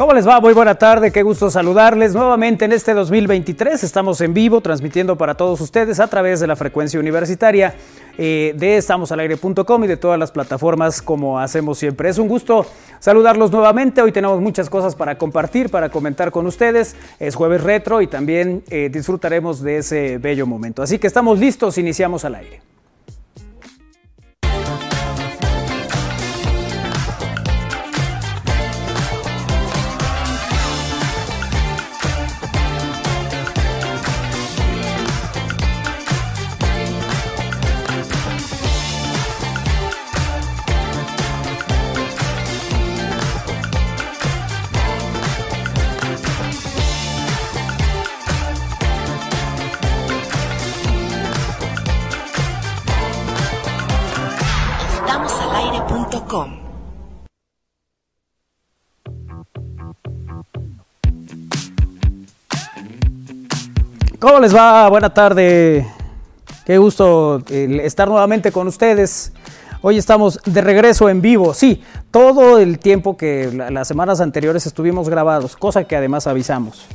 ¿Cómo les va? Muy buena tarde, qué gusto saludarles nuevamente en este 2023. Estamos en vivo transmitiendo para todos ustedes a través de la frecuencia universitaria eh, de estamosalaire.com y de todas las plataformas como hacemos siempre. Es un gusto saludarlos nuevamente. Hoy tenemos muchas cosas para compartir, para comentar con ustedes. Es jueves retro y también eh, disfrutaremos de ese bello momento. Así que estamos listos, iniciamos al aire. ¿Cómo les va? Buena tarde. Qué gusto eh, estar nuevamente con ustedes. Hoy estamos de regreso en vivo. Sí, todo el tiempo que la- las semanas anteriores estuvimos grabados, cosa que además avisamos.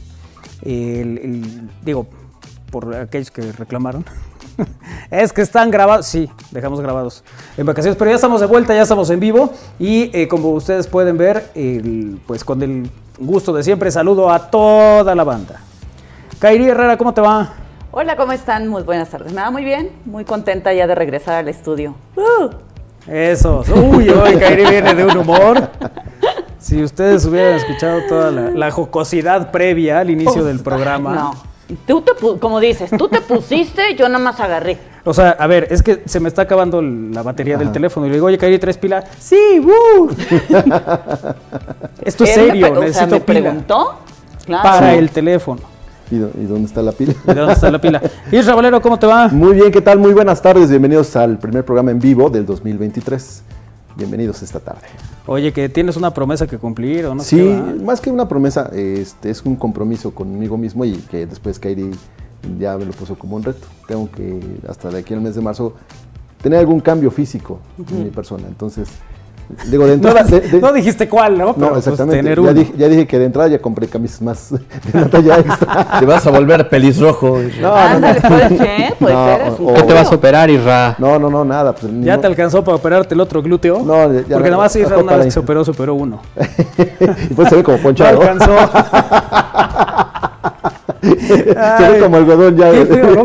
Digo, por aquellos que reclamaron. es que están grabados. Sí, dejamos grabados en vacaciones, pero ya estamos de vuelta, ya estamos en vivo. Y eh, como ustedes pueden ver, pues con el gusto de siempre, saludo a toda la banda. Kairi Herrera, ¿cómo te va? Hola, ¿cómo están? Muy buenas tardes. Me va muy bien, muy contenta ya de regresar al estudio. ¡Uh! Eso. Uy, hoy Kairi viene de un humor. Si ustedes hubieran escuchado toda la, la jocosidad previa al inicio del programa. No, tú te, como dices, tú te pusiste, yo nada más agarré. O sea, a ver, es que se me está acabando la batería del teléfono y le digo, oye, Kairi, ¿traes pila? Sí, ¡uh! Esto es me serio, pre- o sea, necesito me pila preguntó. Claro. para el teléfono. ¿Y, y dónde está la pila? ¿Y de dónde está la pila? Isra Valero, ¿cómo te va? Muy bien, ¿qué tal? Muy buenas tardes. Bienvenidos al primer programa en vivo del 2023. Bienvenidos esta tarde. Oye, que tienes una promesa que cumplir o no sí, más que una promesa, este, es un compromiso conmigo mismo y que después Kairi ya me lo puso como un reto. Tengo que, hasta de aquí al mes de marzo, tener algún cambio físico en mi persona. Entonces, digo, de No, entrada... de- de- no dijiste cuál, ¿no? Pero, no, pues, exactamente. tener ya, uno. dije, ya dije que de entrada ya compré camisas más de una talla extra. Te vas a volver pelisrojo. No, no, no. Ándale, puede ser, puede No, ser. o- ¿Qué te vas a operar, Isra? No, no, no, nada. Pues, ¿Ya te alcanzó para operarte el otro glúteo? No, ya- Porque no, nada más Isra una vez que se operó, superó uno. y pues se ve como No ponchado. alcanzó. se ve como algodón ya.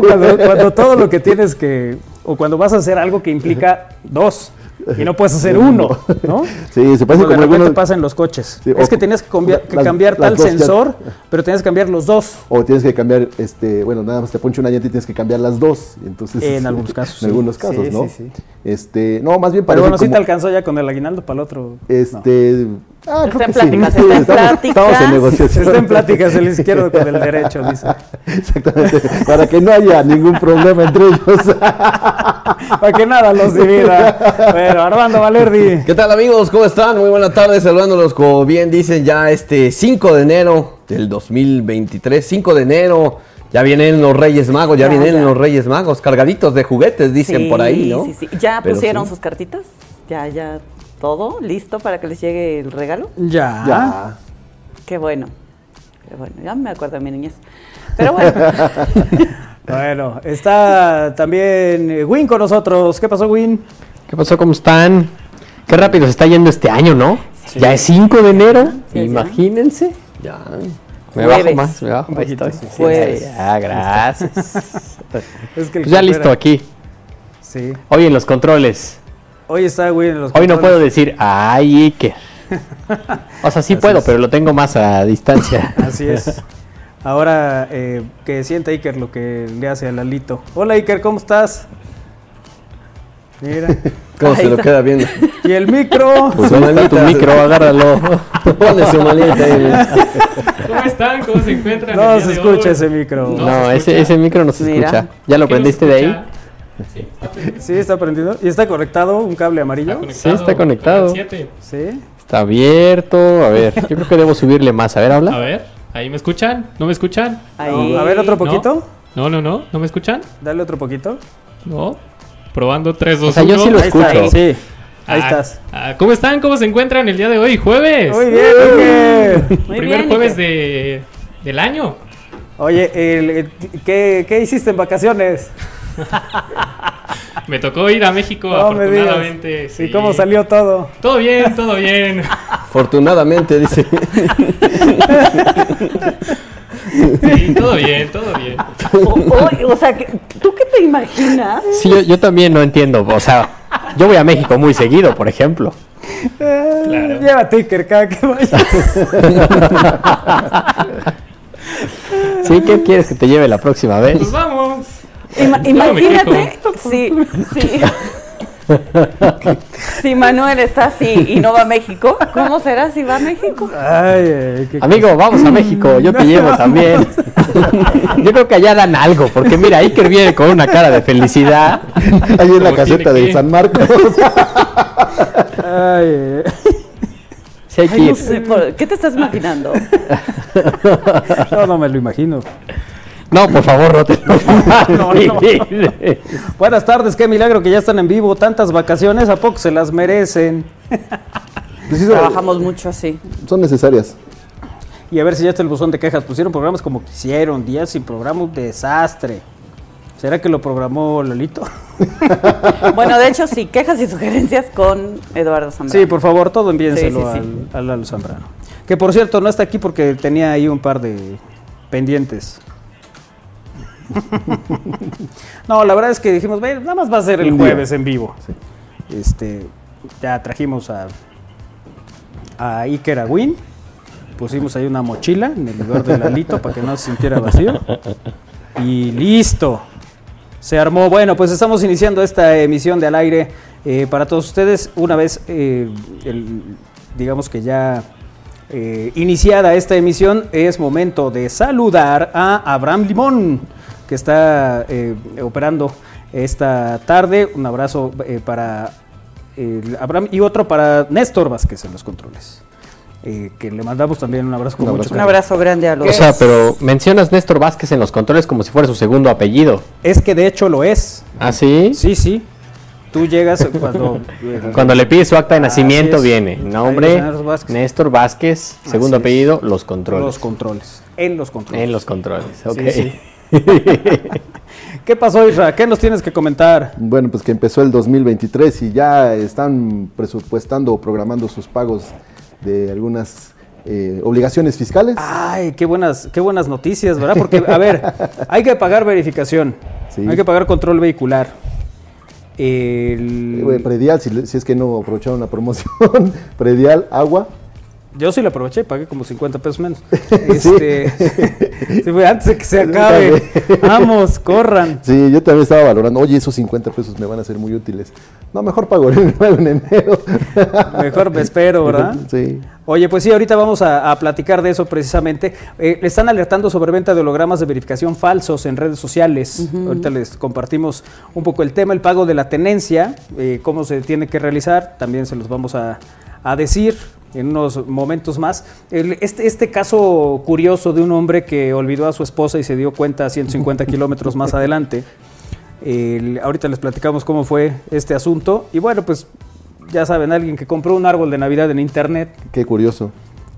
Cuando, cuando todo lo que tienes que, o cuando vas a hacer algo que implica dos y no puedes hacer uno, ¿no? Sí, se parece Como de como repente algunos. pasa en los coches. Sí, es que tenías que, cambiar- que las- cambiar las tal ya- sensor, pero tenías que cambiar los dos. O tienes que cambiar, este, bueno, nada más te ponche una llanta y tienes que cambiar las dos. Entonces, En algunos casos, En sí. algunos casos, Sí, ¿no? sí, sí. Este, no, más bien Pero parece bueno, sí como, te alcanzó ya con el aguinaldo para el otro. Este, ah, Está creo en que pláticas, sí. está en estamos, pláticas. estamos en negociación. Está en pláticas el izquierdo con el derecho, dice. Exactamente, para que no haya ningún problema entre ellos. Para que nada los divida. Bueno, Armando Valerdi. ¿Qué tal, amigos? ¿Cómo están? Muy buena tarde, saludándolos como bien dicen ya este 5 de enero del 2023. 5 de enero, ya vienen los Reyes Magos, ya, Ya, vienen ya. los Reyes Magos, cargaditos de juguetes, dicen Sí, por ahí, ¿no? sí, sí. ¿Ya Pero pusieron sí. sus cartitas? ¿Ya, ya todo listo para que les llegue el regalo? Ya. ya. Qué bueno. Qué bueno. Ya me acuerdo de mi niñez. Pero bueno, Bueno, está también eh, Win con nosotros. ¿Qué pasó, Win? ¿Qué pasó? ¿Cómo están? Qué rápido se está yendo este año, ¿no? Ya es 5 de enero, Sí, imagínense. Ya. Me Jueves. bajo más, me bajo. Un Ahí poquito, estoy. sí, Sí, Jueves. ya, gracias. Es que el Pues ya listo aquí. Sí. Hoy en los controles. Hoy está Win en los Hoy no puedo decir, ay, Iker. O sea, sí puedo, pero lo tengo más a distancia. Así es. Ahora eh, que sienta Iker lo que le hace a Lalito. Hola Iker, ¿cómo estás? Mira. ¿Cómo se lo queda viendo? Y el micro. Pues Su manita, tu micro, agárralo. Pone su manita ahí. ¿Cómo están? ¿Cómo se encuentran? No se escucha hoy? ese micro. No. No, se ese, escucha? ese micro no se Mira. escucha. ¿Ya lo ¿Qué nos prendiste de ahí? Sí, está prendido. Sí, está prendido. ¿Y está conectado un cable amarillo? Sí, está conectado. Sí. Está abierto. A ver, yo creo que debo subirle más. A ver, A habla. ver, ¿ahí me escuchan? ¿No me escuchan? ahí. A ver, otro poquito. No, no, no, ¿no me escuchan? Dale otro poquito. No. Probando 3, 2, O sea, yo 1. sí lo Ahí está, escucho. Sí. Ahí Ah, estás. ah, ¿Cómo están? ¿Cómo se encuentran el día de hoy? Jueves. Muy bien, muy bien. Muy Primer bien, jueves de, del año. Oye, el- el- ¿qué, qué hiciste en vacaciones? Me tocó ir a México, No me afortunadamente. sí. ¿Y cómo salió todo? Todo bien, todo bien. Afortunadamente, dice. Sí, todo bien, todo bien. O, o- o sea, ¿tú qué te imaginas? Sí, yo, yo también no entiendo. O sea, yo voy a México muy seguido, por ejemplo. Eh, Llévate, Iker, cada que vayas. ¿Sí? ¿Qué quieres que te lleve la próxima vez? Pues vamos. Ima- imagínate, quejo. sí, sí. Si Manuel está así y no va a México, ¿cómo será si va a México? Ay, qué Amigo, vamos a México, yo te llevo también. Yo creo que allá dan algo, porque mira, Iker viene con una cara de felicidad. Ahí en la caseta de que. San Marcos. Ay. Sí, no sé, por- ¿qué te estás imaginando? No, no me lo imagino. No, por favor, no te No, no. Buenas tardes, qué milagro que ya están en vivo. Tantas vacaciones, ¿a poco se las merecen? Pues Trabajamos mucho así. son necesarias. Y a ver si ya está el buzón de quejas. Pusieron programas como quisieron, días sin programa, un desastre. ¿Será que lo programó Lolito? Bueno, de hecho, sí, quejas y sugerencias con Eduardo Zambrano. Sí, por favor, todo envíenselo Sí, sí, sí. al, al Lalo Zambrano. Que por cierto, no está aquí porque tenía ahí un par de pendientes. no, la verdad es que dijimos, "Ve, nada más va a ser el jueves en vivo. Este, ya trajimos a, a Iker Agüín, pusimos ahí una mochila en el lugar de Lalito para que no se sintiera vacío. Y listo. Se armó. Bueno, pues estamos iniciando esta emisión de al aire eh, para todos ustedes. Una vez, eh, el- digamos que ya eh, iniciada esta emisión, es momento de saludar a Abraham Limón, que está eh, operando esta tarde. Un abrazo eh, para eh, Abraham y otro para Néstor Vázquez en los controles. Eh, que le mandamos también un abrazo con Un mucho abrazo. Un abrazo grande a los O sea, pero mencionas Néstor Vázquez en los controles como si fuera su segundo apellido. Es que de hecho lo es. ¿Ah, sí? Sí, sí. Tú llegas cuando... eh, Cuando le pide su acta de nacimiento es. viene nombre, Néstor Vázquez. Néstor Vázquez, segundo Así es. apellido, los controles. Los controles. En los controles. En los controles, ok. sí. ¿Qué pasó, Isra? ¿Qué nos tienes que comentar? Bueno, pues que empezó el 2023 y ya están presupuestando o programando sus pagos de algunas eh, obligaciones fiscales. Ay, qué buenas, qué buenas noticias, ¿verdad? Porque, a ver, hay que pagar verificación, Sí. hay que pagar control vehicular. El- Eh, Predial, si es que no aprovecharon la promoción, Predial, agua. Yo sí lo aproveché, pagué como 50 pesos menos. Este, sí, fue antes de que se acabe. Vamos, corran. Sí, yo también estaba valorando, oye, esos 50 pesos me van a ser muy útiles. No, mejor pago el pago en enero. Mejor me espero, ¿verdad? Sí. Oye, pues sí, ahorita vamos a, a platicar de eso precisamente. Eh, le están alertando sobre venta de hologramas de verificación falsos en redes sociales. Ahorita les compartimos un poco el tema, el pago de la tenencia, eh, cómo se tiene que realizar, también se los vamos a, a decir en unos momentos más. El- este, este caso curioso de un hombre que olvidó a su esposa y se dio cuenta 150 kilómetros más adelante. El- ahorita les platicamos cómo fue este asunto. Y bueno, pues ya saben, alguien que compró un árbol de Navidad en internet Qué curioso.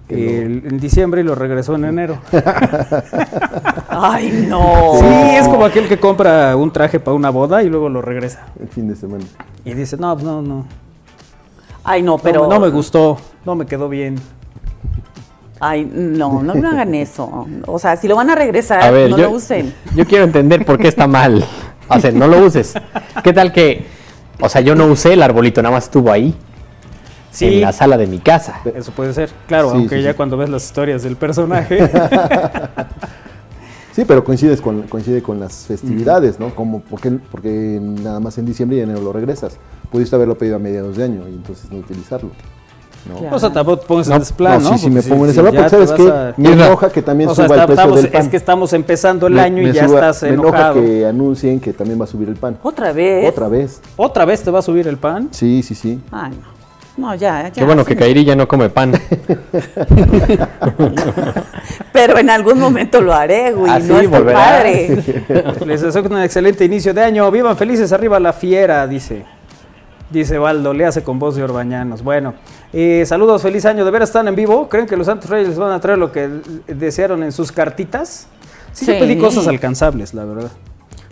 El- en diciembre y lo regresó en enero. Ay, no. Sí, es como aquel que compra un traje para una boda y luego lo regresa. el fin de semana. Y dice, no, pues no, no. Ay, no, Pero no, me gustó, no me quedó bien. Ay, no, no no hagan eso. O sea, si lo van a regresar, A ver, no yo, lo usen. yo quiero entender por qué está mal. O sea, no lo uses. ¿Qué tal que, o sea, yo no usé el arbolito, nada más estuvo ahí, Sí, en la sala de mi casa? eso puede ser. Claro, Sí, aunque sí, ya sí. cuando ves las historias del personaje. Sí, pero coincides con, coincide con las festividades, ¿no? Como porque, porque nada más en diciembre y enero lo regresas. Pudiste haberlo pedido a mediados de año y entonces no utilizarlo. ¿no? Claro. o sea, tampoco te pongas No, en ese plan, no, ¿no? sí, sí me pongo en ese plan, porque sabes que a- me enoja que también O sea, suba está- el precio estamos- del pan. es que estamos empezando el Me- año y ya suba- estás me enoja enojado. que anuncien que también va a subir el pan. ¿Otra vez? Otra vez. ¿Otra vez te va a subir el pan? Sí, sí, sí. Ay, no. No, ya, ya. Qué bueno que. Kairi ya no come pan. Pero en algún momento lo haré, güey. Así no es volverá. padre. Les deseo un excelente inicio de año. Vivan felices, arriba la fiera, dice. Dice Valdo, le hace con voz de Orbañanos. Bueno, eh, saludos, feliz año. ¿De veras están en vivo? ¿Creen que los Santos Reyes les van a traer lo que desearon en sus cartitas? Sí, yo Sí. pedí cosas alcanzables, la verdad.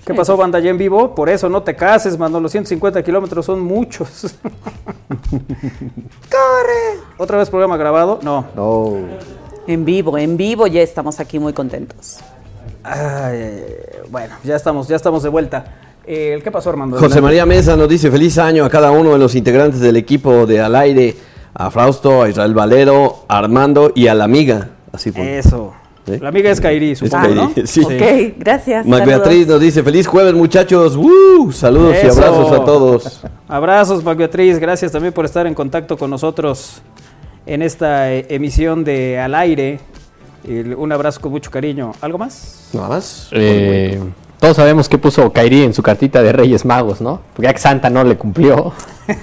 ¿Qué pasó, banda, ya en vivo? Por eso no te cases, mano. Los 150 kilómetros son muchos. ¡Corre! ¿Otra vez programa grabado? No. No. En vivo, en vivo ya estamos aquí muy contentos. Ay, bueno, ya estamos, ya estamos de vuelta. Eh, ¿Qué pasó, Armando? José. María Mesa nos dice feliz año a cada uno de los integrantes del equipo de Al Aire, a Frausto, a Israel Valero, a Armando y a la amiga. Así fue. Eso. ¿Sí? La amiga es Kairi, supongo, Kairi, ¿no? sí. Ok, gracias. Mac saludos. Beatriz nos dice feliz jueves muchachos. ¡Uh! Saludos y abrazos a todos. Abrazos, Mac Beatriz. Gracias también por estar en contacto con nosotros en esta eh, emisión de Al Aire. Y un abrazo con mucho cariño. ¿Algo más? Nada más. Eh, todos sabemos qué puso Kairi en su cartita de Reyes Magos, ¿no? Porque ya que Santa no le cumplió.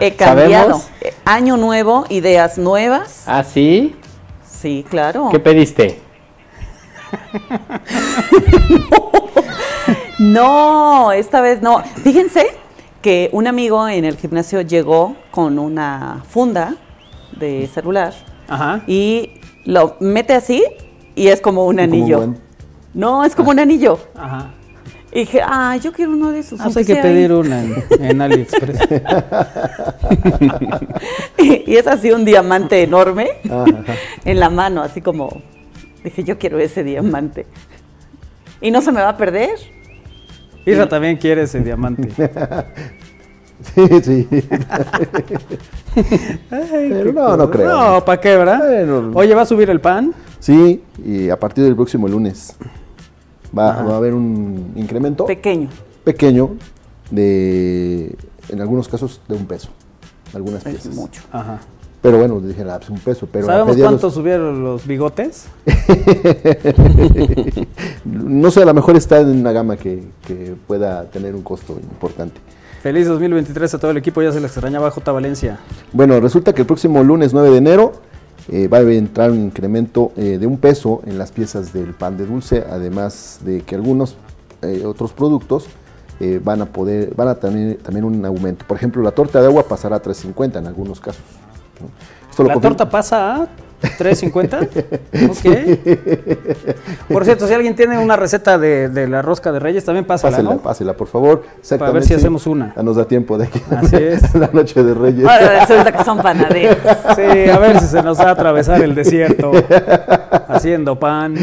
He cambiado. ¿Sabemos? Eh, Año nuevo, ideas nuevas. ¿Ah, sí? Sí, claro. ¿Qué pediste? No, esta vez no. Fíjense que un amigo en el gimnasio llegó con una funda de celular Ajá. y lo mete así y es como un Como un anillo. No, es como un anillo. Ajá. Y dije, ah, yo quiero uno de esos. Ah, pues hay que pedir ahí". una en, en AliExpress. y es así un diamante enorme Ajá. en la mano, así como dije, yo quiero ese diamante. Y no se me va a perder. Isra también quiere ese diamante. Sí, sí. Pero no, no creo. No, ¿para qué, verdad? Bueno. Oye, ¿va a subir el pan? Sí, y a partir del próximo lunes va, va a haber un incremento Pequeño. pequeño de, en algunos casos, de un peso. Algunas Es piezas. mucho. Ajá. Pero bueno, dije, ah, pues un peso. Pero a ¿Sabemos cuánto subieron los bigotes? no sé, a lo mejor está en una gama que, que pueda tener un costo importante. Feliz 2023 a todo el equipo, ya se le extrañaba J. Valencia. Bueno, resulta que el próximo lunes 9 de enero eh, va a entrar un incremento eh, de un peso en las piezas del pan de dulce, además de que algunos eh, otros productos van a poder, van a tener también un aumento. Por ejemplo, la torta de agua pasará a 3.50 en algunos casos. ¿no? Esto lo ¿La torta pasa a 3.50? ok. Por cierto, si alguien tiene una receta de, de la rosca de Reyes, también pásala, Pásela, ¿no? pásela, por favor. Exactamente, si hacemos una. Ya nos da tiempo de aquí. Así es. la noche de Reyes. Ahora resulta que son panaderos. Sí, a ver si se nos va a atravesar el desierto haciendo pan.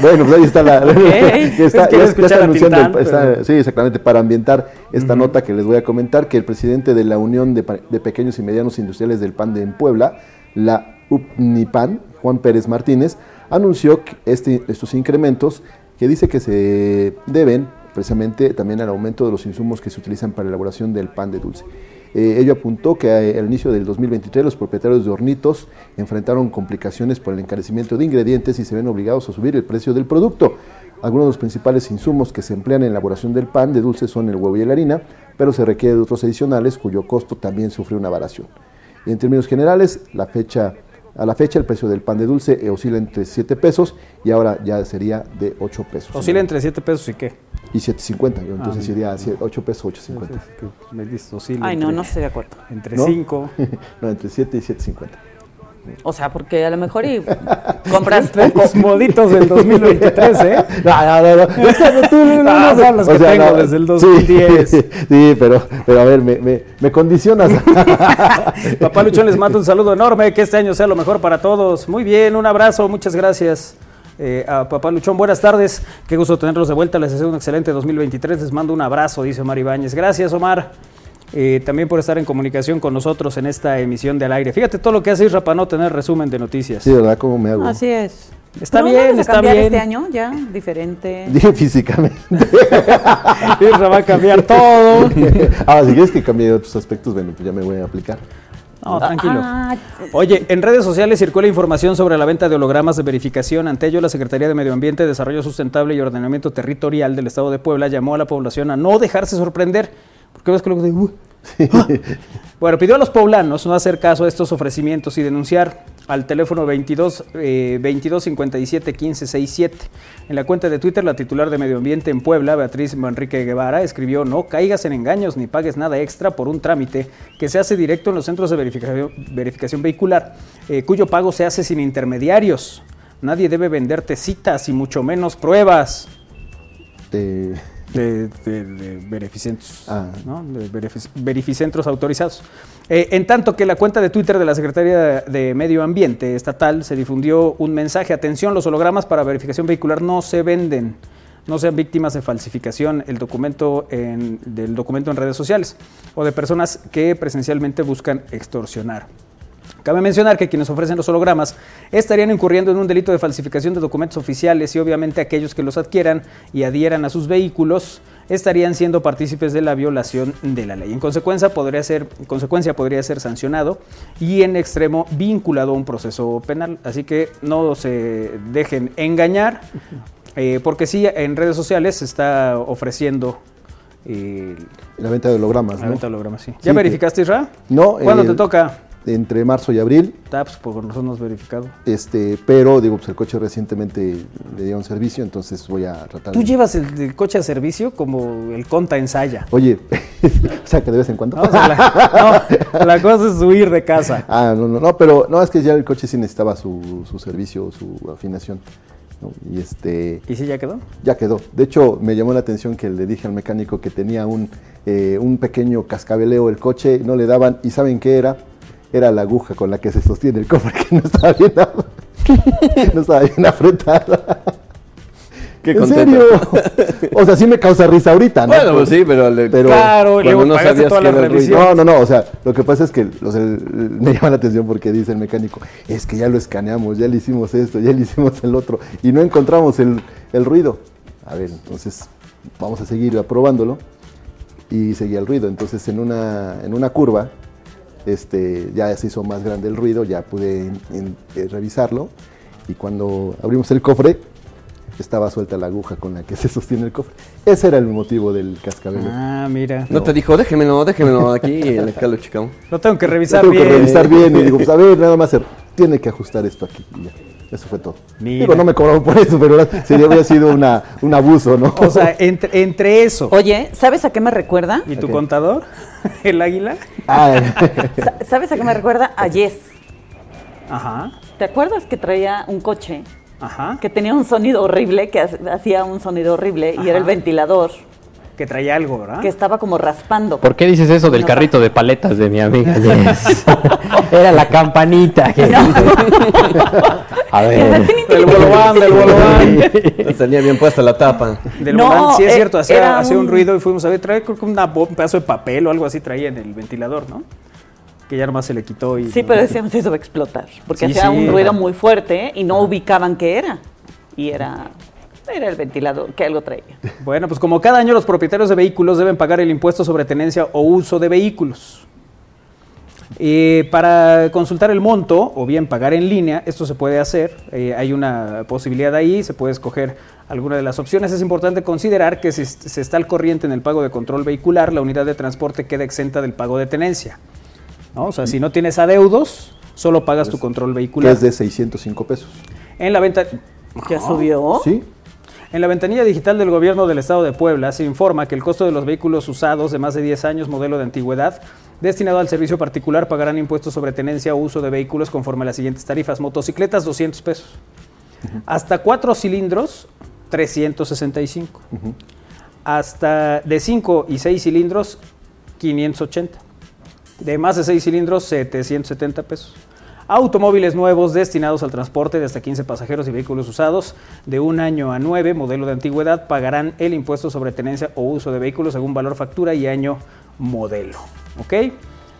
Bueno, pues ahí está la. que Es que quiero ya- ya escuchar a anunciando el- Tintán, está- pero- sí, exactamente, para ambientar esta nota que les voy a comentar, que el presidente de la Unión de, Pequeños y Medianos Industriales del PAN de en Puebla, la UPNIPAN, Juan Pérez Martínez, anunció que este, estos incrementos que dice que se deben precisamente también al aumento de los insumos que se utilizan para la elaboración del pan de dulce. Eh, ello apuntó que eh, al inicio del 2023 los propietarios de hornitos enfrentaron complicaciones por el encarecimiento de ingredientes y se ven obligados a subir el precio del producto. Algunos de los principales insumos que se emplean en la elaboración del pan de dulce son el huevo y la harina, pero se requiere de otros adicionales cuyo costo también sufrió una variación. En términos generales, la fecha, a la fecha el precio del pan de dulce eh, oscila entre 7 pesos y ahora ya sería de 8 pesos. Oscila entre 7 pesos y qué. Y 7.50, yo entonces Ah, sería 8 pesos, 8.50. Me dices, oscila Ay, no, entre- no estoy de acuerdo. Entre ¿No? 5. no, entre 7 y 7.50. O sea, porque a lo mejor y compras Pocos moditos del 2023, ¿eh? No, no, no, no. Es que no, tú, no, no, Ah, no. son los que tengo desde el 2010. Sí, sí, pero, pero a ver, me, me, me condicionas. Papá Luchón les mando un saludo enorme, que este año sea lo mejor para todos. Muy bien, un abrazo, muchas gracias eh, a Papá Luchón. Buenas tardes, qué gusto tenerlos de vuelta. Les deseo un excelente 2023. Les mando un abrazo, dice Omar Ibáñez. Gracias, Omar. Eh, también por estar en comunicación con nosotros en esta emisión de Al Aire. Fíjate todo lo que hace Isra para no tener resumen de noticias. Sí, ¿verdad? ¿Cómo me hago? Así es. Está ¿No bien, está cambiar bien. este año ya? Diferente. Dije físicamente. Isra va a cambiar todo. Ahora, si quieres que cambie otros aspectos, bueno, pues ya me voy a aplicar. No, tranquilo. Ah, Oye, en redes sociales circula información sobre la venta de hologramas de verificación. Ante ello, la Secretaría de Medio Ambiente, Desarrollo Sustentable y Ordenamiento Territorial del Estado de Puebla llamó a la población a no dejarse sorprender. Porque ves que luego digo, "Uh". Bueno, pidió a los poblanos no hacer caso a estos ofrecimientos y denunciar al teléfono 22 eh, 22 57 15 67. En la cuenta de Twitter, la titular de Medio Ambiente en Puebla, Beatriz Manrique Guevara, escribió: No caigas en engaños ni pagues nada extra por un trámite que se hace directo en los centros de verificación, verificación vehicular, eh, cuyo pago se hace sin intermediarios. Nadie debe venderte citas y mucho menos pruebas Eh, de, de- de beneficentros, Ah. ¿no? de autorizados. Eh, en tanto que la cuenta de Twitter de la Secretaría de Medio Ambiente Estatal se difundió un mensaje, atención, los hologramas para verificación vehicular no se venden, no sean víctimas de falsificación el documento en- del documento en redes sociales o de personas que presencialmente buscan extorsionar. Cabe mencionar que quienes ofrecen los hologramas estarían incurriendo en un delito de falsificación de documentos oficiales y obviamente aquellos que los adquieran y adhieran a sus vehículos estarían siendo partícipes de la violación de la ley. En consecuencia podría ser, en consecuencia podría ser sancionado y en extremo vinculado a un proceso penal. Así que no se dejen engañar, eh, porque sí en redes sociales se está ofreciendo eh, la venta de hologramas, la ¿no? venta de hologramas. Sí. ¿Ya verificaste, Isra? No, ¿Cuándo eh, te toca? Entre marzo y abril, Ah, pues por nosotros no has verificado. este, pero digo, pues el coche recientemente le dieron servicio, entonces voy a tratar Tú de- llevas el, el coche a servicio como el conta ensaya. Oye, o sea que de vez en cuando. No, o sea, la, no, la cosa es huir de casa. Ah, no, no, no, pero no, es que ya el coche sí necesitaba su, su servicio, su afinación. ¿no? Y este, ¿Y si ya quedó? ya quedó. De hecho, me llamó la atención que le dije al mecánico que tenía un, eh, un pequeño cascabeleo el coche, no le daban, ¿y saben qué era? Era la aguja con la que se sostiene el cofre, que no estaba bien, no estaba bien apretada. Qué ¿En contento. serio? O sea, sí me causa risa ahorita, ¿no? Bueno, pues sí, pero, le- Pero- Claro, luego no sabías toda que era el. No, no, no, o sea, lo que pasa es que el- me llama la atención porque dice el mecánico, es que ya lo escaneamos, ya le hicimos esto, ya le hicimos el otro, y no encontramos el, el ruido. A ver, entonces vamos a seguir aprobándolo y seguía el ruido. Entonces en una, en una curva este, ya se hizo más grande el ruido, ya pude en- en- eh, revisarlo y cuando abrimos el cofre estaba suelta la aguja con la que se sostiene el cofre. Ese era el motivo del cascabel. Ah, mira. No te dijo, déjemelo, déjemelo aquí y acá lo checamos. Lo tengo que revisar tengo que bien. revisar bien y digo, pues a ver, nada más, tiene que ajustar esto aquí. y ya. Eso fue todo. Mira. Digo, no me cobraron por eso, pero sería habría sido una, un abuso, ¿no? O sea, entre, entre eso Oye, ¿sabes a qué me recuerda? y tu contador, el águila. Ah, Sa- ¿Sabes a qué me recuerda? A Yes. Ajá, ¿Te acuerdas que traía un coche ajá. que tenía un sonido horrible, que ha- hacía un sonido horrible y era el ventilador Que traía algo, ¿verdad? que estaba como raspando? ¿Por qué dices eso del No, carrito de paletas de mi amiga? Era la campanita. que- A ver. Del bolobán, del bolobán. Tenía bien puesta la tapa. Del No, sí es eh, cierto, hacía, era hacía un... un- ruido y fuimos a ver, traía creo que una bo- un pedazo de papel o algo así traía en el ventilador, ¿no? Que ya nomás se le quitó y... Sí, pero decíamos eso va a explotar, porque Sí, hacía sí. un ruido muy fuerte y no ubicaban qué era. Y era, era el ventilador, que algo traía. Bueno, pues como cada año los propietarios de vehículos deben pagar el impuesto sobre tenencia o uso de vehículos. Eh, para consultar el monto o bien pagar en línea, esto se puede hacer, eh, hay una posibilidad ahí, se puede escoger alguna de las opciones. Es importante considerar que si se está al corriente en el pago de control vehicular, la unidad de transporte queda exenta del pago de tenencia. ¿no? O sea, si no tienes adeudos, solo pagas tu control que vehicular. es de 605 pesos. En la venta... ¿Ya subió? ¿Sí? En la ventanilla digital del gobierno del estado de Puebla se informa que el costo de los vehículos usados de más de 10 años, modelo de antigüedad, destinado al servicio particular, pagarán impuestos sobre tenencia o uso de vehículos conforme a las siguientes tarifas. Motocicletas, 200 pesos. Hasta 4 cilindros, 365. Hasta de 5 y 6 cilindros, 580. De más de 6 cilindros, 770 pesos. Automóviles nuevos destinados al transporte de hasta 15 pasajeros y vehículos usados de un año a 9, modelo de antigüedad, pagarán el impuesto sobre tenencia o uso de vehículos según valor factura y año modelo. ¿Ok?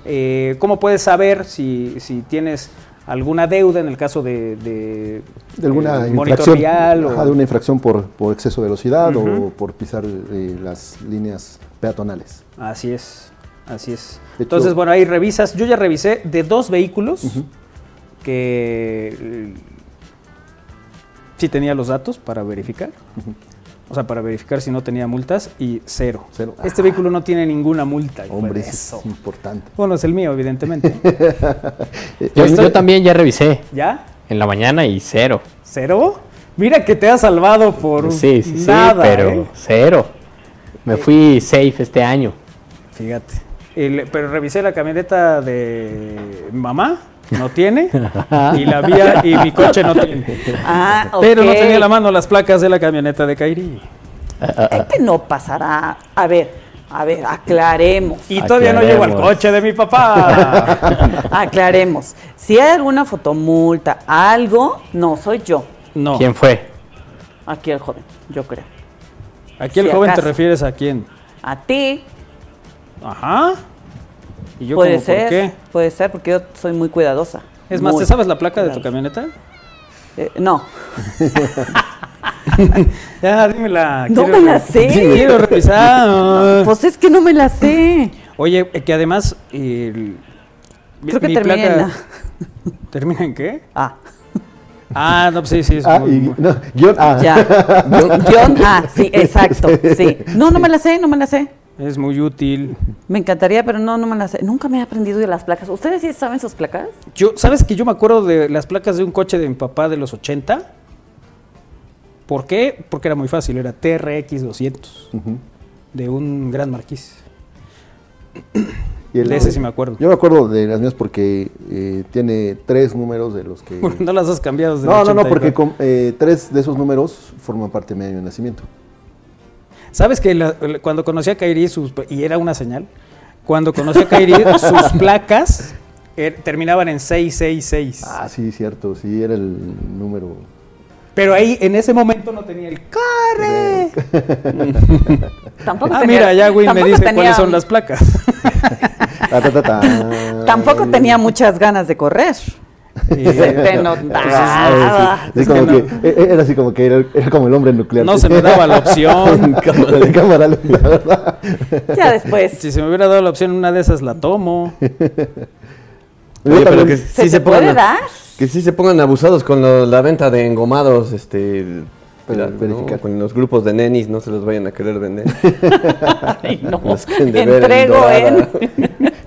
Eh, ¿Cómo puedes saber si, si tienes alguna deuda en el caso de, de, De alguna eh, infracción, o- ajá, de una infracción por, por exceso de velocidad o por pisar eh, las líneas peatonales. Así es, así es. De Entonces, hecho- bueno, ahí revisas. Yo ya revisé de dos vehículos que eh, sí tenía los datos para verificar. o sea, para verificar si no tenía multas, y cero. Cero. Este vehículo no tiene ninguna multa. Hombre, eso es importante. Bueno, es el mío, evidentemente. Yo, Estoy- yo también ya revisé ¿Ya? en la mañana y cero. ¿Cero? Mira que te ha salvado por Sí, sí, sí, nada, pero ¿eh? cero. Me fui safe este año. Fíjate. El- pero revisé la camioneta de mamá, no tiene. y la vía y mi coche no tiene. Ah. Pero no tenía la mano las placas de la camioneta de Kairi. Es que no pasará. A ver, a ver, aclaremos. Y todavía no llego al coche de mi papá. Aclaremos. Si hay alguna fotomulta, algo, no soy yo. No. ¿Quién fue? Aquí el joven, yo creo. Aquí el Si joven te refieres a quién? A ti, Ajá. ¿Y yo puede como ser. por qué? Puede ser, porque yo soy muy cuidadosa. Es más, ¿te sabes la placa de tu camioneta? Eh, no, Ya, dímela. No quiero- me la sé. Quiero revisar. pues es que no me la sé. Oye, eh, que además. el- mi- Creo que mi termina en la- ¿Termina en qué? Ah, Ah, no, pues sí, sí. Es Ah, muy- y, no, guion A. ya. Guión A, sí, exacto, sí. No, no me la sé, no me la sé. Es muy útil. Me encantaría, pero no, no me la sé. Nunca me he aprendido de las placas. ¿Ustedes sí saben sus placas? Yo, ¿Sabes que yo me acuerdo de las placas de un coche de mi papá de los 80? ¿Por qué? Porque era muy fácil, era TRX 200 Ujú. de un gran marquís. Y el- De ese sí me acuerdo. Yo me acuerdo de las mías porque eh, tiene tres números de los que... No las has cambiado desde No, el no, no, 80 porque con- eh, tres de esos números forman parte de mi año de nacimiento. ¿Sabes que la- cuando conocí a Kairi, sus, y era una señal, cuando conocí a Kairi, sus placas er- terminaban en 666. Ah, sí, cierto, sí, era el número... Pero ahí, en ese momento, no tenía el ¡Corre! Tampoco Ah, tenía- mira, ya Will me dice tenía- cuáles son las placas. Ta, ta, ta, ta. Tampoco tenía muchas ganas de correr. Y, Se te notaba. sí, sí, Es como que que, era así como que era, era como el hombre nuclear. no se me daba la opción. cámara, de cámara lenta, ¿verdad? Ya después. Si se me hubiera dado la opción, una de esas la tomo. Oye, pero que ¿Se sí se puede pongan, dar? que sí se pongan abusados con lo- la venta de engomados, este, la- ¿no? con los grupos de nenis, no se los vayan a querer vender. Ay, no. Entrego en.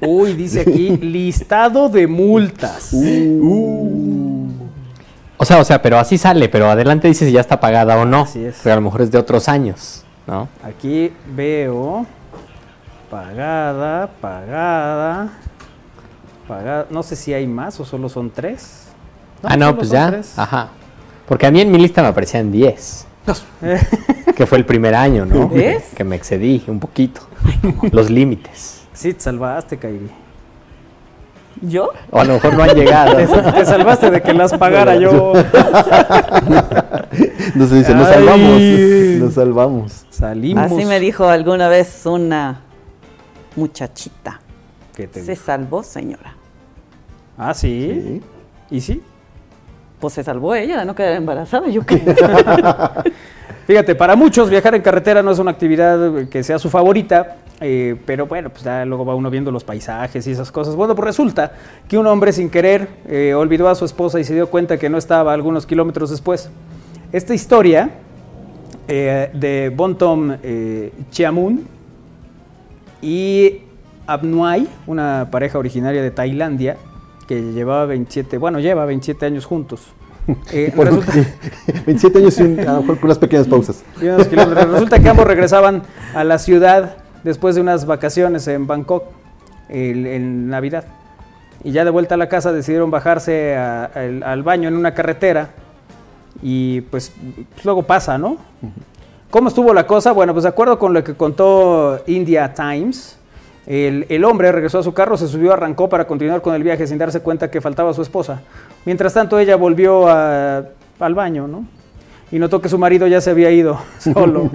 Uy, dice aquí, listado de multas. O sea, o sea, pero así sale, pero adelante dice si ya está pagada o no. Así es. Pero a lo mejor es de otros años, ¿no? Aquí veo pagada, pagada, pagada. No sé si hay más o solo son tres. No, ah, no, pues ya. tres. Ajá. Porque a mí en mi lista me aparecían 10. que fue el primer año, ¿no? ¿Ves? Que me excedí un poquito. Los límites. Sí, te salvaste, Kairi. ¿Yo? O a lo mejor no han llegado. Te, te salvaste de que las pagara yo. Entonces dice, nos salvamos, nos salvamos. Salimos. Así me dijo alguna vez una muchachita. ¿Qué te Se dijo? salvó, señora. Ah, ¿sí? Sí. ¿Y sí? Pues se salvó ella de no quedar embarazada, yo qué. Fíjate, para muchos viajar en carretera no es una actividad que sea su favorita, eh, pero bueno, pues ya luego va uno viendo los paisajes y esas cosas. Bueno, pues resulta que un hombre sin querer eh, olvidó a su esposa y se dio cuenta que no estaba algunos kilómetros después. Esta historia eh, de Bontom eh, Chiamun y Abnuay, una pareja originaria de Tailandia que llevaba 27, bueno, lleva 27 años juntos. Eh, Bueno, resulta- 27 años a lo mejor con unas pequeñas pausas. y unos kilómetros. Resulta que ambos regresaban a la ciudad después de unas vacaciones en Bangkok el- en Navidad. Y ya de vuelta a la casa decidieron bajarse a- al- al baño en una carretera y pues, pues luego pasa, ¿no? ¿Cómo estuvo la cosa? Bueno, pues de acuerdo con lo que contó India Times, el, el hombre regresó a su carro, se subió, arrancó para continuar con el viaje sin darse cuenta que faltaba su esposa. Mientras tanto, ella volvió a- al baño, ¿no? Y notó que su marido ya se había ido solo.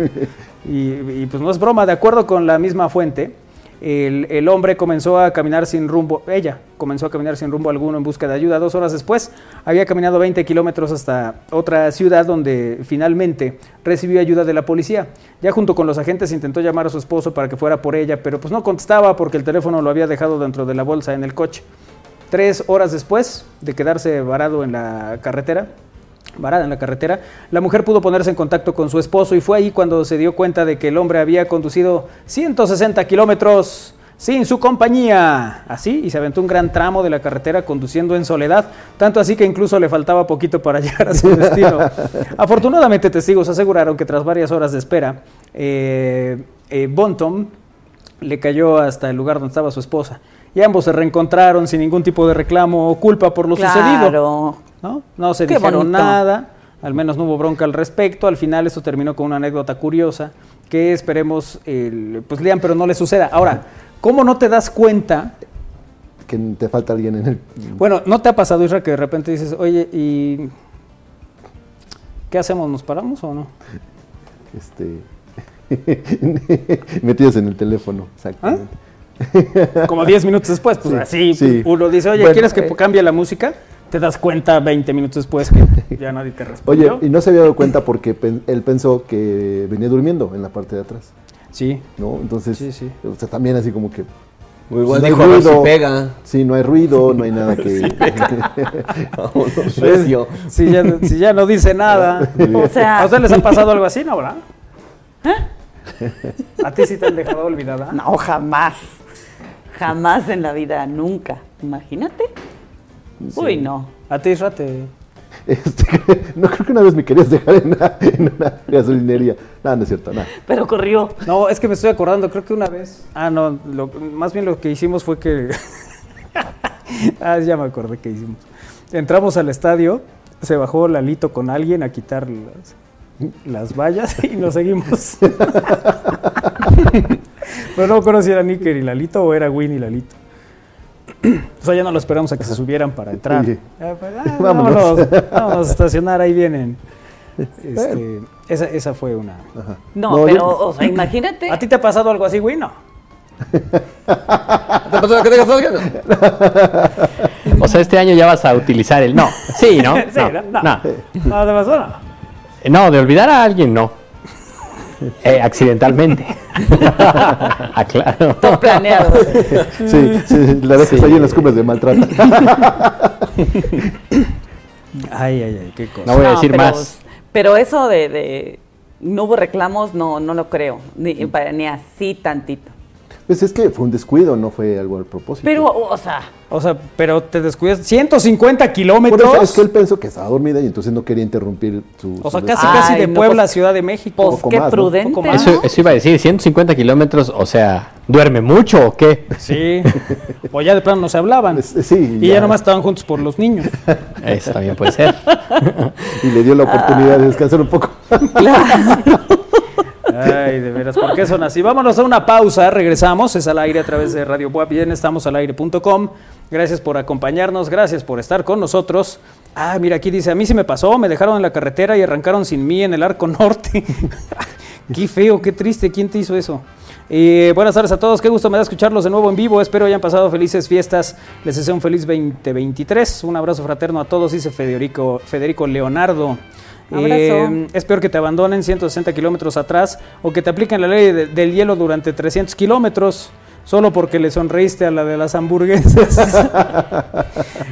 y, y, pues no es broma, de acuerdo con la misma fuente, el, el hombre comenzó a caminar sin rumbo, ella comenzó a caminar sin rumbo alguno en busca de ayuda. Dos horas después había caminado 20 kilómetros hasta otra ciudad donde finalmente recibió ayuda de la policía. Ya junto con los agentes intentó llamar a su esposo para que fuera por ella, pero pues no contestaba porque el teléfono lo había dejado dentro de la bolsa en el coche. Tres horas después de quedarse varado en la carretera, varada en la carretera, la mujer pudo ponerse en contacto con su esposo y fue ahí cuando se dio cuenta de que el hombre había conducido 160 kilómetros sin su compañía. Así, y se aventó un gran tramo de la carretera conduciendo en soledad, tanto así que incluso le faltaba poquito para llegar a su destino. Afortunadamente, testigos aseguraron que tras varias horas de espera, eh, eh, Bonton le cayó hasta el lugar donde estaba su esposa. Y ambos se reencontraron sin ningún tipo de reclamo o culpa por lo sucedido. ¿No? No se Qué dijeron bonito. nada, al menos no hubo bronca al respecto. Al final esto terminó con una anécdota curiosa que esperemos, el- pues lean, pero no le suceda. Ahora, ¿cómo no te das cuenta? Que te falta alguien en el... Bueno, ¿no te ha pasado, Isra, que de repente dices, oye, ¿y qué hacemos? ¿Nos paramos o no? Este, metidos en el teléfono, exactamente. Como 10 minutos después, pues Sí, así, sí. uno dice, oye, Bueno, ¿quieres que eh. cambie la música? Te das cuenta 20 minutos después que ya nadie te respondió. Oye, y no se había dado cuenta porque pen- él pensó que venía durmiendo en la parte de atrás, Sí, ¿no? Entonces, Sí, sí. o sea, también así como que... O igual no hay dijo, si ruido. pega. Sí, no hay ruido, no hay nada que... Vámonos, recio. si ya, si ya no dice nada. O sea- ¿A ustedes les ha pasado algo así, no, verdad? ¿A ti sí te han dejado olvidada? No, jamás. Jamás en la vida, nunca. Imagínate. Uy, no. A ti, Isra, te... Este, no creo que una vez me querías dejar en una, en una gasolinería. Nada, no es cierto, nada. Pero corrió. No, es que me estoy acordando, creo que una vez... Ah, no, lo- más bien lo que hicimos fue que... ah, ya me acordé que hicimos. Entramos al estadio, se bajó Lalito con alguien a quitar las, las vallas y nos seguimos. Pero no conocí si era Níker y Lalito o era Win y Lalito. O sea, ya no lo esperamos a que se subieran para entrar. Sí. Ah, pues, ah, Vámonos. vámonos, vámonos a estacionar, ahí vienen. Este, esa, esa fue una... No, No, yo- pero, o sea, imagínate. ¿A ti te ha pasado algo así, Win? No. ¿Te pasó que tengas algo? O sea, este año ya vas a utilizar el no. Sí, ¿no? Sí, no, no, no. no. No, te pasó, no. Eh, No, de olvidar a alguien, no. Eh, accidentalmente. ah, claro. Todo planeado. Sí, sí, la vez que Sí. está ahí en las cumbres de maltrato. Ay, ay, ay, qué cosa. No voy a No, decir pero, más. Pero eso de, de no hubo reclamos, no, no lo creo. Ni, para- ni así tantito. Pues es que fue un descuido, no fue algo al propósito. Pero, o sea, O sea, pero te descuidas 150 Por kilómetros. eso es que él pensó que estaba dormida y entonces no quería interrumpir su. O su sea, casi, Ay, casi de no, Puebla a pues- Ciudad de México. pues qué prudente. ¿no? Eso, eso iba a decir, 150 kilómetros, o sea, ¿duerme mucho o qué? Sí. O ya de plano no se hablaban. Es- sí, y ya. ya. nomás estaban juntos por los niños. Eso también puede ser. Y le dio la oportunidad de descansar un poco. Ay, de veras, ¿por qué son así? Vámonos a una pausa, regresamos, es al aire a través de Radio Buap, bien, estamos al aire.com. Gracias por acompañarnos, gracias por estar con nosotros. Ah, mira, aquí dice, a mí sí me pasó, me dejaron en la carretera y arrancaron sin mí en el arco norte. qué feo, qué triste, ¿quién te hizo eso? Eh, buenas tardes a todos, qué gusto me da escucharlos de nuevo en vivo, espero hayan pasado felices fiestas, les deseo un feliz 2023, un abrazo fraterno a todos, dice Federico, Federico Leonardo. Eh, es peor que te abandonen 160 kilómetros atrás o que te apliquen la ley de- del hielo durante 300 kilómetros solo porque le sonreíste a la de las hamburguesas.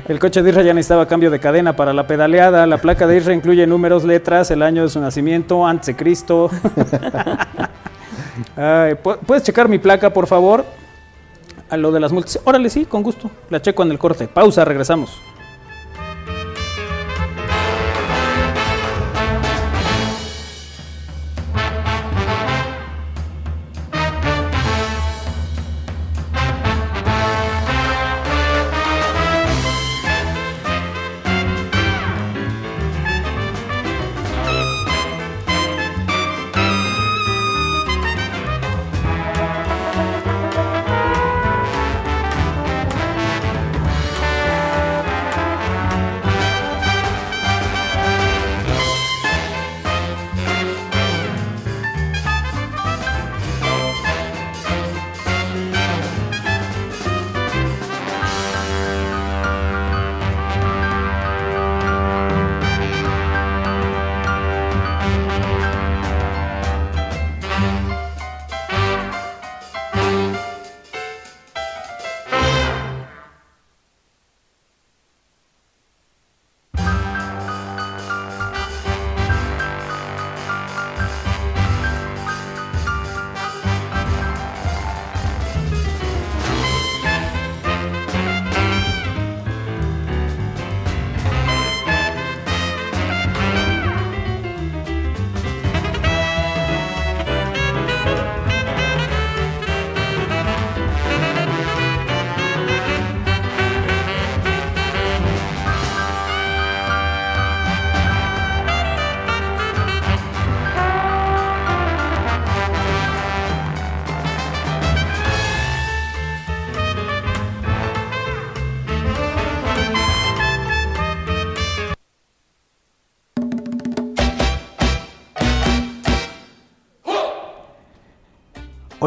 el coche de Isra ya necesitaba cambio de cadena para la pedaleada. La placa de Isra incluye números, letras, el año de su nacimiento, antes de Cristo. Ay, ¿pu- ¿Puedes checar mi placa, por favor? A lo de las multas. Órale, sí, con gusto. La checo en el corte. Pausa, regresamos.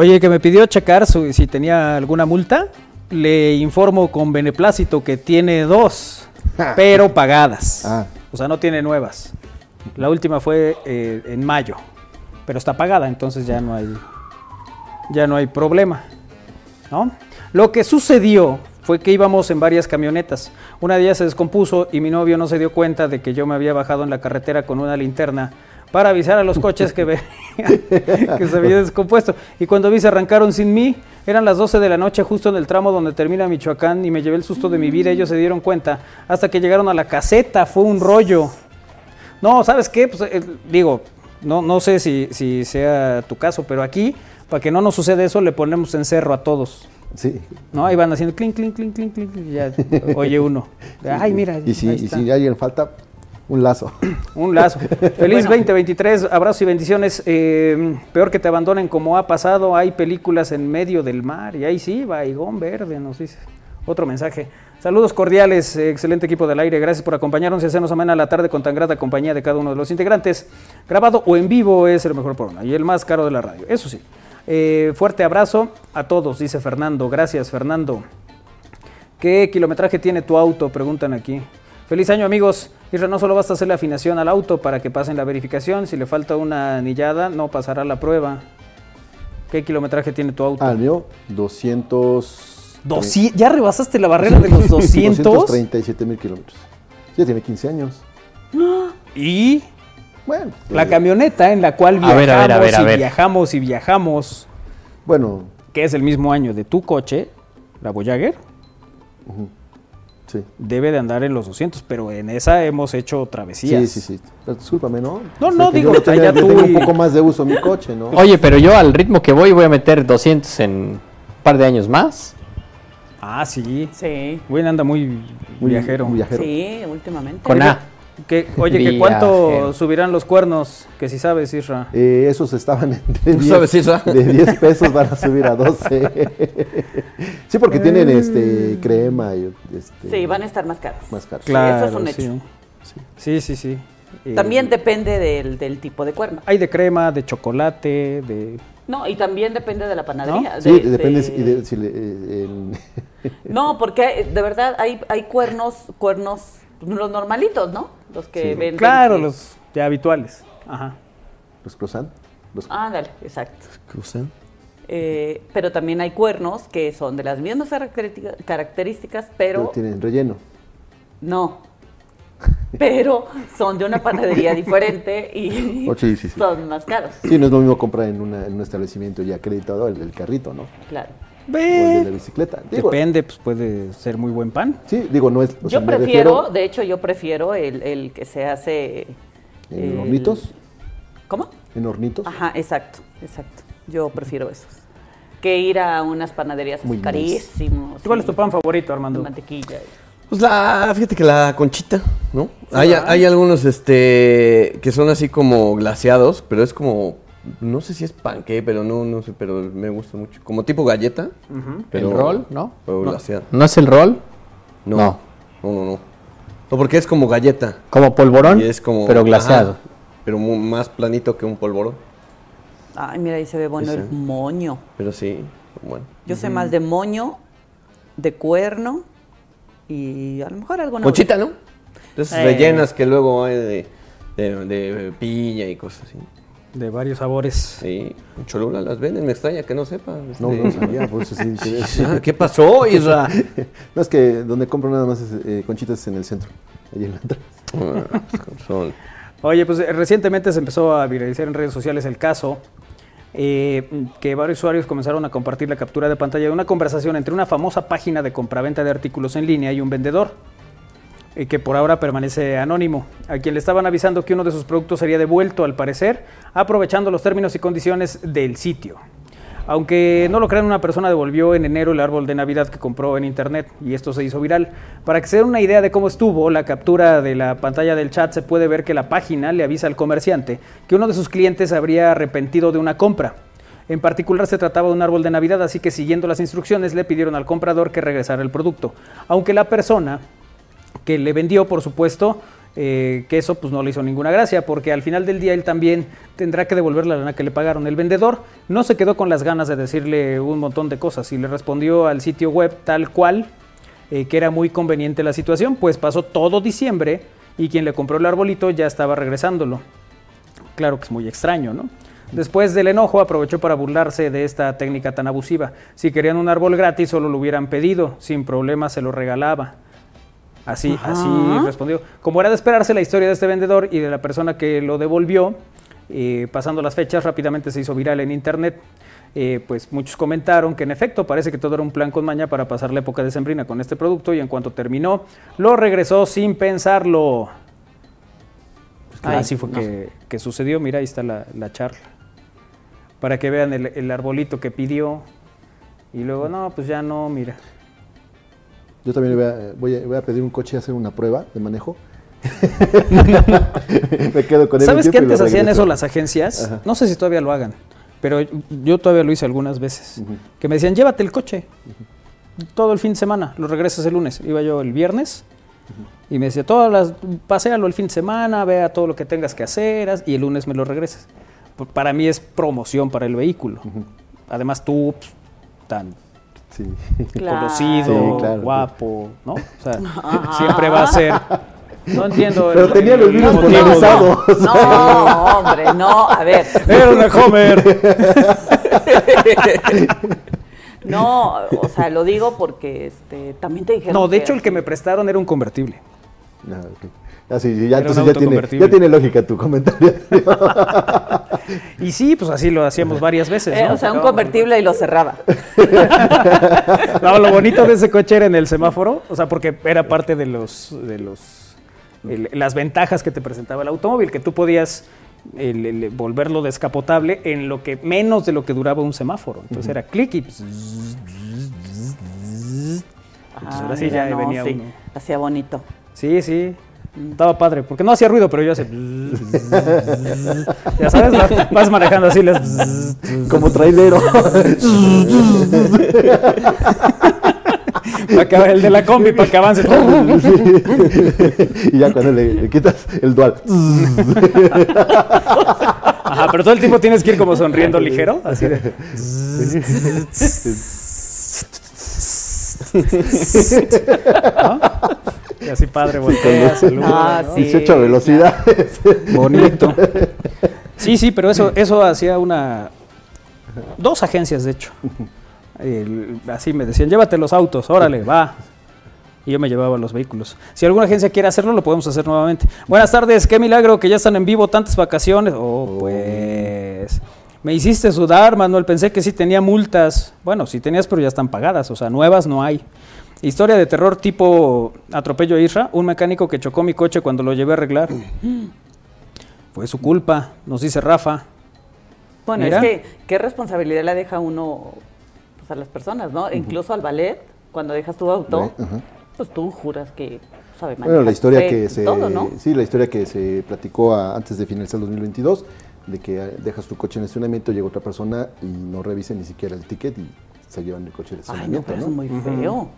Oye, que me pidió checar su- si tenía alguna multa. Le informo con beneplácito que tiene dos, pero pagadas. Ah. O sea, no tiene nuevas. La última fue eh, en mayo, pero está pagada, entonces ya no hay, ya no hay problema. ¿no? Lo que sucedió fue que íbamos en varias camionetas. Una de ellas se descompuso y mi novio no se dio cuenta de que yo me había bajado en la carretera con una linterna para avisar a los coches que, que se había descompuesto. Y cuando vi se arrancaron sin mí, eran las 12 de la noche justo en el tramo donde termina Michoacán y me llevé el susto de mi vida. Ellos se dieron cuenta hasta que llegaron a la caseta. Fue un rollo. No, ¿sabes qué? Pues, eh, digo, no, no sé si, si sea tu caso, pero aquí, para que no nos suceda eso, le ponemos encerro a todos. Sí. ¿No? Ahí van haciendo clink, clink, clink, clink, clink, ya oye uno. Ay, mira. Y si, ahí y si alguien falta, un lazo. Un lazo. Feliz 2023, abrazos y bendiciones. Eh, peor que te abandonen como ha pasado, hay películas en medio del mar y ahí sí, Baigón Verde, nos dice. Otro mensaje. Saludos cordiales, excelente equipo del aire, gracias por acompañarnos y hacernos amena la tarde con tan grata compañía de cada uno de los integrantes. Grabado o en vivo es el mejor programa y el más caro de la radio, eso sí. Eh, fuerte abrazo a todos, dice Fernando. Gracias, Fernando. ¿Qué kilometraje tiene tu auto? Preguntan aquí. Feliz año amigos. Isra, no solo basta hacer la afinación al auto para que pasen la verificación. Si le falta una anillada, no pasará la prueba. ¿Qué kilometraje tiene tu auto? Ah, el mío, 200... Doci- ¿Ya rebasaste la barrera de los 200? 237 mil kilómetros. Ya tiene 15 años. Y Bueno. la eh, camioneta en la cual A viajamos ver, a ver, a ver, a y ver. viajamos y viajamos, Bueno, que es el mismo año de tu coche, la Voyager, sí. debe de andar en los 200, pero en esa hemos hecho travesías. Sí, sí, sí. Pero discúlpame, ¿no? No, Sé no, digo, yo, tenía- yo tengo y- un poco más de uso en mi coche, ¿no? Oye, pero yo al ritmo que voy voy a meter 200 en un par de años más. Ah, sí. Sí, Buen anda muy, Muy- viajero. muy viajero. sí, últimamente. Con A. Que, oye, ¿que ¿cuánto subirán los cuernos? Que si sabes, Isra. Eh, esos estaban entre ¿Tú 10, sabes eso? de 10 pesos van a subir a 12. sí, porque tienen este crema y este Sí, van a estar más caros. más caros. Claro, eso es un hecho. Sí, sí, sí. sí. Eh, También depende del, del tipo de cuerno. Hay de crema, de chocolate, de... No, y también depende de la panadería. Sí, de- depende de- si- de- si le- eh, el- No, porque de verdad hay, hay cuernos, cuernos, los normalitos, ¿no? Los que Sí. venden. Claro, que- los ya habituales. Ajá. los croissants. Los, Ándale, exacto. Cruzan. Eh, pero también hay cuernos que son de las mismas característica- características, pero tienen relleno. no. Pero son de una panadería diferente y Oh, sí, sí, sí. son más caros. Sí, no es lo mismo comprar en, una- en un establecimiento ya acreditado el, el carrito, ¿no? Claro. O el de la bicicleta. Digo, Depende, pues puede ser muy buen pan. Sí, digo, no es. sea, Yo prefiero, refiero de hecho, yo prefiero el, el que se hace. ¿En el- hornitos? ¿Cómo? En hornitos. Ajá, exacto, exacto. Yo prefiero esos. Que ir a unas panaderías Muy carísimos. ¿Cuál es tu pan favorito, Armando? mantequilla. Pues la, fíjate que la conchita, ¿no? hay, hay algunos este que son así como glaseados, pero es como, no sé si es panque, pero no, no sé, pero me gusta mucho. Como tipo galleta, pero ¿El rol? ¿No? Pero No. glaseado. ¿No es el rol? No, No. no, no, no. No, porque es como galleta. Como polvorón, Y es como, pero glaseado. ajá, pero más planito que un polvorón. Ay, mira, ahí se ve bueno Ese. el moño. Pero sí, bueno. Yo sé más de moño, de cuerno y a lo mejor alguna. Conchita, ¿no? Entonces Eh. rellenas que luego hay de, de, de piña y cosas así. De varios sabores. Sí, en Cholula las venden, me extraña que no sepa. No, este. no sabía, por eso sí. Ah, ¿Qué pasó, Isra? No, es que donde compro nada más es, eh, conchitas es en el centro. Allí en la entrada. Ah. Oye, pues eh, recientemente se empezó a viralizar en redes sociales el caso eh, que varios usuarios comenzaron a compartir la captura de pantalla de una conversación entre una famosa página de compraventa de artículos en línea y un vendedor, que por ahora permanece anónimo, a quien le estaban avisando que uno de sus productos sería devuelto, al parecer, aprovechando los términos y condiciones del sitio. Aunque no lo crean, una persona devolvió en enero el árbol de Navidad que compró en internet y esto se hizo viral. Para que se den una idea de cómo estuvo, la captura de la pantalla del chat se puede ver que la página le avisa al comerciante que uno de sus clientes habría arrepentido de una compra. En particular se trataba de un árbol de Navidad, así que siguiendo las instrucciones le pidieron al comprador que regresara el producto. Aunque la persona que le vendió, por supuesto, eh, que eso pues no le hizo ninguna gracia, porque al final del día él también tendrá que devolver la lana que le pagaron. El vendedor no se quedó con las ganas de decirle un montón de cosas y le respondió al sitio web tal cual, eh, que era muy conveniente la situación, pues pasó todo diciembre y quien le compró el arbolito ya estaba regresándolo. Claro que es muy extraño, ¿no? Después del enojo aprovechó para burlarse de esta técnica tan abusiva. Si querían un árbol gratis solo lo hubieran pedido, sin problema se lo regalaba. Así, Ajá. así respondió. Como era de esperarse la historia de este vendedor y de la persona que lo devolvió, eh, pasando las fechas rápidamente se hizo viral en internet. Eh, pues muchos comentaron que en efecto parece que todo era un plan con maña para pasar la época decembrina con este producto y en cuanto terminó lo regresó sin pensarlo. Así fue no. que, que sucedió, mira, ahí está la, la charla. Para que vean el, el arbolito que pidió. Y luego, no, pues ya no, mira. Yo también voy a, voy a- voy a pedir un coche a hacer una prueba de manejo. Me quedo con él ¿Sabes que y antes hacían eso las agencias? Ajá. No sé si todavía lo hagan, pero yo todavía lo hice algunas veces. Que me decían, llévate el coche todo el fin de semana, lo regresas el lunes. Iba yo el viernes y me decía, todas las, paséalo el fin de semana, vea todo lo que tengas que hacer y el lunes me lo regresas. Para mí es promoción para el vehículo. Además tú, pues, tan Sí. Claro. conocido, Sí, claro. guapo, ¿no? O sea, siempre va a ser... No entiendo. Pero el- tenía el- los motivo. polarizados. No, hombre, no, a ver. Era una Homer. No, o sea, lo digo porque este también te dijeron. No, de hecho el que me prestaron era un convertible. Ah, ok. Ah, sí, ya, entonces tiene, convertible. ya tiene lógica tu comentario. Y sí, pues así lo hacíamos varias veces. Eh, o sea, un convertible y lo cerraba. No, lo bonito de ese coche era en el semáforo, o sea, porque era parte de los, de los, el- las ventajas que te presentaba el automóvil, que tú podías el- el- volverlo descapotable en lo que menos de lo que duraba un semáforo. Entonces era clic y pues, Ah, ahora sí ya venía uno. Hacía bonito. sí, sí. Estaba padre, porque no hacía ruido, pero yo hacía. ya sabes, vas, manejando así las. Como trailero. Para que el de la combi, para que avance. y ya cuando le, le quitas el dual. Ajá, pero todo el tiempo tienes que ir como sonriendo ligero, así de. ¿No? Y así padre, voltea, saluda, Ah, ¿no? sí. 18 a velocidades. Bonito. Sí, sí, pero eso, eso hacía una. Dos agencias, de hecho. El- así me decían, llévate los autos, órale, va. Y yo me llevaba los vehículos. Si alguna agencia quiere hacerlo, lo podemos hacer nuevamente. Buenas tardes, qué milagro que ya están en vivo tantas vacaciones. Oh, pues. Me hiciste sudar, Manuel. Pensé que sí tenía multas. Bueno, sí tenías, pero ya están pagadas. O sea, nuevas no hay. Historia de terror tipo atropello a Isra. Un mecánico que chocó mi coche cuando lo llevé a arreglar. Fue su culpa, nos dice Rafa. Bueno, Mira. es que qué responsabilidad le deja uno pues, a las personas, ¿no? Incluso al ballet, cuando dejas tu auto, pues tú juras que sabe Bueno, la manejar historia que se todo, ¿no? sí, la historia que se platicó a- antes de finalizar el 2022 de que dejas tu coche en estacionamiento, llega otra persona y no revisa ni siquiera el ticket y se llevan el coche de Ay, no, estacionamiento, pero ¿no? eso es muy feo.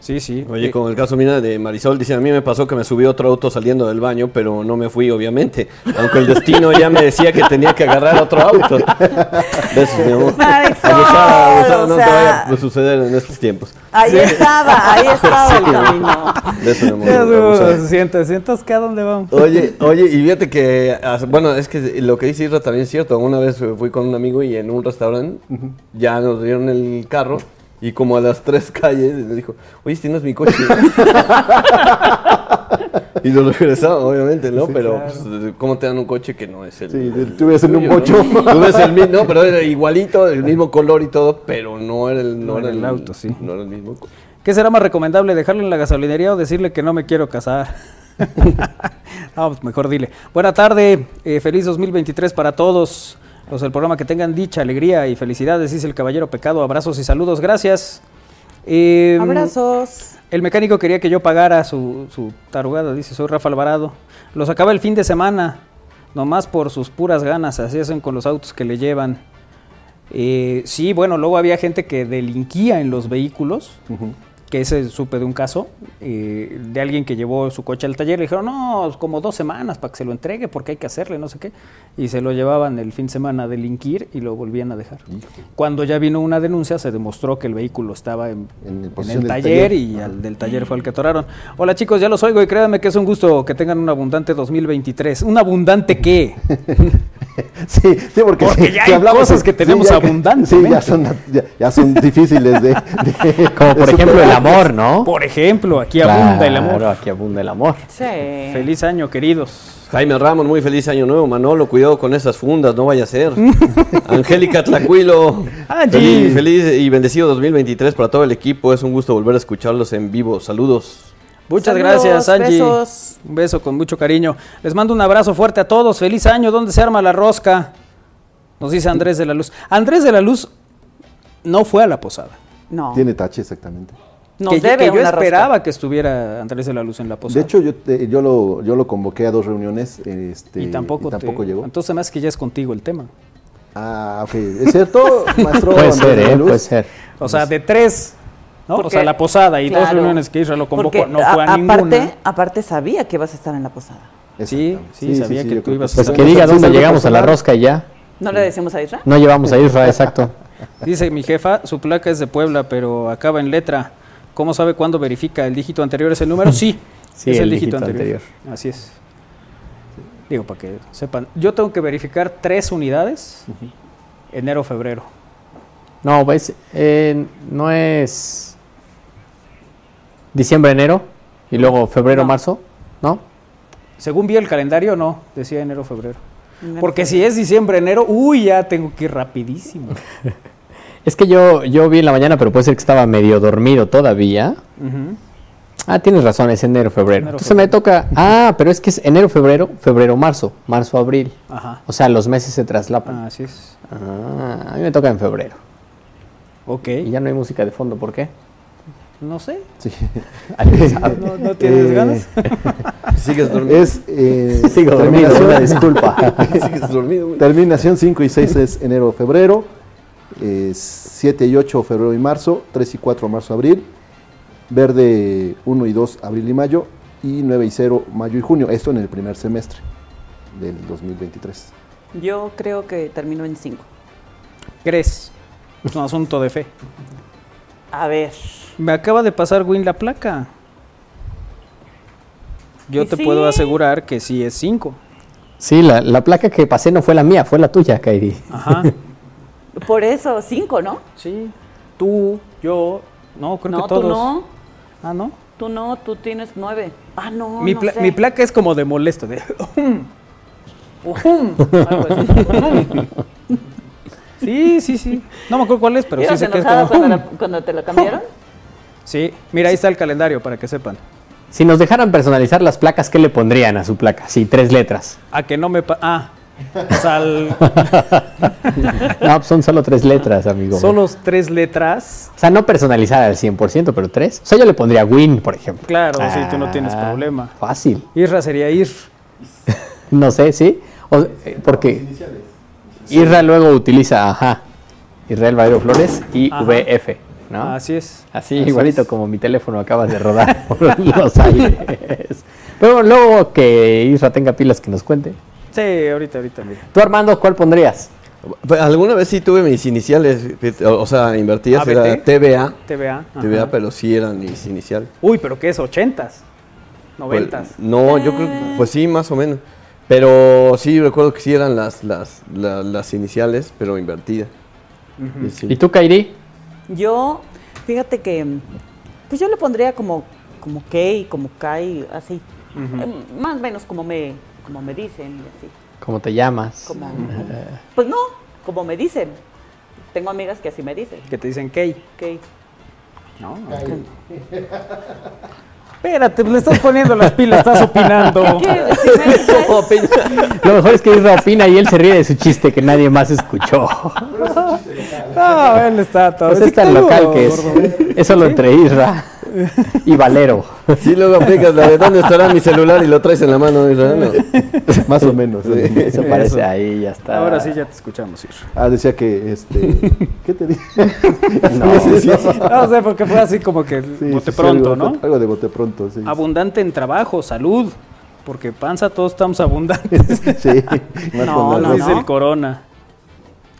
Sí, sí. Oye, Eh, como el caso mira de Marisol, dice, a mí me pasó que me subí otro auto saliendo del baño, pero no me fui, obviamente. Aunque el destino ya me decía que tenía que agarrar otro auto. Besos, mi amor. Marisol, Abusada, abusada, no sea- te vaya a suceder en estos tiempos. Ahí estaba, ahí estaba el camino. Besos, mi amor. sienta, sientas que a dónde vamos. Oye, oye, y fíjate que, bueno, es que lo que dice Isra también es cierto. Una vez fui con un amigo y en un restaurante ya nos dieron el carro y como a las tres calles le dijo, oye, tienes mi coche. y lo regresamos, obviamente, ¿no? Pero, pues, ¿cómo te dan un coche que no es el. Sí, tú ves en un bocho. ¿no? Tú ves el mismo, no, pero era igualito, el mismo color y todo, pero no era el, no No era era el auto, sí. No era el mismo. ¿Qué será más recomendable, dejarlo en la gasolinería o decirle que no me quiero casar? no, pues mejor dile. Buena tarde, eh, feliz 2023 para todos. Los del programa que tengan dicha, alegría y felicidades, dice el caballero pecado. Abrazos y saludos, gracias. Eh, Abrazos. El mecánico quería que yo pagara su, su tarugada, dice, soy Rafa Alvarado. Los acaba el fin de semana, nomás por sus puras ganas, así hacen con los autos que le llevan. Eh, sí, bueno, luego había gente que delinquía en los vehículos. Ujú. Que ese supe de un caso, eh, de alguien que llevó su coche al taller, le dijeron, no, como dos semanas para que se lo entregue, porque hay que hacerle, no sé qué, y se lo llevaban el fin de semana a delinquir y lo volvían a dejar. Cuando ya vino una denuncia, se demostró que el vehículo estaba en, En en posición el taller, taller. y al del taller fue el que atoraron. Hola chicos, ya los oigo y créanme que es un gusto que tengan un abundante 2023. ¿Un abundante qué? Sí, sí, porque, Porque ya si hay hablamos- cosas que tenemos ya abundantemente. Sí, ya son, ya, ya son difíciles de, de- Como por de ejemplo el. Amor, ¿no? Por ejemplo, aquí abunda el amor. Aquí abunda el amor. Sí. Feliz año, queridos. Jaime Ramos, muy feliz año nuevo. Manolo, cuidado con esas fundas, no vaya a ser. Angélica Tlacuilo, Angie. feliz, feliz y bendecido 2023 para todo el equipo. Es un gusto volver a escucharlos en vivo. Saludos. Muchas Saludos, gracias, Angie. besos. Un beso con mucho cariño. Les mando un abrazo fuerte a todos. Feliz año. ¿Dónde se arma la rosca? Nos dice Andrés de la Luz. Andrés de la Luz no fue a la posada. No. Tiene tache, exactamente. Nos que yo- debe que yo una rosca. esperaba que estuviera Andrés de la Luz en la posada. De hecho, yo, te- yo, lo, yo lo convoqué a dos reuniones este, y tampoco, te- llegó. Entonces, más que ya es contigo el tema. Ah, ok. ¿Es cierto, maestro? Puede ser, ¿eh? Luz? Puede ser. O sea, de tres, ¿no? o sea, la posada y dos reuniones que Israel lo convocó, porque no fue a, a- ninguna. aparte, aparte sabía que ibas a estar en la posada. Sí, sí, sabía que tú ibas a Pues Sí, que sí, diga dónde llegamos a la rosca y ya. ¿No le decimos a Isra? No llevamos a Isra, exacto. Dice mi jefa, su placa es de Puebla, pero acaba en letra. ¿Cómo sabe cuándo verifica? ¿El dígito anterior es el número? Sí, Sí, es el, el dígito, dígito anterior. Así es. Digo, para que sepan. Yo tengo que verificar tres unidades enero, febrero. No, pues eh, no es diciembre, enero y luego febrero, No. marzo, ¿no? Según vi el calendario, no, decía enero, febrero. Enero, Porque si es diciembre, enero, uy, ya tengo que ir rapidísimo. Es que yo, yo vi en la mañana, pero puede ser que estaba medio dormido todavía. Ah, tienes razón, es enero, febrero. Enero, Entonces me toca. Ah, pero es que es enero, febrero, febrero, marzo, marzo, abril. Ajá. O sea, los meses se traslapan. Así es. Ah, a mí me toca en febrero. Ok. Y ya no hay música de fondo, ¿por qué? No sé. Sí. ¿Alguien sabe? ¿No, no tienes Eh, ganas? ¿Sigues dormido? Es eh, Sigo dormido, terminación- una disculpa. ¿Sigues dormido? güey? Terminación 5 y 6 es enero, febrero. 7 y 8 febrero y marzo. 3 y 4 marzo, abril. Verde 1 y 2 abril y mayo. Y 9 y 0 mayo y junio. Esto en el primer semestre del 2023. Yo creo que termino en 5. ¿Crees? Es un asunto de fe. A ver. Me acaba de pasar Win la placa. Yo te sí. puedo asegurar que sí es 5. Sí, la, la placa que pasé no fue la mía, fue la tuya, Kairi. Ajá. Por eso, 5, ¿no? sí. Tú, yo, no, creo no, que todos. tú no. Ah, ¿no? Tú no, tú tienes 9. Ah, no, mi, no pla- sé. mi placa es como de molesto, de... Sí, sí, sí. No me acuerdo cuál es, pero sí ¿Ibas sé que es como... cuando, la- cuando te lo cambiaron? Sí, mira, ahí está el calendario para que sepan. Si nos dejaran personalizar las placas, ¿qué le pondrían a su placa? Sí, tres letras. A que no me... pa- ah, o sea, al- No, son solo tres letras, amigo. son los tres letras. O sea, no personalizada al 100%, pero tres. O sea, yo le pondría Win, por ejemplo. Claro, sí, tú no tienes Ah, problema. Fácil. Irra sería ir. No sé, ¿sí? O- eh, porque Irra luego utiliza, ajá, Israel Valero Flores y Ajá. VF, ¿no? Así es. Así, igualito como mi teléfono acaba de rodar por los aires. Pero luego que Isra tenga pilas que nos cuente. Sí, ahorita, ahorita, mira. Tú, Armando, ¿cuál pondrías? Pues, Alguna vez sí tuve mis iniciales, o sea, invertidas, ABT. era TVA. TVA. ajá. TVA, pero sí eran mis iniciales. Uy, pero ¿qué es? ¿Ochentas? Pues, ¿Noventas? no, yo creo pues sí, más o menos. Pero sí, recuerdo que sí eran las, las, la- las iniciales, pero invertidas. Y sí. ¿Y tú, Kairi? Yo, fíjate que, pues yo le pondría como, como Kay, como Kai, así. Eh, Más o menos como me, como me dicen, y así. ¿Cómo te llamas? Como, pues no, como me dicen. Tengo amigas que así me dicen. Que te dicen Key. Kay. No, Espérate, pues le estás poniendo las pilas, estás opinando. ¿Qué? Lo mejor es que Isra opina y él se ríe de su chiste que nadie más escuchó. No, él está todo. Pues sí es tan local que es. gordo. Es solo entre Isra. Y Valero. Sí, luego aplicas la de dónde estará mi celular y lo traes en la mano. Israel, ¿no? Más o menos. sí. Eso parece ahí, ya está. Ahora sí ya te escuchamos ir. Ah, decía que, este, ¿qué te dije? No, sí. Sé, porque fue así como que Sí, bote sí, sí, pronto, algo, ¿no? Algo de bote pronto, sí. Abundante en trabajo, salud. Porque panza todos estamos abundantes. Sí, más No, no. Dice el Corona.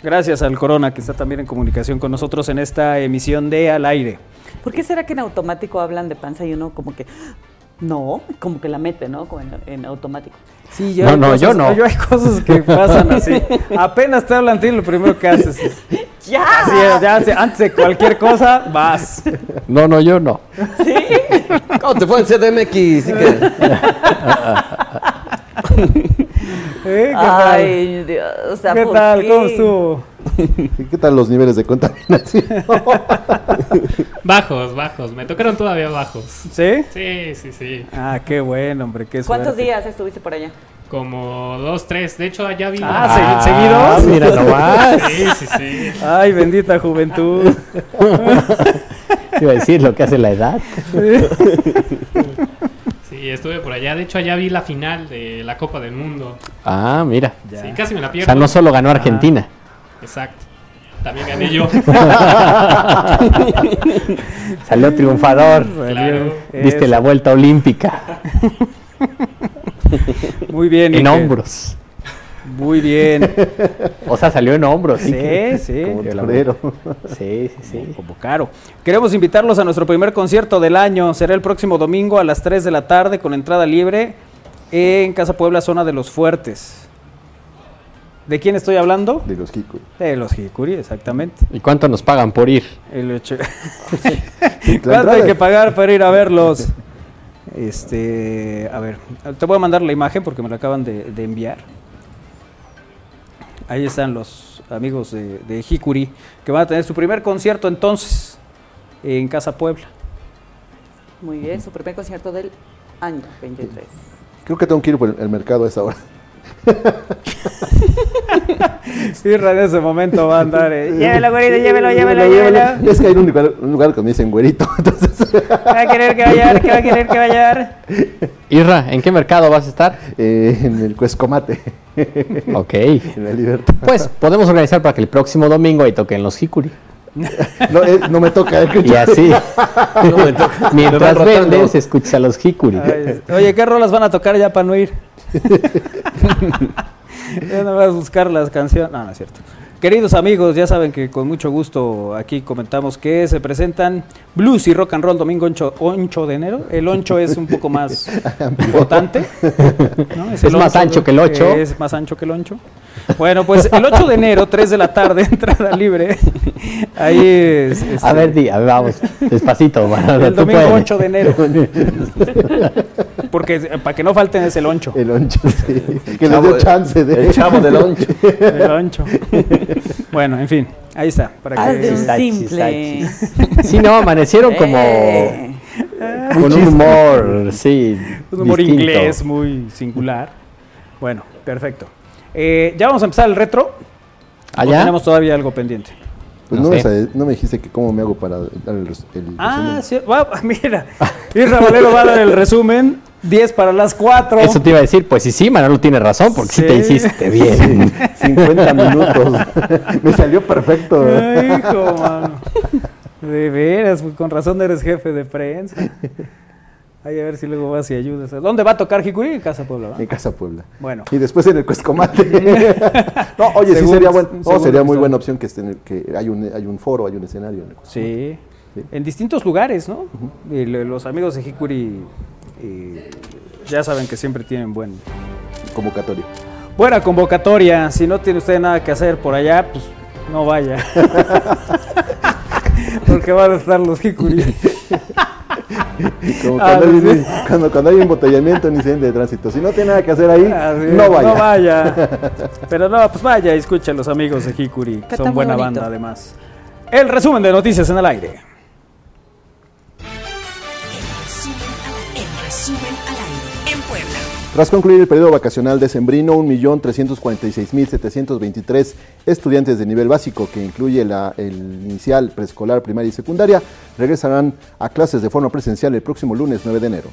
Gracias al Corona que está también en comunicación con nosotros en esta emisión de Al Aire. ¿Por qué será que en automático hablan de panza y uno como que no, como que la mete, ¿no? Como en, en automático. Sí, No, hay no, cosas- yo no. Yo hay cosas que pasan así. Apenas te hablan a ti, lo primero que haces es. ¡Ya! Así es, ya antes de cualquier cosa, vas. no, no, yo no. ¿Cómo te fue en CDMX? Sí que- ¿Eh? ¿Qué tal? Ay, Dios, o sea, ¿Qué ¿por tal? qué? ¿Cómo estuvo? ¿Qué tal los niveles de contaminación? Bajos, bajos. Me tocaron todavía bajos. ¿Sí? Sí, sí, sí. Ah, qué bueno, hombre, qué ¿Cuántos suerte. días estuviste por allá? Como dos, tres. De hecho, allá vi. Ah, ¿se- ¿seguidos? mira nomás. Sí, sí, sí. Ay, bendita juventud. Iba a decir lo que hace la edad. Sí, estuve por allá. De hecho, allá vi la final de la Copa del Mundo. Ah, mira. Ya. Sí, casi me la O pierdo. sea, no solo ganó Argentina. Exacto. También gané yo. Salió triunfador. Claro. Diste la vuelta olímpica Muy bien. en Iker. hombros. Muy bien. O sea, salió en hombros. Sí, que- sí. como Torero. Sí, sí, sí. Como caro. Queremos invitarlos a nuestro primer concierto del año. Será el próximo domingo a las 3 de la tarde con entrada libre en Casa Puebla, zona de los Fuertes. ¿De quién estoy hablando? De los Hikuri. De los Hikuri, exactamente. ¿Y cuánto nos pagan por ir? El ocho- La ¿Cuánto hay que pagar para ir a verlos? Este, a ver, te voy a mandar la imagen porque me la acaban de, de enviar. Ahí están los amigos de, de Hikuri que van a tener su primer concierto entonces en Casa Puebla. Muy bien, su primer concierto del año 23. Creo que tengo que ir por el, el mercado a esa hora. Irra en ese momento va a andar. eh, llévelo, güerito, llévelo, llévelo, llévelo. Es que hay un lugar, un lugar que me dicen güerito, entonces ¿Qué va a querer que vaya? ¿Qué va a querer que vaya? Irra, ¿en qué mercado vas a estar? eh, en el Cuescomate, Ok. en la Libertad. Pues podemos organizar para que el próximo domingo ahí toquen los Hikuri. No, eh, no me toca. eh, que- Y así, No me toca. Mientras vendes, escuchas a los Hikuri. Ay, Oye, ¿qué rolas van a tocar ya para no ir? ya no vas a buscar las canciones. No, no es cierto. Queridos amigos, ya saben que con mucho gusto aquí comentamos que se presentan blues y rock and roll domingo 8, de enero. El 8 es un poco más importante. ¿no? Es más ancho que el ocho. Es más ancho que el 8. Bueno, pues el 8 de enero, 3 de la tarde, entrada libre. Ahí es. este, A ver, di, a ver, vamos, despacito. El domingo puedes. 8 de enero. Porque eh, para que no falten es el 8. El oncho, sí. Que les de- chance de. El chavo del oncho. El 8. bueno, en fin, ahí está. Para Haz de que... un Sachis, simple. Sí, no, amanecieron como Eh, con un humor, sí. Un humor distinto. inglés muy singular. Bueno, perfecto. Eh, ya vamos a empezar el retro. ¿O ¿Allá? tenemos todavía algo pendiente? Pues No no, me, sé. sa- no me dijiste que cómo me hago para dar el, el Ah, resumen. sí, va- mira. Isra Valero va a dar el resumen. 10 para las 4. Eso te iba a decir, pues sí, sí, Manolo tiene razón, porque sí, te Sí. hiciste bien. 50 minutos. me salió perfecto. Ay, hijo, mano. De veras, pues, con razón eres jefe de prensa. Ay, a ver si luego vas y ayudas. ¿Dónde va a tocar Hikuri? En Casa Puebla. ¿va? En Casa Puebla. Bueno. Y después en el Cuescomate. no, oye, Según- sí sería, buen, oh, sería muy buena opción que, estén, que hay, un, hay un foro, hay un escenario en el Cuescomate. Sí. En distintos lugares, ¿no? Y le- los amigos de Hikuri eh, ya saben que siempre tienen buen, Convocatoria. buena convocatoria. Si no tiene usted nada que hacer por allá, pues no vaya. Porque van a estar los Hikuri. Como Ah, cuando, hay, sí. cuando, cuando hay embotellamiento en incidente de tránsito. Si no tiene nada que hacer ahí, es, no vaya. No vaya. Pero no, pues vaya y escuche a los amigos de Hikuri. Son buena bonito. banda además. El resumen de noticias en el aire. Al aire. En Puebla. Tras concluir el periodo vacacional decembrino, 1.346.723 estudiantes de nivel básico, que incluye la- el inicial, preescolar, primaria y secundaria, regresarán a clases de forma presencial el próximo lunes 9 de enero.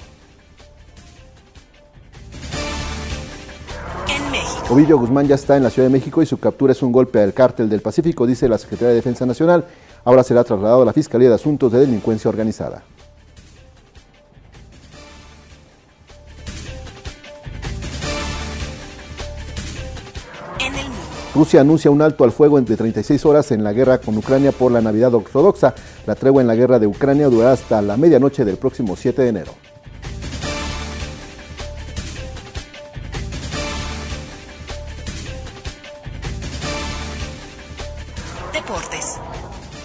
Ovillo Guzmán ya está en la Ciudad de México y su captura es un golpe al cártel del Pacífico, dice la Secretaría de Defensa Nacional. Ahora será trasladado a la Fiscalía de Asuntos de Delincuencia Organizada. Rusia anuncia un alto al fuego de 36 horas en la guerra con Ucrania por la Navidad ortodoxa. La tregua en la guerra de Ucrania durará hasta la medianoche del próximo 7 de enero.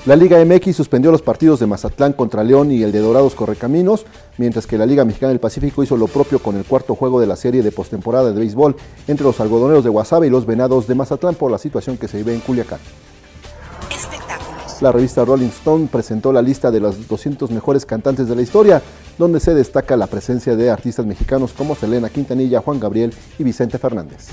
La Liga MX suspendió los partidos de Mazatlán contra León y el de Dorados Correcaminos, mientras que la Liga Mexicana del Pacífico hizo lo propio con el cuarto juego de la serie de postemporada de béisbol entre los algodoneros de Guasave y los Venados de Mazatlán por la situación que se vive en Culiacán. Espectáculos. La revista Rolling Stone presentó la lista de los 200 mejores cantantes de la historia, donde se destaca la presencia de artistas mexicanos como Selena Quintanilla, Juan Gabriel y Vicente Fernández.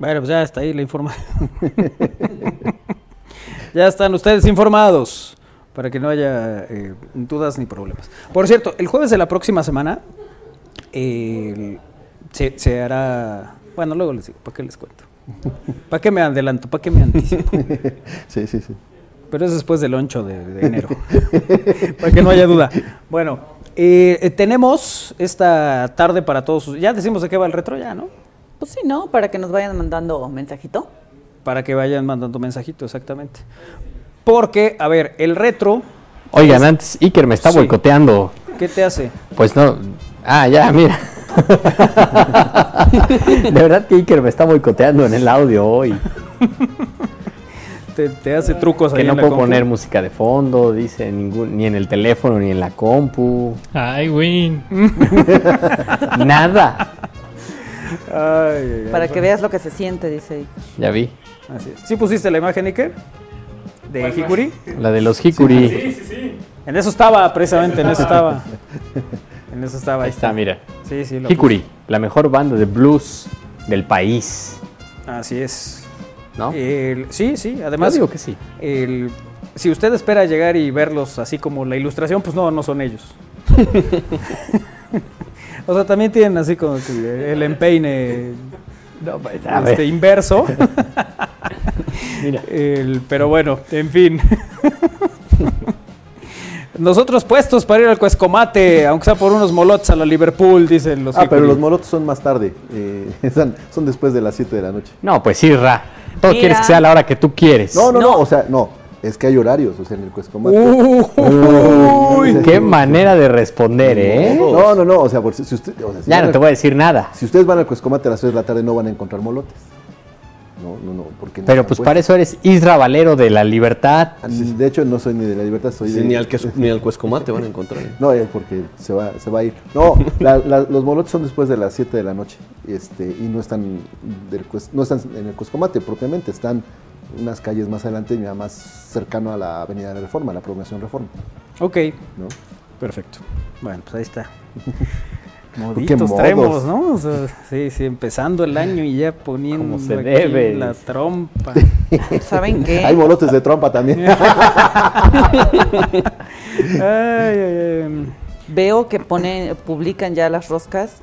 Bueno, pues ya está ahí la información. ya están ustedes informados para que no haya eh, dudas ni problemas. Por cierto, el jueves de la próxima semana eh, se, se hará... Bueno, luego les digo, ¿para qué les cuento? ¿Para qué me adelanto? ¿Para qué me anticipo? Sí, sí, sí. Pero es después del 8 de, de enero. para que no haya duda. Bueno, eh, eh, tenemos esta tarde para todos. Ya decimos de qué va el retro, ya, ¿no? Pues sí, ¿no? Para que nos vayan mandando mensajito. Para que vayan mandando mensajitos, exactamente. Porque, a ver, el retro, Oigan, antes Iker me está Sí. boicoteando. ¿qué te hace? Pues no. Ah, ya, mira. De verdad que Iker me está boicoteando en el audio hoy. Te, te hace trucos ahí Que no en la puedo compu. poner música de fondo, dice, ningún, ni en el teléfono, ni en la compu. Ay, Win. Nada. Ay. Para que veas lo que se siente, dice. Ya vi. Así es. ¿Sí pusiste la imagen, Iker? ¿De Hikuri? La de los Hikuri. En eso estaba, precisamente, en eso estaba. En eso estaba. Ahí está, mira. Sí, sí, lo Hikuri, la mejor banda de blues del país. Así es. ¿No? El- sí, sí, Yo además, digo que sí. el- si usted espera llegar y verlos así como la ilustración, pues no, no son ellos. o sea, también tienen así como que el empeine A este, ver, inverso. mira. El- pero bueno, en fin. Nosotros puestos para ir al Cuescomate, aunque sea por unos molots a la Liverpool, dicen los Ah, pero los molotos son más tarde. eh, son, son después de las 7 de la noche. No, pues sí, Ra. Todo Mira. quieres que sea a la hora que tú quieres. No, no, no, No. o sea, no. Es que hay horarios, o sea, en el Cuescomate. Uy, Qué manera de responder, ¿eh? No, no, no, o sea, por si, si usted, o sea, si Ya no al- te voy a decir nada. Si ustedes van al Cuescomate a las 3 de la tarde no van a encontrar molotes. No, no, no, porque no Pero pues para eso eres Isra Valero de la Libertad. Ah, De hecho, no soy ni de la libertad, soy Sí, de... ni, al queso- ni al cuescomate van a encontrar. ¿eh? No, es porque se va, se va a ir. No, la- la- los molotes son después de las 7 de la noche este, y no están, del no están en el Cuescomate propiamente, están unas calles más adelante, ya más cercano a la Avenida de Reforma, la Promulgación Reforma. ok, ¿no? perfecto. Bueno, pues ahí está. Moditos traemos, ¿no? O sea, sí, sí, empezando el año y ya poniendo Como se aquí debe, la trompa. ¿Saben qué? Hay molotes de trompa también. Ay, ay, ay. Veo que ponen, publican ya las roscas.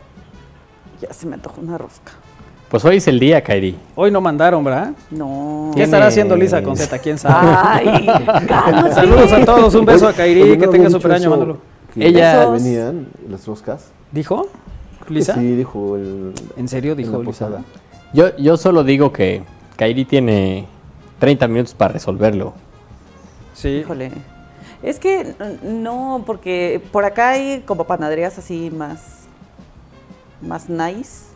Ya se me antojó una rosca. Pues hoy es el día, Kairi. Hoy no mandaron, ¿verdad? No. ¿Qué estará haciendo Lisa con Z? ¿Quién sabe? Ay, cálmate. Saludos a todos, un beso a Kairi, que ¿no tenga super año, Ella- venían las roscas. ¿Dijo? ¿Lisa? Sí, dijo el, ¿En serio dijo la Lisa? posada. Yo, yo solo digo que Kairi tiene 30 minutos para resolverlo. Sí. Híjole. Es que no, porque por acá hay como panaderías así más, más nice.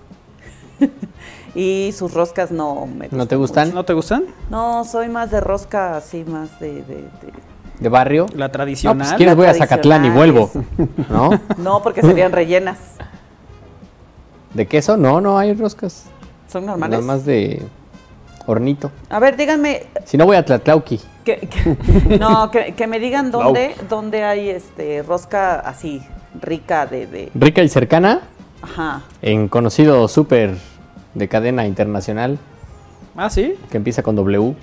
y sus roscas no me ¿No te gustan? ¿No te gustan? No, soy más de rosca así, más de... de- de- ¿De barrio? La No, tradicional. pues quieres la voy a Zacatlán y vuelvo. ¿No? No, porque serían rellenas. ¿De queso? No, no hay roscas. ¿Son normales? Nada más de hornito. A ver, díganme, Si no voy a Tlatlauqui. que, que- no, que, que me digan dónde, dónde hay este rosca así, rica de, de... Rica y cercana, Ajá. en conocido súper de cadena internacional, Ah, sí. que empieza con W,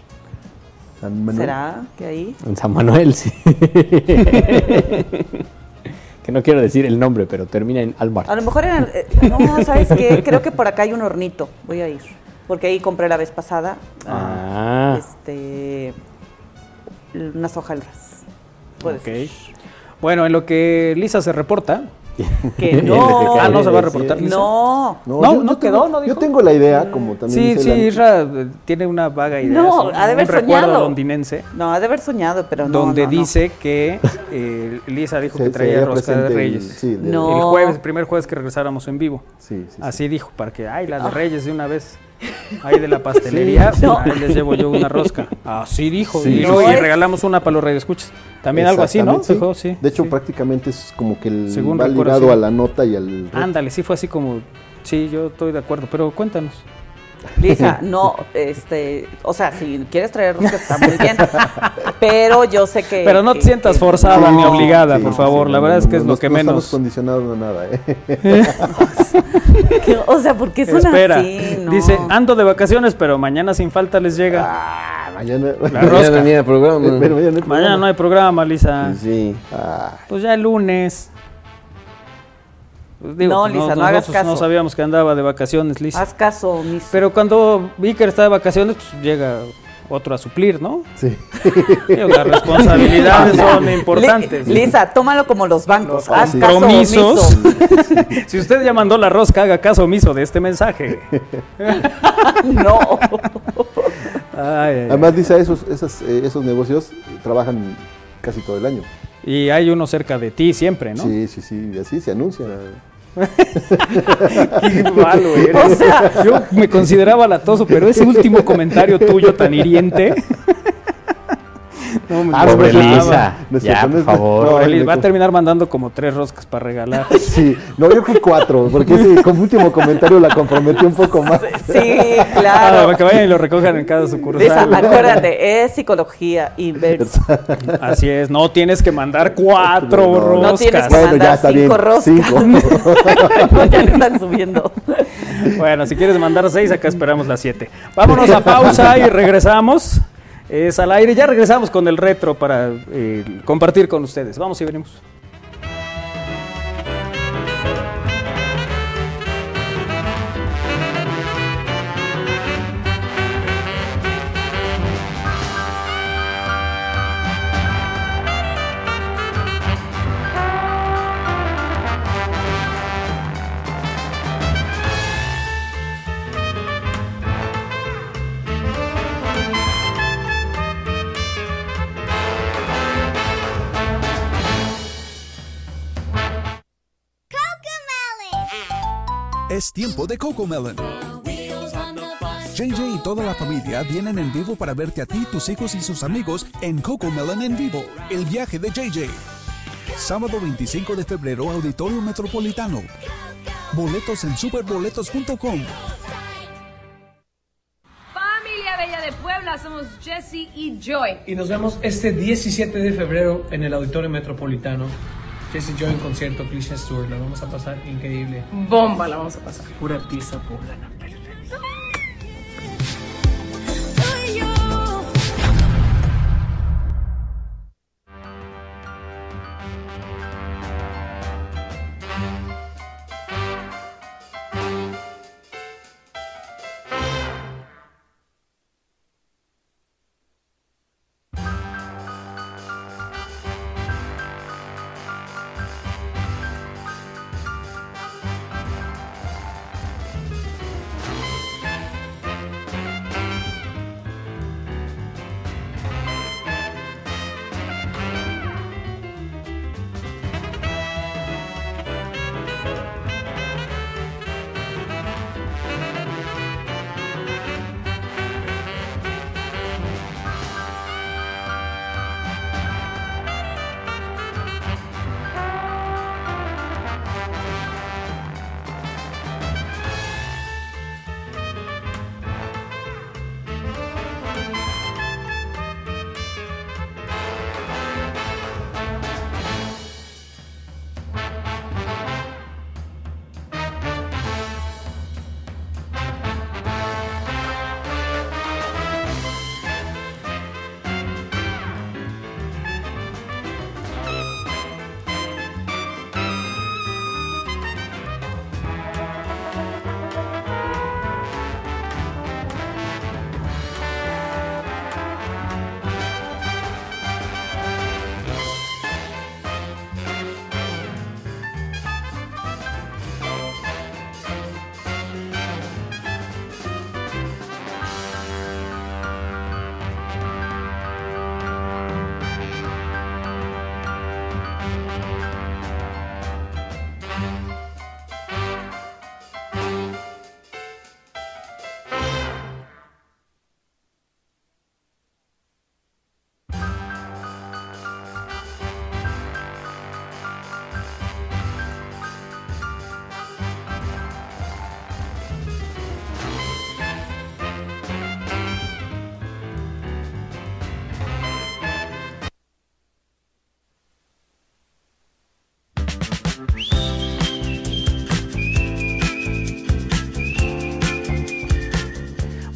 San Manuel. ¿Será que ahí? en San Manuel, sí. que no quiero decir el nombre, pero termina en Almar. A lo mejor en el, eh, no, ¿sabes qué? Creo que por acá hay un hornito. Voy a ir. Porque ahí compré la vez pasada. Ah, Este. Unas hojaldas. Ser. Ok. Bueno, en lo que Lisa se reporta. Que no. Ah, no se va a reportar Lisa. No. No, yo- no yo quedó, tengo- no dijo. Yo tengo la idea, como también Sí, dice sí, Isra eh, tiene una vaga idea. No, ha de haber un recuerdo soñado. londinense. No, ha de haber soñado, pero no. donde no, no. dice que eh, Lisa dijo se- que traía rosca de presente el- Reyes. sí, de- No. El jueves, el primer jueves que regresáramos en vivo. Sí, sí, sí. Así dijo, para que, ay, la de Reyes de una vez. Ahí de la pastelería, Sí. No. ahí les llevo yo una rosca. Así dijo. Sí. Y, No regalamos una para los reyes escuchas. También algo así, ¿no? Sí, De hecho, prácticamente es como que el Según va recuerdo, ligado a la nota y al... Ándale, sí fue así como. Sí, yo estoy de acuerdo, pero cuéntanos. Lisa, no, este. O sea, si quieres traer rosca está muy bien. Pero yo sé que. Pero no te que- sientas que- forzada ni No. obligada, Sí, por favor. sí, la no, verdad no, es que es no, lo que no menos. estamos condicionados a nada, ¿eh? que- O sea, ¿por qué suena Espera, así? No. dice, ando de vacaciones, pero mañana sin falta les llega. Ah, mañana... La rosca. Mañana programa. No hay Mañana no hay programa, Lisa. Sí. Ah, Pues ya el lunes. Pues No, pues Lisa, no hagas nosotros No caso. sabíamos que andaba de vacaciones, Lisa. Haz caso, mis. Pero cuando Vicker está de vacaciones, pues llega otro a suplir, ¿no? sí. Digo, Las responsabilidades son Li- importantes. Lisa, tómalo como los bancos. Haz caso compromisos. omiso. Si usted ya mandó la rosca, haga caso omiso de este mensaje. no. Ay, ay, ay. Además, Lisa, esos, esas, eh, esos negocios trabajan casi todo el año. Y hay uno cerca de ti siempre, ¿no? Sí, sí, sí, y así se anuncia. Qué malo eres. Yo me consideraba latoso, pero ese último comentario tuyo tan hiriente. No, me Ah, Pobre no, no, Lisa. ya, por favor. no, Pobre me Liz, va a terminar mandando como tres roscas para regalar. Sí, no, yo creo cuatro, porque ese como último comentario la comprometió un poco más. Sí, Ah, claro. para que vayan y lo recojan en cada Lisa, sucursal. acuérdate, es psicología inversa. Así es, no tienes que mandar cuatro No, no. roscas. No tienes que Bueno, ya mandar está cinco bien, roscas. cinco. no, ya le están subiendo. Bueno, si quieres mandar seis, acá esperamos las siete. Vámonos a pausa y regresamos. Es al aire. Ya regresamos con el retro para eh, compartir con ustedes. Vamos y venimos. Es tiempo de Coco Melon. JJ y toda la familia vienen en vivo para verte a ti, tus hijos y sus amigos en Coco Melon en vivo, el viaje de JJ. Sábado 25 de febrero, Auditorio Metropolitano. Boletos en superboletos.com. Familia Bella de Puebla, somos Jesse y Joy. Y nos vemos este 17 de febrero en el Auditorio Metropolitano. Jesse Joy en concierto, Cliché Tour. La vamos a pasar increíble. Bomba la vamos a pasar. Pura pieza poblana.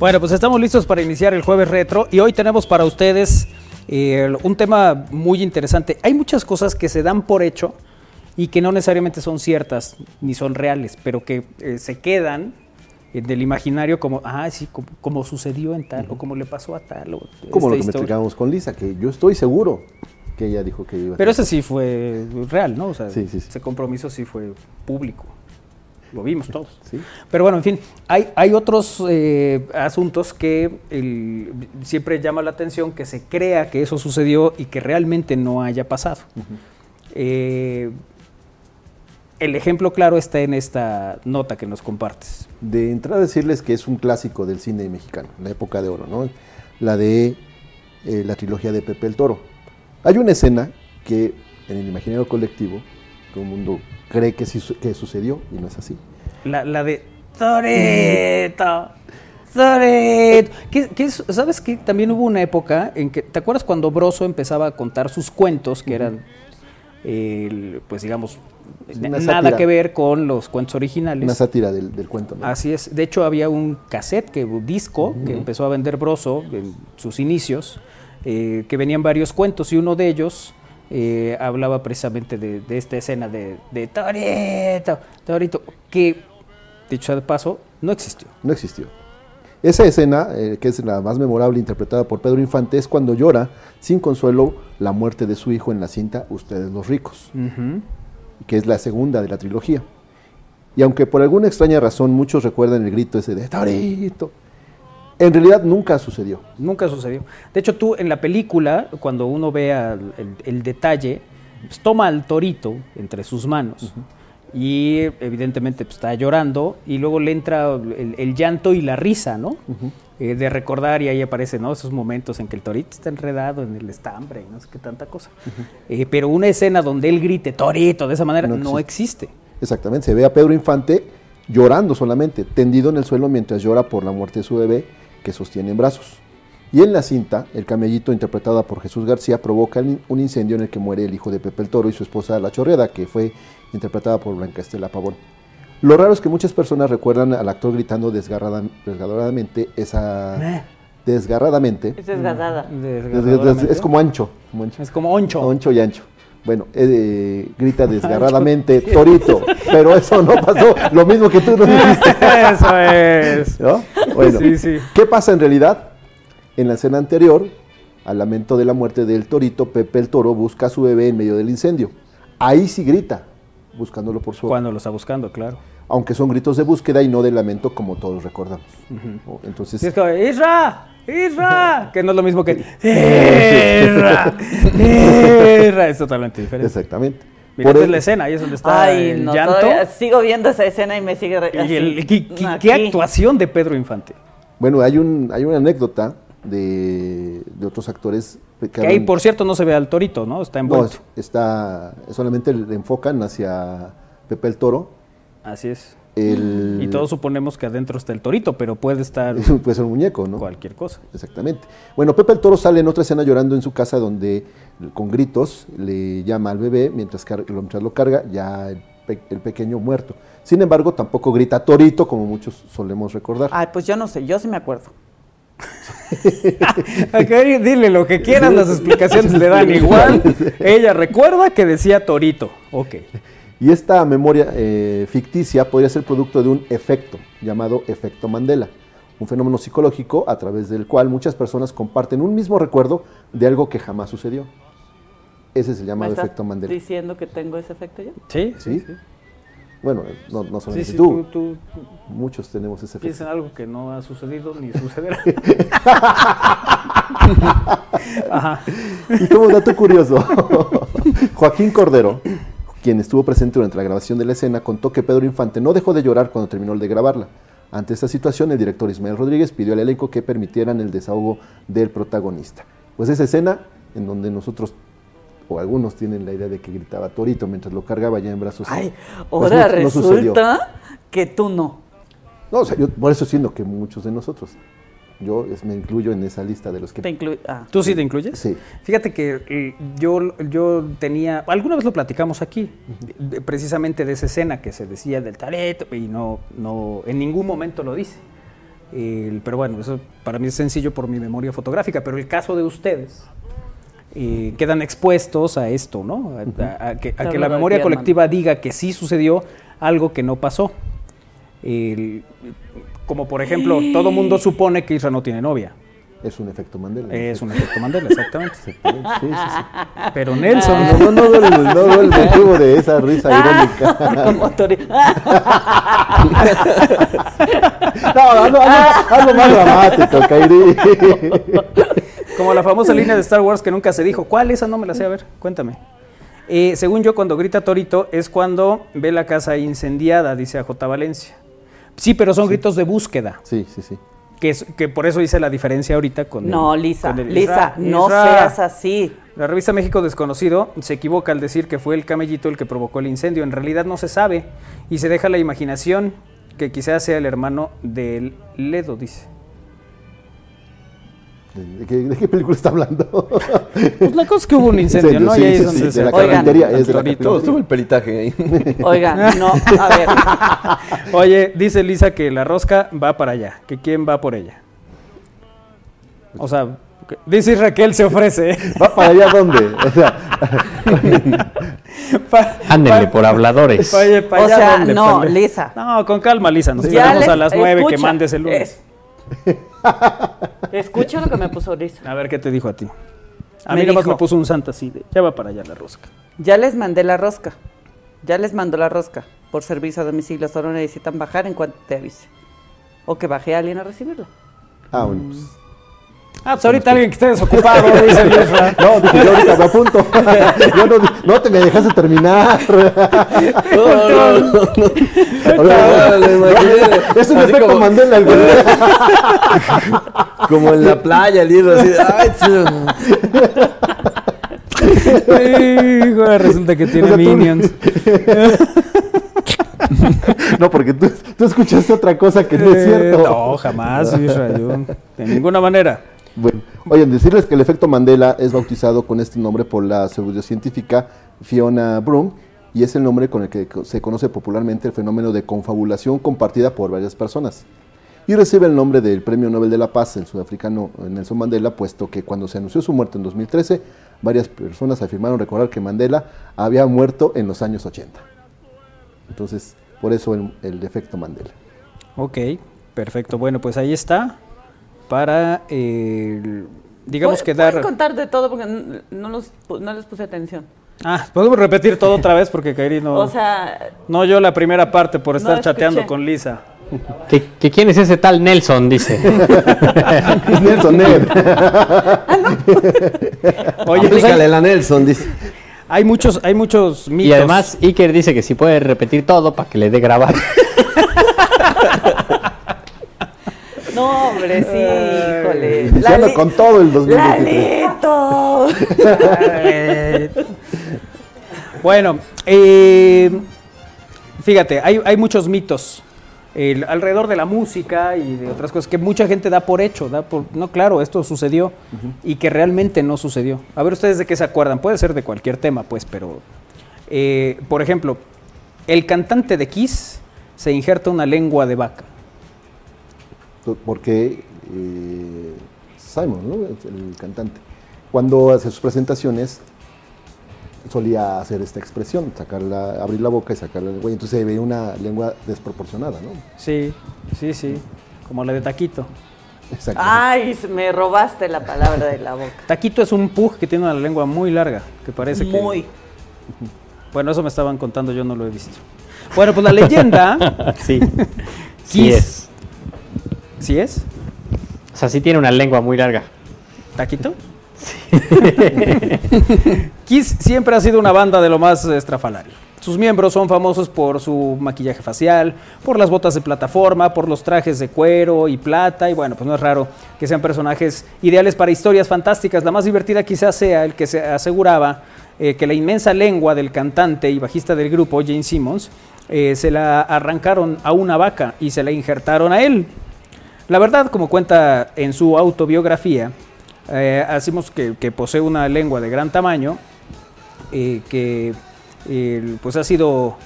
Bueno, pues estamos listos para iniciar el jueves retro y hoy tenemos para ustedes eh, un tema muy interesante. Hay muchas cosas que se dan por hecho y que no necesariamente son ciertas ni son reales, pero que eh, se quedan en el imaginario como, ah, sí, como, como sucedió en tal o como le pasó a tal. O Como lo que explicábamos con Lisa, que yo estoy seguro que ella dijo que iba a Pero ese sí fue real, ¿no? O sea, Sí, sí, sí. ese compromiso sí fue público. Lo vimos todos. Sí. Pero bueno, en fin, hay, hay otros eh, asuntos que el- siempre llama la atención que se crea que eso sucedió y que realmente no haya pasado. Eh, el ejemplo claro está en esta nota que nos compartes. De entrada decirles que es un clásico del cine mexicano, la época de oro, ¿no? La de eh, la trilogía de Pepe el Toro. Hay una escena que en el imaginario colectivo todo el mundo cree que, sí su- que sucedió y no es así. La, la de Toreto. Toreto. Es- ¿Sabes que También hubo una época en que, ¿te acuerdas cuando Broso empezaba a contar sus cuentos, que eran, pues digamos, nada sátira. que ver con los cuentos originales? Una sátira del, del cuento, ¿no? Así es. De hecho, había un cassette, que, un disco, que empezó a vender Broso en sus inicios, eh, que venían varios cuentos y uno de ellos eh, hablaba precisamente de, de esta escena de, de Torito, Torito, que, dicho de paso, no existió. No existió. Esa escena, eh, que es la más memorable interpretada por Pedro Infante, es cuando llora sin consuelo la muerte de su hijo en la cinta Ustedes los ricos, que es la segunda de la trilogía. Y aunque por alguna extraña razón muchos recuerdan el grito ese de Torito, en realidad nunca sucedió. Nunca sucedió. De hecho, tú en la película, cuando uno vea el, el- el detalle, pues, toma al torito entre sus manos y evidentemente pues, está llorando y luego le entra el, el llanto y la risa, ¿no? Eh, de recordar y ahí aparece, ¿no? Esos momentos en que el torito está enredado en el estambre y no sé qué tanta cosa. Eh, pero una escena donde él grite torito de esa manera No no existe. Exactamente, se ve a Pedro Infante llorando solamente, tendido en el suelo mientras llora por la muerte de su bebé que sostiene en brazos. Y en la cinta, el camellito interpretada por Jesús García provoca un incendio en el que muere el hijo de Pepe el Toro y su esposa La Chorreda, que fue interpretada por Blanca Estela Pavón. Lo raro es que muchas personas recuerdan al actor gritando desgarrada- desgarradamente esa... Eh. Desgarradamente. Es desgastada. Es como ancho. como ancho. Es como oncho. Oncho y ancho. Bueno, eh, grita desgarradamente Torito, pero eso no pasó. Lo mismo que tú nos dijiste. Eso es. ¿no? Bueno, Sí, sí. ¿qué pasa en realidad? En la escena anterior, al lamento de la muerte del torito, Pepe el Toro busca a su bebé en medio del incendio. Ahí sí grita, buscándolo por su Cuando lo está buscando, claro. Aunque son gritos de búsqueda y no de lamento como todos recordamos. ¿no? Entonces, Sí, es como, ¡Isra! ¡Isra! Que no es lo mismo que ¡Isra! ¡Isra! Es totalmente diferente. exactamente. Mira, es la escena, ahí es donde está Ay, el no, llanto. todavía sigo viendo esa escena y me sigue... re- Y el- ¿qué, qué- aquí. qué actuación de Pedro Infante? Bueno, hay, un, hay una anécdota de, de otros actores que, Que ahí, por cierto, no se ve al torito, ¿no? Está No, envuelto. es- está, solamente le enfocan hacia Pepe el Toro. Así es. El, Y todos suponemos que adentro está el torito, pero puede estar puede ser un muñeco, ¿no? cualquier cosa. Exactamente. Bueno, Pepe el Toro sale en otra escena llorando en su casa donde con gritos le llama al bebé mientras, car- lo- mientras lo carga ya el, pe- el pequeño muerto. Sin embargo, tampoco grita Torito como muchos solemos recordar. Ay, pues yo no sé, yo sí me acuerdo. Ok, dile lo que quieras, las explicaciones le dan igual. Ella recuerda que decía torito. Ok. Y esta memoria eh, ficticia podría ser producto de un efecto llamado efecto Mandela, un fenómeno psicológico a través del cual muchas personas comparten un mismo recuerdo de algo que jamás sucedió. Ese se ¿Me llama estás efecto Mandela. diciendo que tengo ese efecto yo? Sí, ¿Sí? Bueno, no, no Sí, solamente sí, tú, tú, tú muchos tenemos ese efecto. piensas en algo que no ha sucedido ni sucederá. Ajá. Y como dato curioso, Joaquín Cordero, quien estuvo presente durante la grabación de la escena, contó que Pedro Infante no dejó de llorar cuando terminó de grabarla. Ante esta situación, el director Ismael Rodríguez pidió al elenco que permitieran el desahogo del protagonista. Pues esa escena en donde nosotros, o algunos tienen la idea de que gritaba Torito mientras lo cargaba ya en brazos. Ay, pues ahora no resulta que tú no. No, o sea, yo por eso siento que muchos de nosotros. Yo es- me incluyo en esa lista de los que... Te incluye. Ah. ¿Tú sí te incluyes? Sí. Fíjate que eh, yo, yo tenía, alguna vez lo platicamos aquí, de- precisamente de esa escena que se decía del tareto y no, no, en ningún momento lo dice. El- pero bueno, eso para mí es sencillo por mi memoria fotográfica, pero el caso de ustedes eh, quedan expuestos a esto, ¿no? A, a- a que, a que la memoria colectiva diga que sí sucedió algo que no pasó. El- como por ejemplo, todo mundo supone que Isra no tiene novia. Es un efecto Mandela. Es un efecto Mandela, exactamente. Sí, sí, sí. Pero Nelson, No, no, no no el motivo de esa risa irónica. Como Tori- No, hazlo- hazlo más dramático, Kairi. como la famosa línea de Star Wars que nunca se dijo. ¿Cuál? Esa no me la sé. A ver, cuéntame. Eh, según yo, cuando grita Torito es cuando ve la casa incendiada, dice a J. Valencia. Sí, pero son gritos de búsqueda. Sí, sí, sí. Que, es- que por eso hice la diferencia ahorita con el- No, Lisa, con el Lisa, Isra. no Isra. seas así. La revista México Desconocido se equivoca al decir que fue el camellito el que provocó el incendio. En realidad no se sabe y se deja la imaginación que quizás sea el hermano del Ledo, dice. ¿De qué, de qué película está hablando? Pues la cosa es que hubo un incendio, Incendio, ¿no? sí, y ahí sí, es sí, donde de se la Oigan. es de la estuvo el peritaje ahí. Oigan, no, a ver. Oye, dice Lisa que la rosca va para allá, que quién va por ella. O sea, dice Raquel se ofrece. ¿Va para allá dónde? O sea, Pa- Ándenle pa- por habladores. Oye, pa' O allá sea, dónde, no. Lisa. No, con calma, Lisa. Nos les- a las nueve que mandes el lunes. es- Escucha lo que me puso Lisa. A ver qué te dijo a ti. A Me mí nomás me puso un santa así de, ya va para allá la rosca. Ya les mandé la rosca. Ya les mando la rosca. Por servicio a domicilio. Solo necesitan bajar en cuanto te avise. O que baje alguien a recibirla. ah, bueno, pues. Ah, pues ahorita alguien que esté desocupado, dice. No, dije yo ahorita me apunto. Yo no, no te me dejaste terminar. No, no, no, no. Imaginé. Es un Así efecto como- Mandela. güey. Como en la playa, el libro así. de, Ay. Hijo, resulta que tiene O sea, tú- minions. No, porque tú, tú escuchaste otra cosa que no es Eh, cierto. No, jamás, Isra, yo, de ninguna manera. Bueno, oye, decirles que el efecto Mandela es bautizado con este nombre por la pseudocientífica Fiona Broom y es el nombre con el que se conoce popularmente el fenómeno de confabulación compartida por varias personas. Y recibe el nombre del Premio Nobel de la Paz, el sudafricano Nelson Mandela, puesto que cuando se anunció su muerte en 2013, varias personas afirmaron recordar que Mandela había muerto en los años 80. Entonces, por eso el, el efecto Mandela. Ok, perfecto. Bueno, pues ahí está. Para, eh, digamos que dar... Contar de todo porque no, los no les puse atención. Ah, podemos repetir todo otra vez porque Kairi no... O sea, no yo la primera parte por No estar chateando escuché. con Lisa. ¿Que, que quién es ese tal Nelson? Dice. Nelson Ned. Oye, pues Aplícale hay, la Nelson, dice. hay muchos, hay muchos mitos. y además Iker dice que si puede repetir todo para que le dé grabar. no, hombre, sí, híjole. Con todo el 2023. ¡Lalito! Eh, bueno, eh, fíjate, hay, hay muchos mitos el- alrededor de la música y de otras cosas que mucha gente da por hecho, da por, no, claro, esto sucedió y que realmente no sucedió. A ver ustedes de qué se acuerdan, puede ser de cualquier tema, pues, pero, eh, por ejemplo, el cantante de Kiss se injerta una lengua de vaca. Porque eh, Simon, ¿no? el cantante, cuando hace sus presentaciones solía hacer esta expresión, sacarla, abrir la boca y sacar la lengua, y entonces se ve una lengua desproporcionada, ¿no? Sí, sí, sí, como la de Taquito. Exacto. Ay, me robaste la palabra de la boca. Taquito es un pug que tiene una lengua muy larga, que parece que... Muy. Bueno, eso me estaban contando, yo no lo he visto. Bueno, pues la leyenda, sí. Sí es. ¿Sí es? O sea, sí tiene una lengua muy larga. ¿Taquito? Kiss siempre ha sido una banda de lo más estrafalario. Sus miembros son famosos por su maquillaje facial, por las botas de plataforma, por los trajes de cuero y plata, y bueno, pues no es raro que sean personajes ideales para historias fantásticas. La más divertida quizás sea el que se aseguraba eh, que la inmensa lengua del cantante y bajista del grupo, Jane Simmons, eh, se la arrancaron a una vaca y se la injertaron a él. La verdad, como cuenta en su autobiografía, eh, hacemos que, posee una lengua de gran tamaño, eh, que eh, pues ha sido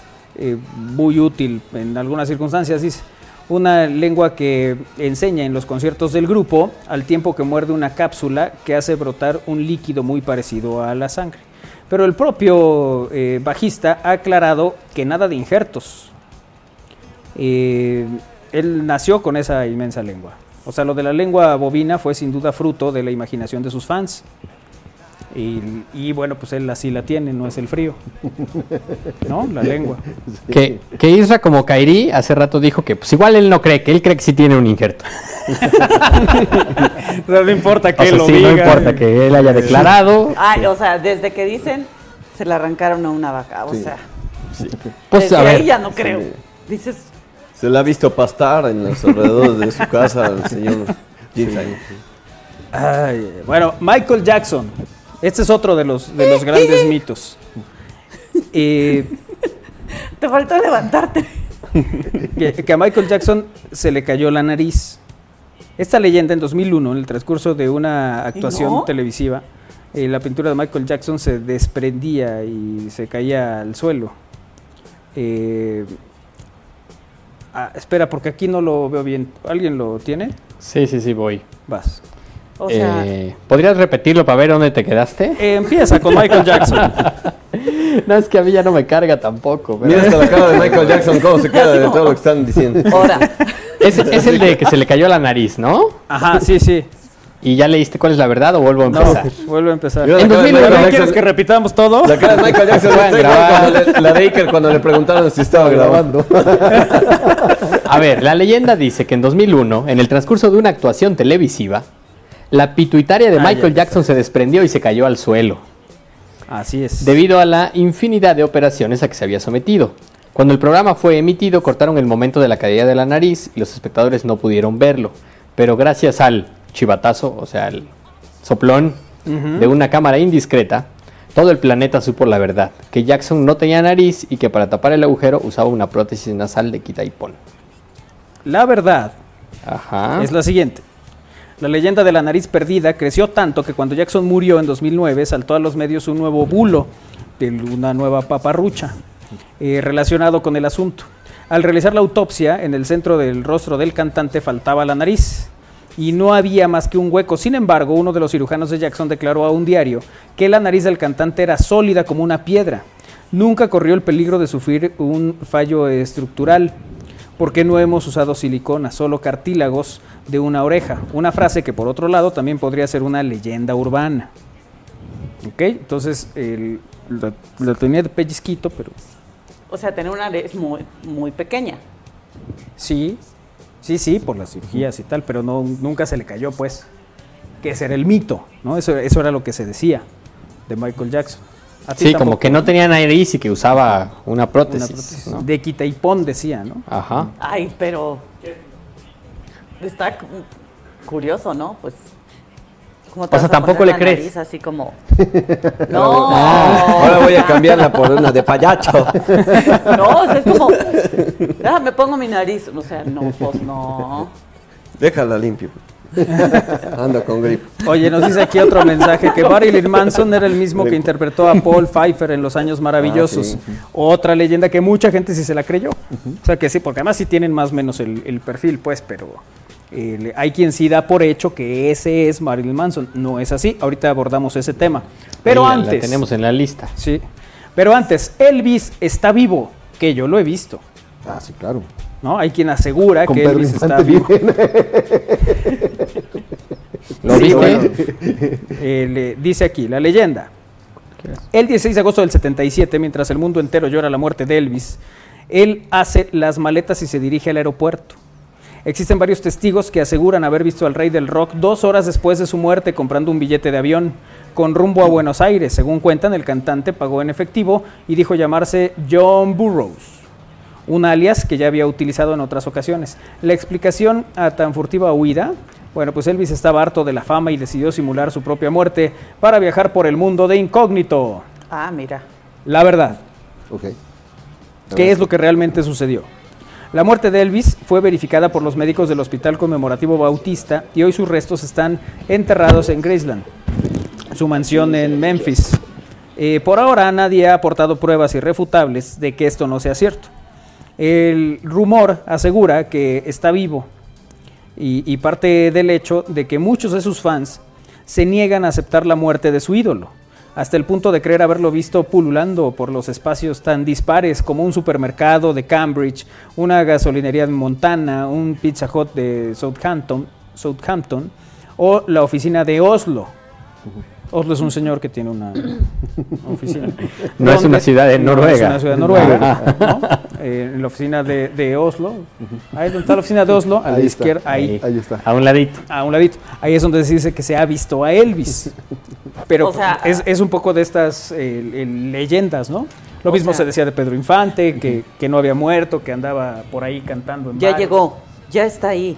muy útil en algunas circunstancias. Dice, una lengua que enseña en los conciertos del grupo al tiempo que muerde una cápsula que hace brotar un líquido muy parecido a la sangre. Pero el propio bajista ha aclarado que nada de injertos. Él nació con esa inmensa lengua. O sea, lo de la lengua bovina fue sin duda fruto de la imaginación de sus fans. Y, y bueno, pues él así la tiene, no es el frío. ¿No? La lengua. Que, que Isra, como Kairi, hace rato dijo que pues igual él no cree, que él cree que sí tiene un injerto. No, no importa que O sea, lo sí, diga. no importa que él haya declarado. Ay, o sea, desde que dicen se le arrancaron a una vaca, o Sí. sea, Pues desde a ver, ahí ya no creo. Dices, Se la ha visto pastar en los alrededores de su casa al señor James. Ay, bueno, Michael Jackson. Este es otro de los, de los grandes mitos. Eh, te faltó levantarte. que, que a Michael Jackson se le cayó la nariz. Esta leyenda en 2001, en el transcurso de una actuación no? televisiva, eh, la pintura de Michael Jackson se desprendía y se caía al suelo. Eh, ah, espera, porque aquí no lo veo bien. ¿Alguien lo tiene? Sí, sí, sí, voy. Vas. O sea, Eh, ¿Podrías repetirlo para ver dónde te quedaste? Eh, empieza con Michael Jackson. No, es que a mí ya no me carga tampoco. pero- Mira hasta la cara de Michael Jackson, cómo se queda de todo lo que están diciendo. ahora, Es, es el de que se le cayó la nariz, ¿no? Ajá, sí, sí. ¿Y ya leíste cuál es la verdad o vuelvo a No, empezar? vuelve a empezar. En cara de 2009, Michael ¿Quieres Jackson. que repitamos todo? La cara de Michael Jackson Pueden está igual grabar. cuando le- la de Iker cuando le preguntaron si estaba grabando. A ver, la leyenda dice que en 2001, en el transcurso de una actuación televisiva, la pituitaria de Ah, Michael ya. Jackson se desprendió y se cayó al suelo, Así es. debido a la infinidad de operaciones a que se había sometido. Cuando el programa fue emitido, cortaron el momento de la caída de la nariz y los espectadores no pudieron verlo. Pero gracias al chivatazo, o sea, al soplón de una cámara indiscreta, todo el planeta supo la verdad, que Jackson no tenía nariz y que para tapar el agujero usaba una prótesis nasal de quita y pon. La verdad Ajá. es la siguiente. La leyenda de la nariz perdida creció tanto que cuando Jackson murió en 2009 saltó a los medios un nuevo bulo de una nueva paparrucha eh, relacionado con el asunto. Al realizar la autopsia, en el centro del rostro del cantante faltaba la nariz y no había más que un hueco. Sin embargo, uno de los cirujanos de Jackson declaró a un diario que la nariz del cantante era sólida como una piedra. Nunca corrió el peligro de sufrir un fallo estructural porque no hemos usado silicona, solo cartílagos de una oreja. Una frase que por otro lado también podría ser una leyenda urbana. ¿Ok? Entonces, el- lo, lo tenía de pellizquito, pero o sea, tener una nariz muy, muy pequeña. sí, sí, sí, por las cirugías y tal, pero no, nunca se le cayó, pues. Que ese era el mito, ¿no? Eso, eso era lo que se decía de Michael Jackson. Sí, como que no tenía nariz y que usaba una una prótesis. prótesis. ¿no? De quita y pon decía, ¿no? Ajá. Ay, pero está cu- curioso, ¿no? Pues ¿cómo te O sea, tampoco le crees. nariz así como No. Ahora voy a cambiarla por una de payacho. No, o sea, es como ah, me pongo mi nariz, o sea, no, pues no. Déjala limpio. Anda con gripe. Oye, nos dice aquí otro mensaje que Marilyn Manson era el mismo que interpretó a Paul Pfeiffer en Los Años Maravillosos. Ah, sí. Otra leyenda que mucha gente sí se la creyó. O sea que sí, porque además sí tienen más o menos el, el perfil, pues, pero eh, hay quien sí da por hecho que ese es Marilyn Manson. No es así. Ahorita abordamos ese tema. Pero la- antes. La tenemos en la lista. Sí. Pero antes, Elvis está vivo, que yo lo he visto. Ah, sí, claro. ¿no? Hay quien asegura Con que Pedro Elvis está vivo. ¿Lo Sí, viste? bueno. Eh, le- dice aquí, la leyenda. El 16 de agosto del 77, mientras el mundo entero llora la muerte de Elvis, él hace las maletas y se dirige al aeropuerto. Existen varios testigos que aseguran haber visto al rey del rock dos horas después de su muerte comprando un billete de avión con rumbo a Buenos Aires. Según cuentan, el cantante pagó en efectivo y dijo llamarse John Burroughs un alias que ya había utilizado en otras ocasiones. La explicación a tan furtiva huida, bueno, pues Elvis estaba harto de la fama y decidió simular su propia muerte para viajar por el mundo de incógnito. Ah, mira. La verdad, Ok. ¿qué es lo que realmente sucedió? La muerte de Elvis fue verificada por los médicos del Hospital Conmemorativo Bautista y hoy sus restos están enterrados en Graceland, su mansión en Memphis. Eh, por ahora nadie ha aportado pruebas irrefutables de que esto no sea cierto. El rumor asegura que está vivo y, y parte del hecho de que muchos de sus fans se niegan a aceptar la muerte de su ídolo, hasta el punto de creer haberlo visto pululando por los espacios tan dispares como un supermercado de Cambridge, una gasolinería en Montana, un Pizza Hut de Southampton, Southampton o la oficina de Oslo. Oslo es un señor que tiene una oficina. No es una ciudad de No, Noruega. es una ciudad de Noruega. ¿no? Eh, en la oficina de, de Oslo. Ahí donde está la oficina de Oslo, a la está. izquierda, ahí, Ahí está. A un ladito. a un ladito. Ahí es donde se dice que se ha visto a Elvis. Pero O sea, es, es un poco de estas eh, eh, leyendas, ¿no? Lo mismo sea- se decía de Pedro Infante, que, que no había muerto, que andaba por ahí cantando en Ya bares. llegó, ya está ahí.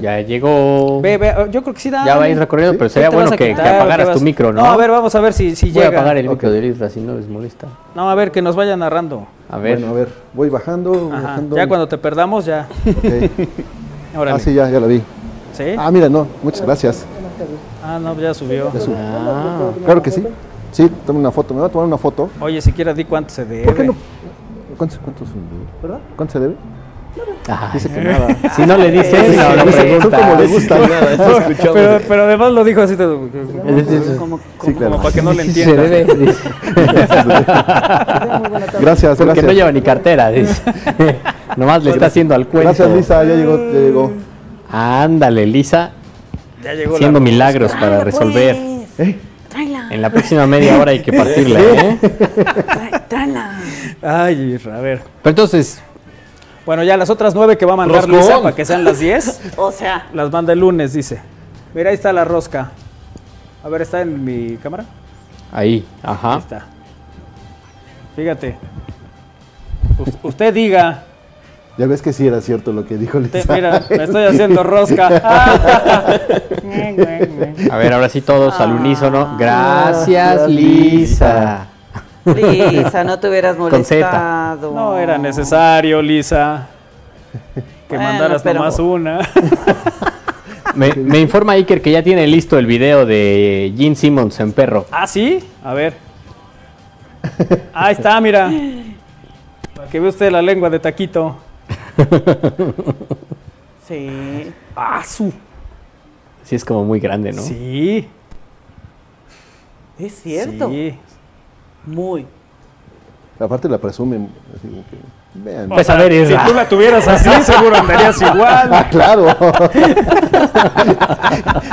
Ya llegó. Ve, ve, yo creo que sí da. Ya va a ir recorriendo, pero ¿Qué sería bueno que, apagaras vas- tu micro, ¿no? No, a ver, vamos a ver si, si Voy llega. a apagar el micro de Isra si no les molesta. No, a ver, que nos vaya narrando. A ver. Bueno, a ver, voy bajando, Ajá, bajando. Ya cuando te perdamos, ya. Ok. Órale. Ah, sí, ya, ya la vi. ¿Sí? Ah, mira, no, muchas gracias. Ah, no, ya subió. Ya subo. Ah. Claro que sí. Sí, toma una foto. Me voy a tomar una foto. Oye, siquiera di cuánto se debe. ¿Por qué no? ¿Cuánto, cuánto, se- ¿verdad? ¿Cuánto se debe? Ay. Dice que nada. Si no le dices, Sí, no, no pregunta. como le gusta. pero, pero además lo dijo así todo. Como, Sí, claro. Como para que no le Sí, se entienda. debe, dice. Gracias, Porque gracias. no lleva ni cartera, dice. Nomás le está haciendo al cuento. Gracias, Lisa, ya llegó, ya llegó. Ándale, Lisa, Ya llegó haciendo la- milagros para resolver. Pues, Tráela, En la próxima media hora hay que partirla, ¿eh? tráela. Ay, a ver. Pero entonces, Bueno, ya las otras nueve que va a mandar Roscón. Lisa para que sean las diez, O sea, las manda el lunes, dice. Mira, ahí está la rosca. A ver, ¿está en mi cámara? ahí, Ahí ajá. está. Fíjate. Us- usted diga. Ya ves que sí era cierto lo que dijo Te- Lisa. mira, me estoy haciendo rosca. A ver, ahora sí todos al unísono. Gracias, Gracias, Lisa. Lisa, no te hubieras Con Z. molestado. No era necesario, Lisa. Que Bueno, mandaras pero- nomás una. Me, me informa Iker que ya tiene listo el video de Gene Simmons en perro. ¿Ah, sí? A ver. Ahí está, mira. Para que vea usted la lengua de taquito. Sí. Ah, su. Sí, es como muy grande, ¿no? Sí. Es cierto. Sí. Muy. Aparte la presumen. así como que, vean. Pues a ver, Si tú la tuvieras así, seguro andarías igual. Ah, claro.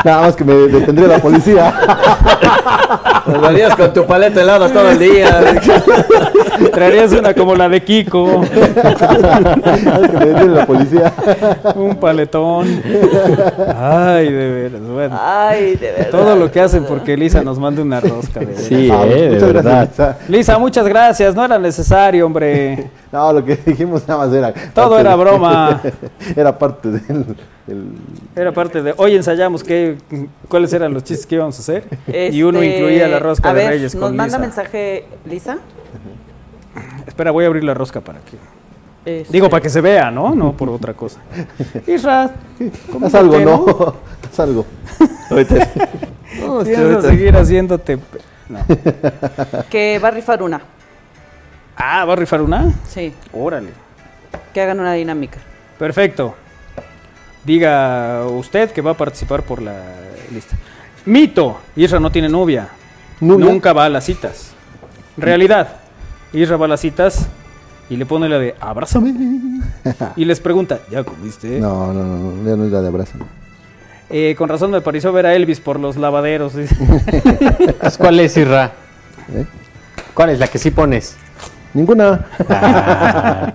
Nada más que me detendría la policía. Andarías con tu paleta helada todo el día. Traerías una como la de Kiko. Nada más que me detiene la policía. Un paletón. Ay, de veras. Bueno. Ay, de verdad. Todo lo que hacen porque Lisa nos mande una rosca. De. Sí, Ah, eh, de muchas verdad. gracias, Lisa. Lisa, muchas gracias. No era necesario, hombre. No, lo que dijimos nada más era. Todo era de- broma. Era parte del. Era parte de. Hoy ensayamos qué, cuáles eran los chistes que íbamos a hacer. Y uno Este, incluía la rosca a de ver, Reyes Nos con manda Lisa. mensaje Lisa. Espera, voy a abrir la rosca para que. Este, Digo, para que se vea, ¿no? No por otra cosa. Isra, ¿cómo Haz algo, que ¿no? Haz algo. No, Tienes que ahorita- seguir haciéndote. No. Que va a rifar una. Ah, ¿va a rifar una? Sí. Órale. Que hagan una dinámica. Perfecto. Diga usted que va a participar por la lista. Mito. Isra no tiene novia. ¿Novia? Nunca va a las citas. Realidad. Isra va a las citas y le pone la de abrázame. y les pregunta, ¿ya comiste? No, no, no, no, ya no es la de abrazo. Eh, con razón me pareció ver a Elvis por los lavaderos. ¿Cuál es, Isra? ¿Eh? ¿Cuál es la que sí pones? Ninguna.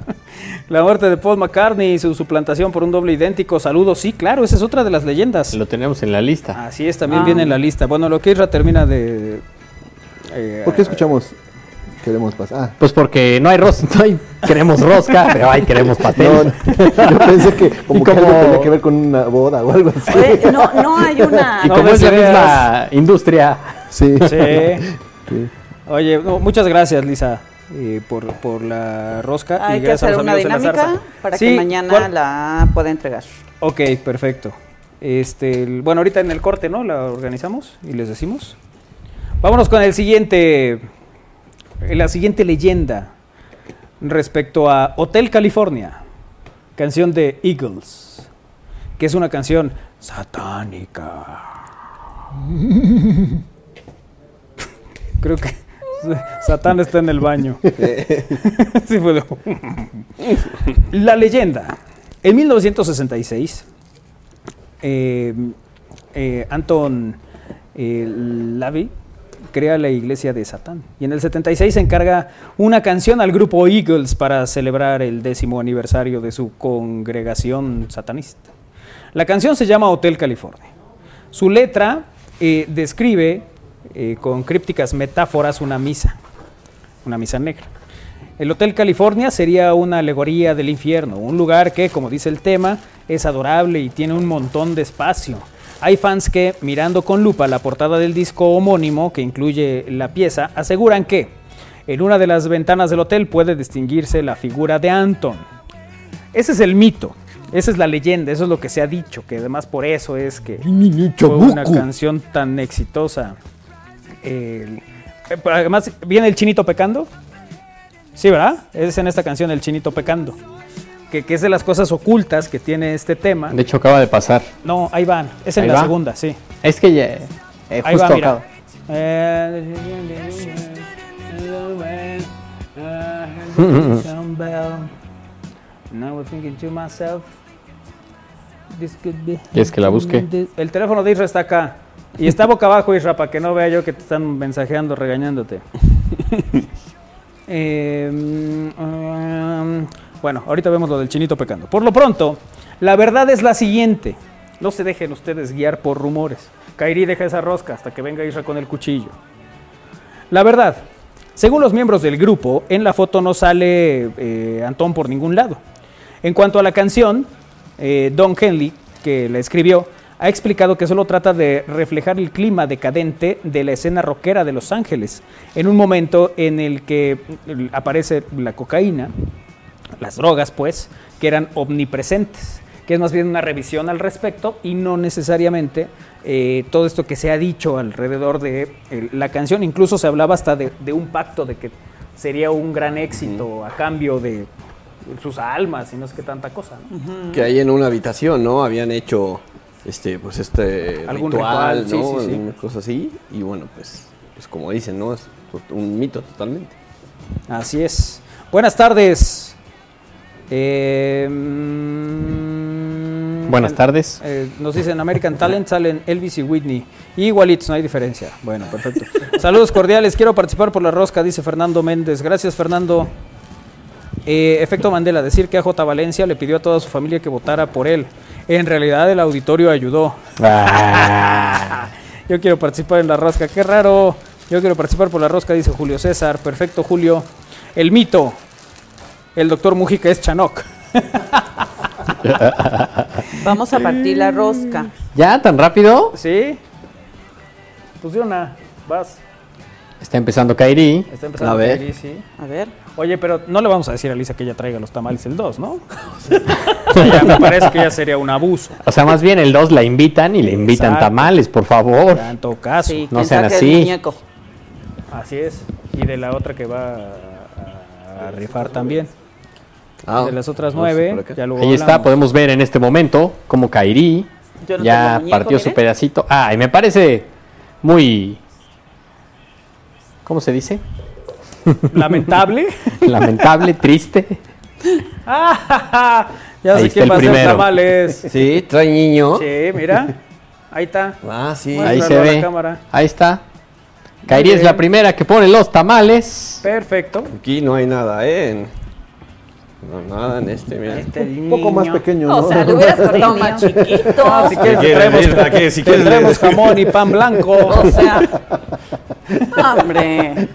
la muerte de Paul McCartney y su suplantación por un doble idéntico. Saludos. Sí, claro, esa es otra de las leyendas. Lo tenemos en la lista. Así es, también Ah. viene en la lista. Bueno, lo que Isra termina de... eh, ¿Por qué escuchamos? Queremos pasar. Ah, Pues porque no hay rosca, no hay, queremos rosca, pero hay queremos pastel. no, yo pensé que como que algo como- tenía que ver con una boda o algo así. Oye, no, no hay una. y No como es la misma industria, Sí. Sí. Sí. Oye, no, muchas gracias, Lisa, eh, por, por la rosca. Hay y que gracias a hacer los una dinámica para Sí, que mañana ¿cuál? la pueda entregar. Ok, perfecto. Este, el- bueno, ahorita en el corte, ¿no? La organizamos y les decimos. Vámonos con el siguiente, la siguiente leyenda. respecto a Hotel California, canción de Eagles, que es una canción satánica. Creo que Satán está en el baño. Sí fue La leyenda. En 1966, eh, eh, Anton eh, Lavey crea la iglesia de Satán. Y en el 76 se encarga una canción al grupo Eagles para celebrar el décimo aniversario de su congregación satanista. La canción se llama Hotel California. Su letra eh, describe eh, con crípticas metáforas una misa, una misa negra. El Hotel California sería una alegoría del infierno, un lugar que, como dice el tema, es adorable y tiene un montón de espacio. Hay fans que, mirando con lupa la portada del disco homónimo que incluye la pieza, aseguran que en una de las ventanas del hotel puede distinguirse la figura de Anton. Ese es el mito, esa es la leyenda, eso es lo que se ha dicho, que además por eso es que fue una canción tan exitosa. El- eh, además, ¿viene el chinito pecando? Sí, ¿verdad? Es en esta canción el chinito pecando. Que, que es de las cosas ocultas que tiene este tema. De hecho, acaba de pasar. No, ahí van. Es en Ahí la va. segunda, sí. Es que ya. eh, Ahí justo va, ¿Quieres que la busque? El teléfono de Isra está acá. Y está boca abajo, Isra, para que no vea yo que te están mensajeando, regañándote. Eh, mm, bueno, ahorita vemos lo del chinito pecando. Por lo pronto, la verdad es la siguiente. No se dejen ustedes guiar por rumores. Kairi deja esa rosca hasta que venga Isra con el cuchillo. La verdad, según los miembros del grupo, en la foto no sale eh, Antón por ningún lado. En cuanto a la canción, eh, Don Henley, que la escribió, ha explicado que solo trata de reflejar el clima decadente de la escena rockera de Los Ángeles, en un momento en el que mm, aparece la cocaína, las drogas pues, que eran omnipresentes, que es más bien una revisión al respecto y no necesariamente eh, todo esto que se ha dicho alrededor de eh, la canción, incluso se hablaba hasta de, de un pacto de que sería un gran éxito a cambio de sus almas y no sé qué tanta cosa. ¿no? Que ahí en una habitación, ¿no? Habían hecho este, pues este Algún ritual, ritual, sí, ¿no? sí, sí. Una cosa así. Y bueno, pues, pues como dicen, ¿no? Es un mito totalmente. Así es. Buenas tardes. Eh, mm, Buenas tardes. eh, nos dicen American Talent, salen Elvis y Whitney. Igualitos, no hay diferencia. Bueno, perfecto. Saludos cordiales. Quiero participar por la rosca, dice Fernando Méndez. Gracias, Fernando. Eh, efecto Mandela, decir que a J. Valencia le pidió a toda su familia que votara por él. En realidad el auditorio ayudó. Ah. Yo quiero participar en la rosca. Qué raro. Yo quiero participar por la rosca, dice Julio César. Perfecto, Julio. El mito. El doctor Mujica es Chanok. Vamos a partir la rosca. ¿Ya? ¿Tan rápido? ¿Sí? Pues de una. Vas. Está empezando Kairi. Está empezando A ver. Kairi, sí. A ver. Oye, pero no le vamos a decir a Lisa que ella traiga los tamales el 2, ¿no? O sea, ya me parece que ya sería un abuso. O sea, más bien el 2 la invitan y le invitan Exacto. tamales, por favor. Ya en todo caso. Sí, no sean así. Así es. Y de la otra que va a, a rifar también. Ah, de las otras nueve, ya luego Ahí está, podemos ver en este momento cómo Kairi no ya muñeco, partió su pedacito. Ah, y me parece muy... ¿Cómo se dice? Lamentable. Lamentable, triste. Ah, ya Ahí sé quién va a hacer tamales. Sí, trae niño. Sí, mira. Ahí está. Ah, sí. Ahí se ve. cámara. Ahí está. Kairi es la primera que pone los tamales. Perfecto. Aquí no hay nada, ¿eh? En- No, nada en este, mira. Este Un poco más pequeño, ¿no? O sea, lo hubieras cortado más chiquito. Ah, si quieres. Si quieres jamón y pan blanco. O sea, hombre.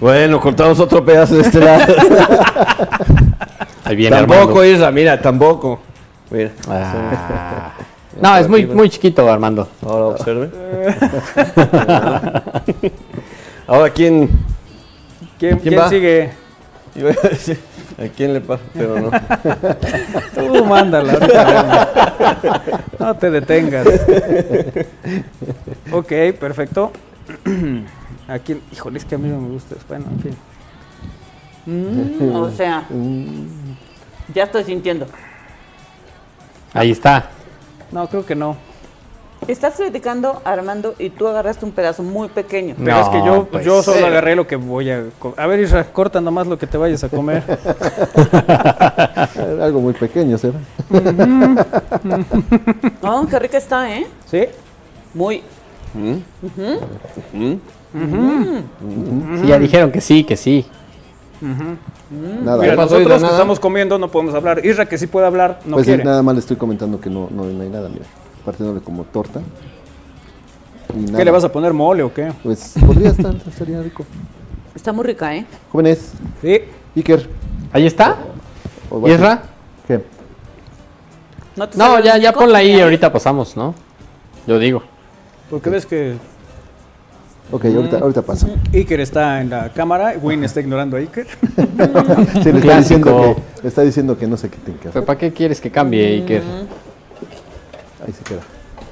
Bueno, cortamos otro pedazo de este lado. Ahí viene tampoco, Armando. Isra, mira, tampoco. Mira. Ah. No, es muy, muy chiquito, Armando. Ahora observe. Ahora, ¿quién? ¿Quién, ¿Quién sigue? Iba a decir, ¿A quién le pasa? Pero no. Tú mándala. ahorita. No te detengas. Ok, perfecto. ¿A quién? Híjole, es que a mí no me gusta. Bueno, en fin. Mm, o sea, ya estoy sintiendo. Ahí está. No, creo que no. Estás criticando a Armando y tú agarraste un pedazo muy pequeño. Pero es que yo, pues, yo solo sí. agarré lo que voy a... A ver, Isra, corta nomás lo que te vayas a comer. Algo muy pequeño, ¿será? Oh, qué rica está, ¿eh? ¿Sí? Muy. Sí, ya dijeron que sí, que sí. Nada. Mira, nosotros que nada? estamos comiendo no podemos hablar. Isra, que sí puede hablar, no pues quiere. nada más le estoy comentando que no, no, no hay nada, mira. Partiéndole como torta. Y nada. ¿Qué le vas a poner mole o qué? Pues podría estar, estaría rico. Está muy rica, ¿eh? Jóvenes, Sí. Iker. Ahí está. o ¿Y vas a- Isra? ¿Qué? ¿No, te No, ya, ya ponla ahí y Ahí. ahorita pasamos, ¿no? Yo digo. Porque ves que Ok, ahorita, ahorita pasa. Iker está en la cámara, Win está ignorando a Iker. Sí, le está, diciendo que, le está diciendo que no sé qué tiene que hacer. ¿Pero para qué quieres que cambie, Iker? Ahí se queda.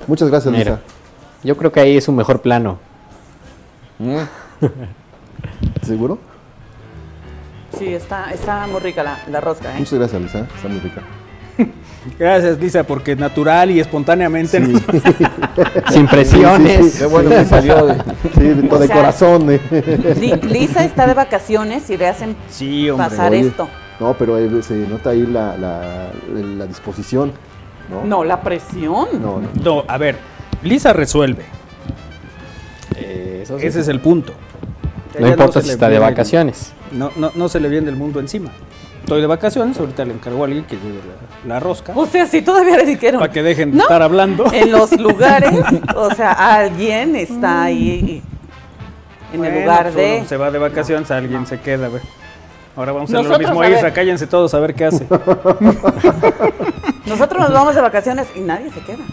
Muchas gracias, Mira. Lisa. Yo creo que ahí es un mejor plano. ¿Seguro? Sí, está, está muy rica la, la rosca, ¿eh? Muchas gracias, Lisa. Está muy rica. Gracias, Lisa, porque natural y espontáneamente. ¿no? Sin presiones. Sí, sí, sí. Qué bueno que salió de... Sí, de, de O sea, corazón. eh. Li- Lisa está de vacaciones y le hacen Sí, hombre. pasar Oye, esto. No, pero ahí se nota ahí la, la, la disposición. ¿no? No, la presión. No, no. No, a ver, Lisa resuelve. Eso sí. Ese es el punto. No importa si está de vacaciones. No, no, no se le viene el mundo encima. Estoy de vacaciones, ahorita le encargo a alguien que lleve la, la rosca. O sea, si todavía le dijeron. Para que dejen de ¿No? estar hablando. En los lugares, o sea, alguien está ahí en el lugar pues de. uno se va de vacaciones, alguien se queda, güey. Ahora vamos a hacer lo mismo. Isra, cállense todos a ver qué hace. Nosotros nos vamos de vacaciones y nadie se queda.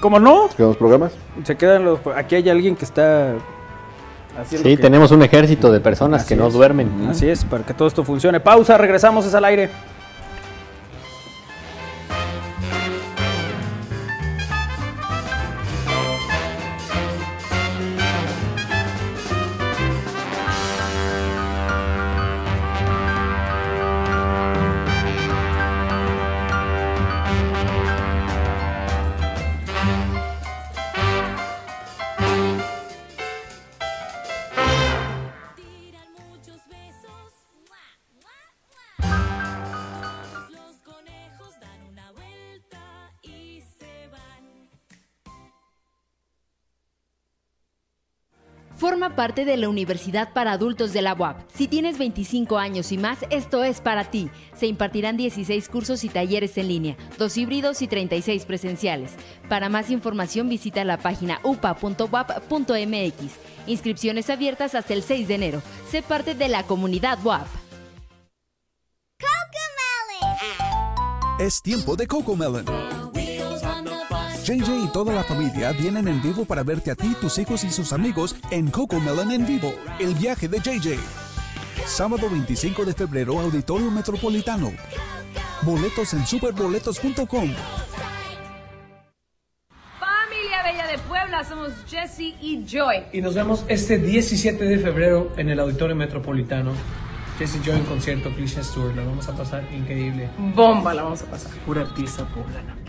¿Cómo no? ¿Quedamos programas? Se quedan los. Aquí hay alguien que está haciendo. Sí, que- tenemos un ejército de personas Así que no duermen. Así es, para que todo esto funcione. Pausa, regresamos, es al aire. Parte de la Universidad para Adultos de la UAP. Si tienes 25 años y más, esto es para ti. Se impartirán 16 cursos y talleres en línea, dos híbridos y 36 presenciales. Para más información visita la página upa.wap.mx. Inscripciones abiertas hasta el 6 de enero. Sé parte de la comunidad WAP. Es tiempo de Coco Melon. JJ y toda la familia vienen en vivo para verte a ti, tus hijos y sus amigos en Coco Melon en vivo, el viaje de JJ. Sábado 25 de febrero, Auditorio Metropolitano. Boletos en superboletos.com. Familia Bella de Puebla, somos Jesse y Joy. Y nos vemos este 17 de febrero en el Auditorio Metropolitano. Jesse Joy en concierto, Cliché Tour. La vamos a pasar increíble. Bomba la vamos a pasar. Pura pieza poblana.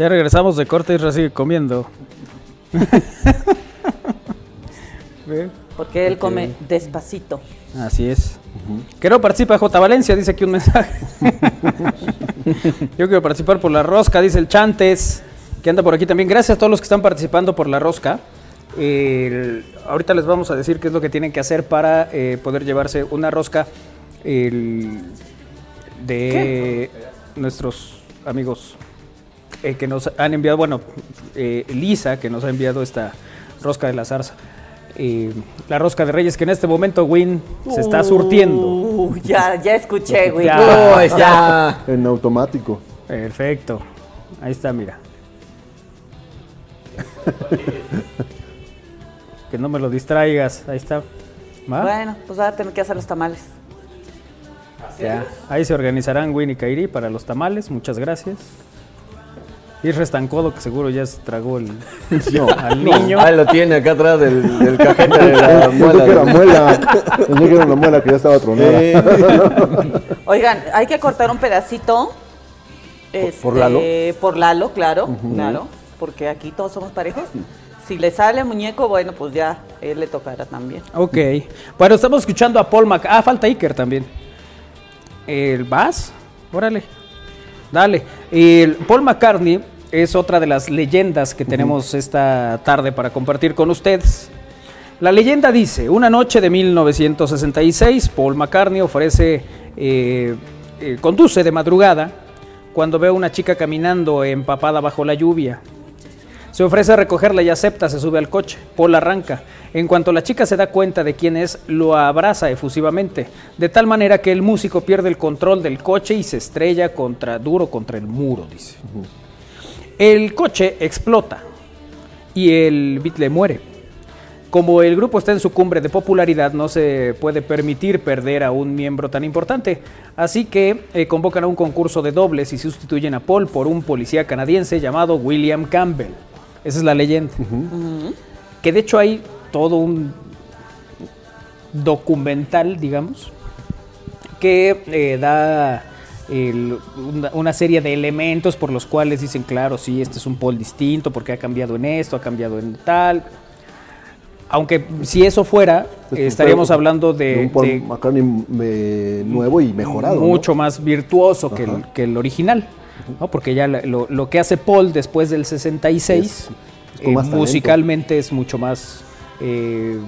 Ya regresamos de corte y sigue comiendo. Porque él come despacito. Así es. Que no participa J. Valencia, dice aquí un mensaje. Yo quiero participar por la rosca, dice el Chantes, que anda por aquí también. Gracias a todos los que están participando por la rosca. El- ahorita les vamos a decir qué es lo que tienen que hacer para eh, poder llevarse una rosca el- de nuestros amigos eh, que nos han enviado, bueno, eh, Lisa, que nos ha enviado esta rosca de la zarza. Eh, la rosca de Reyes, que en este momento Win se está surtiendo. Uh, ya, ya escuché, güey. Ya. Oh, ya. En automático. Perfecto. Ahí está, mira. que no me lo distraigas. Ahí está. ¿Va? Bueno, pues va a tener que hacer los tamales. Ya. Ahí se organizarán Win y Kairi para los tamales. Muchas gracias. Y Restancodo, que seguro ya se tragó el, al niño. Ahí lo tiene acá atrás del, del cajete de la muela. que era muela. Pensé que era una muela que ya estaba tronada. Oigan, hay que cortar un pedacito. este, por Lalo? Por Lalo, claro, claro. Porque aquí todos somos parejos. Si le sale muñeco, bueno, pues ya, él le tocará también. Ok. Bueno, estamos escuchando a Paul Mac. Ah, falta Iker también. ¿El Bass? Órale. Dale. El Paul McCartney es otra de las leyendas que tenemos esta tarde para compartir con ustedes. La leyenda dice, una noche de 1966, Paul McCartney ofrece, eh, eh, conduce de madrugada cuando ve a una chica caminando empapada bajo la lluvia. Se ofrece a recogerla y acepta, se sube al coche. Paul arranca. En cuanto la chica se da cuenta de quién es, lo abraza efusivamente, de tal manera que el músico pierde el control del coche y se estrella contra duro contra el muro, dice. El coche explota y el Beatle muere. Como el grupo está en su cumbre de popularidad, no se puede permitir perder a un miembro tan importante. Así que eh, convocan a un concurso de dobles y sustituyen a Paul por un policía canadiense llamado William Campbell. Esa es la leyenda. Que de hecho hay todo un documental, digamos, que eh, da el- una, una serie de elementos por los cuales dicen, claro, sí, este es un Paul distinto, porque ha cambiado en esto, ha cambiado en tal. Aunque si eso fuera, eh, estaríamos hablando de, un Paul de McCartney eh, nuevo y mejorado. ¿no? mucho más virtuoso que el, Ajá. que el original, ¿no? porque ya lo, lo que hace Paul después del 66, Es- es con eh, musicalmente es mucho más, eh,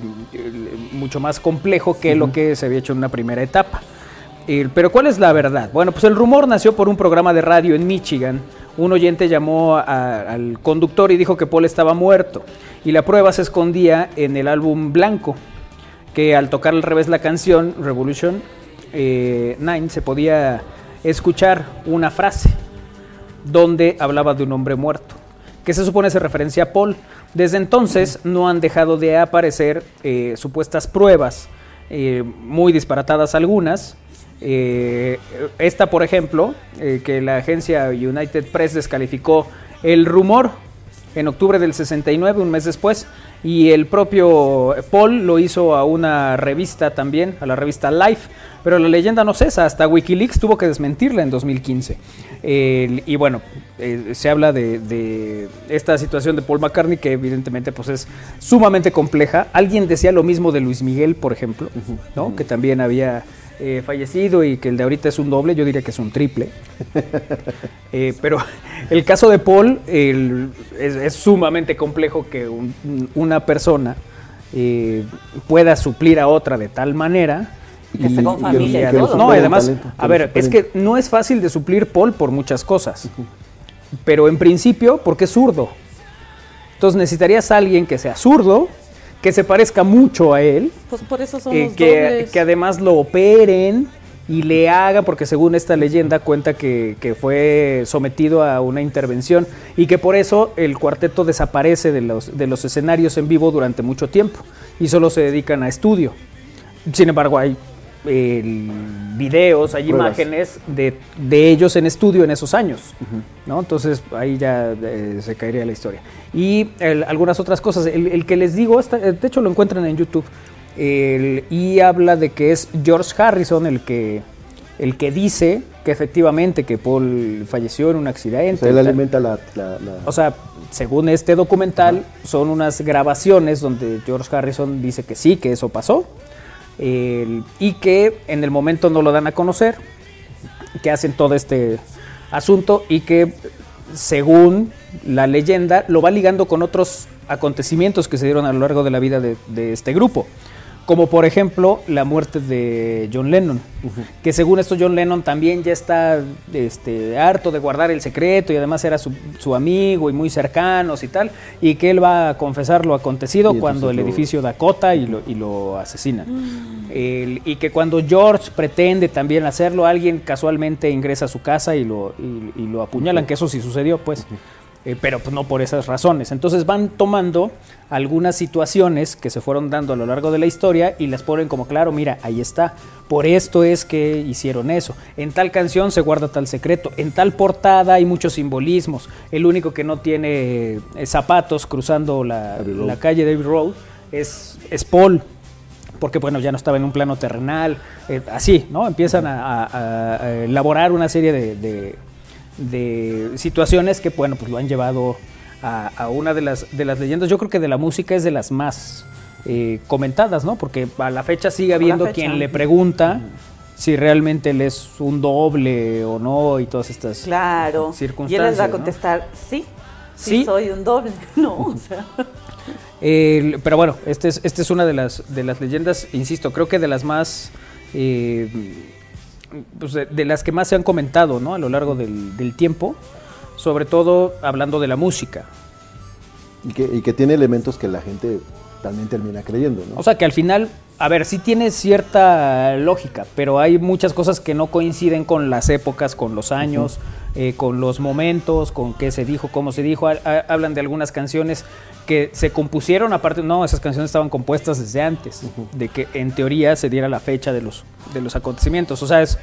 mucho más complejo que lo que se había hecho en una primera etapa. Eh, pero ¿cuál es la verdad? Bueno, pues el rumor nació por un programa de radio en Michigan. Un oyente llamó a- al conductor y dijo que Paul estaba muerto. Y la prueba se escondía en el álbum blanco, que al tocar al revés la canción, Revolution eh, 9, se podía escuchar una frase donde hablaba de un hombre muerto, que se supone se referencia a Paul. Desde entonces no han dejado de aparecer eh, supuestas pruebas, eh, muy disparatadas algunas. Eh, esta, por ejemplo, que la agencia United Press descalificó el rumor en octubre del 69, un mes después, y el propio Paul lo hizo a una revista también, a la revista Life, pero la leyenda no cesa, hasta Wikileaks tuvo que desmentirla en 2015. El- y bueno, eh, se habla de, de esta situación de Paul McCartney que evidentemente pues es sumamente compleja. Alguien decía lo mismo de Luis Miguel, por ejemplo, ¿no? que también había eh, fallecido y que el de ahorita es un doble, yo diría que es un triple. Eh, pero el caso de Paul el- es, es sumamente complejo que un- una persona eh, pueda suplir a otra de tal manera. Que esté con familia y además- todo. No, además, talento, a ver, es que no es fácil de suplir Paul por muchas cosas. Pero en principio, porque es zurdo. Entonces necesitarías a alguien que sea zurdo, que se parezca mucho a él, Pues por eso eh, que, dobles. que además lo operen y le haga, porque según esta leyenda cuenta que, que fue sometido a una intervención y que por eso el cuarteto desaparece de los, de los escenarios en vivo durante mucho tiempo y solo se dedican a estudio. Sin embargo, hay eh, videos, hay Pruebas. imágenes de, de ellos en estudio en esos años. ¿no? Entonces ahí ya eh, se caería la historia. Y el- algunas otras cosas. El, el que les digo, está- de hecho lo encuentran en YouTube. El- y habla de que es George Harrison el que el que dice que efectivamente que Paul falleció en un O accidente. sea, él alimenta la... la- la- O sea, según este documental, son unas grabaciones donde George Harrison dice que sí, que eso pasó, y que en el momento no lo dan a conocer, que hacen todo este asunto y que según la leyenda lo va ligando con otros acontecimientos que se dieron a lo largo de la vida de este grupo. Como por ejemplo la muerte de John Lennon, que según esto John Lennon también ya está este, harto de guardar el secreto y además era su, su amigo y muy cercanos y tal, y que él va a confesar lo acontecido cuando el lo- edificio Dakota y lo, y lo asesinan. El- y que cuando George pretende también hacerlo, alguien casualmente ingresa a su casa y lo, y, y lo apuñalan, que eso sí sucedió, pues. Eh, pero pues, no por esas razones. Entonces van tomando algunas situaciones que se fueron dando a lo largo de la historia y las ponen como, claro, mira, ahí está. Por esto es que hicieron eso. En tal canción se guarda tal secreto. En tal portada hay muchos simbolismos. El único que no tiene eh, zapatos cruzando la, calle David Road es, es Paul porque bueno, ya no estaba en un plano terrenal, eh, así, ¿no? Empiezan a, a- a elaborar una serie de, de- de situaciones que, bueno, pues lo han llevado a, a una de las, de las leyendas, yo creo que de la música es de las más eh, comentadas, ¿no? Porque a la fecha sigue habiendo fecha. quien le pregunta si realmente él es un doble o no y todas estas Claro. Y él les circunstancias. va a ¿no? contestar, sí, sí, Sí. soy un doble. No, o sea. Pero bueno, esta es, este es una de las, de las leyendas, insisto, creo que de las más, eh, pues de, de las que más se han comentado ¿no? a lo largo del, del tiempo, sobre todo hablando de la música. y, que, y que tiene elementos que la gente también termina creyendo, ¿no? O sea que al final, a ver, sí tiene cierta lógica, pero hay muchas cosas que no coinciden con las épocas, con los años, eh, con los momentos, con qué se dijo, cómo se dijo. Ha- ha- Hablan de algunas canciones que se compusieron, aparte, no, esas canciones estaban compuestas desde antes, de que en teoría se diera la fecha de los, de los acontecimientos. O sea, es,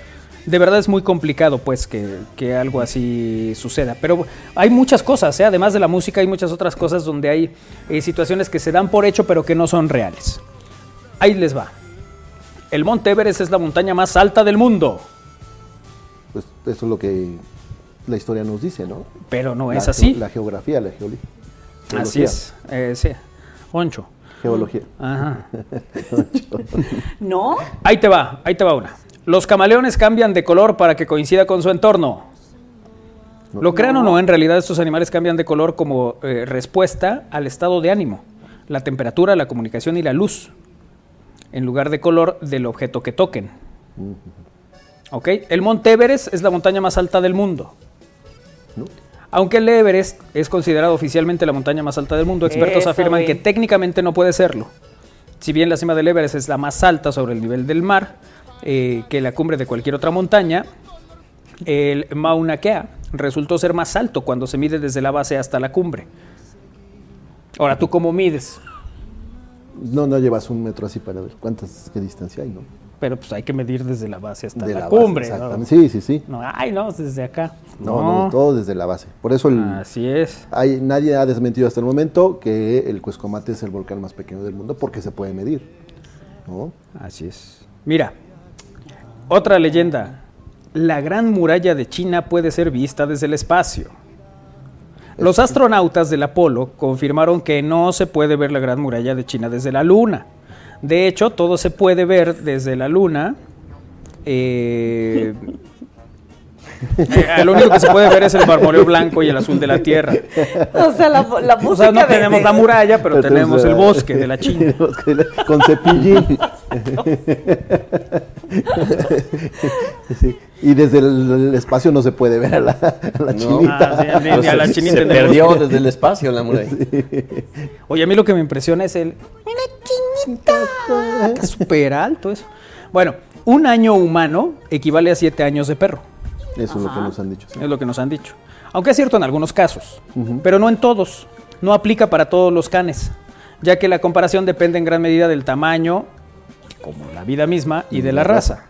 de verdad es muy complicado pues que, que algo así suceda. Pero hay muchas cosas, ¿eh? además de la música hay muchas otras cosas donde hay eh, situaciones que se dan por hecho pero que no son reales. Ahí les va. El Monte Everest es la montaña más alta del mundo, Pues eso es lo que la historia nos dice, ¿no? pero no es así. La geografía, la geoli- Así geología. es. Eh, sí. Oncho. Geología. Ajá. ¿No? Ahí te va, ahí te va una. Los camaleones cambian de color para que coincida con su entorno. Lo crean o no, en realidad estos animales cambian de color como eh, respuesta al estado de ánimo, la temperatura, la comunicación y la luz, en lugar de color del objeto que toquen. ¿Ok? El Monte Everest es la montaña más alta del mundo. Aunque el Everest es considerado oficialmente la montaña más alta del mundo, expertos Eso, afirman que técnicamente no puede serlo. Si bien la cima del Everest es la más alta sobre el nivel del mar eh, que la cumbre de cualquier otra montaña, el Mauna Kea resultó ser más alto cuando se mide desde la base hasta la cumbre. Ahora, ¿tú cómo mides? No, no llevas un metro así para ver cuántas, qué distancia hay, ¿no? Pero pues hay que medir desde la base hasta De la, la base, cumbre. ¿no? exactamente. Sí, sí, sí. No, ay, no, desde acá. No, no, todo desde la base. Por eso el, Así es. hay, nadie ha desmentido hasta el momento que el Cuescomate es el volcán más pequeño del mundo porque se puede medir. ¿no? Así es. Mira, otra leyenda. La gran muralla de China puede ser vista desde el espacio. Los astronautas del Apolo confirmaron que no se puede ver la gran muralla de China desde la Luna. De hecho, todo se puede ver desde la Luna. Eh, eh, lo único que se puede ver es el marmoleo blanco y el azul de la Tierra. O sea, la, la música O sea, no de- tenemos de- la muralla, pero tenemos el la- bosque de la China. el bosque de la- Con cepillín. Sí, Y desde el, el espacio no se puede ver a la, a la No. chinita. Ah, sí, a la Se- chinita se en el perdió bosque. desde el espacio la muralla. Oye, a mí lo que me impresiona es el. ¡Mira, chinita! Está súper alto eso. Bueno, un año humano equivale a siete años de perro. Eso es lo que nos han dicho. sí. Es lo que nos han dicho. Aunque es cierto en algunos casos, pero no en todos. No aplica para todos los canes, ya que la comparación depende en gran medida del tamaño, como la vida misma, y de la raza.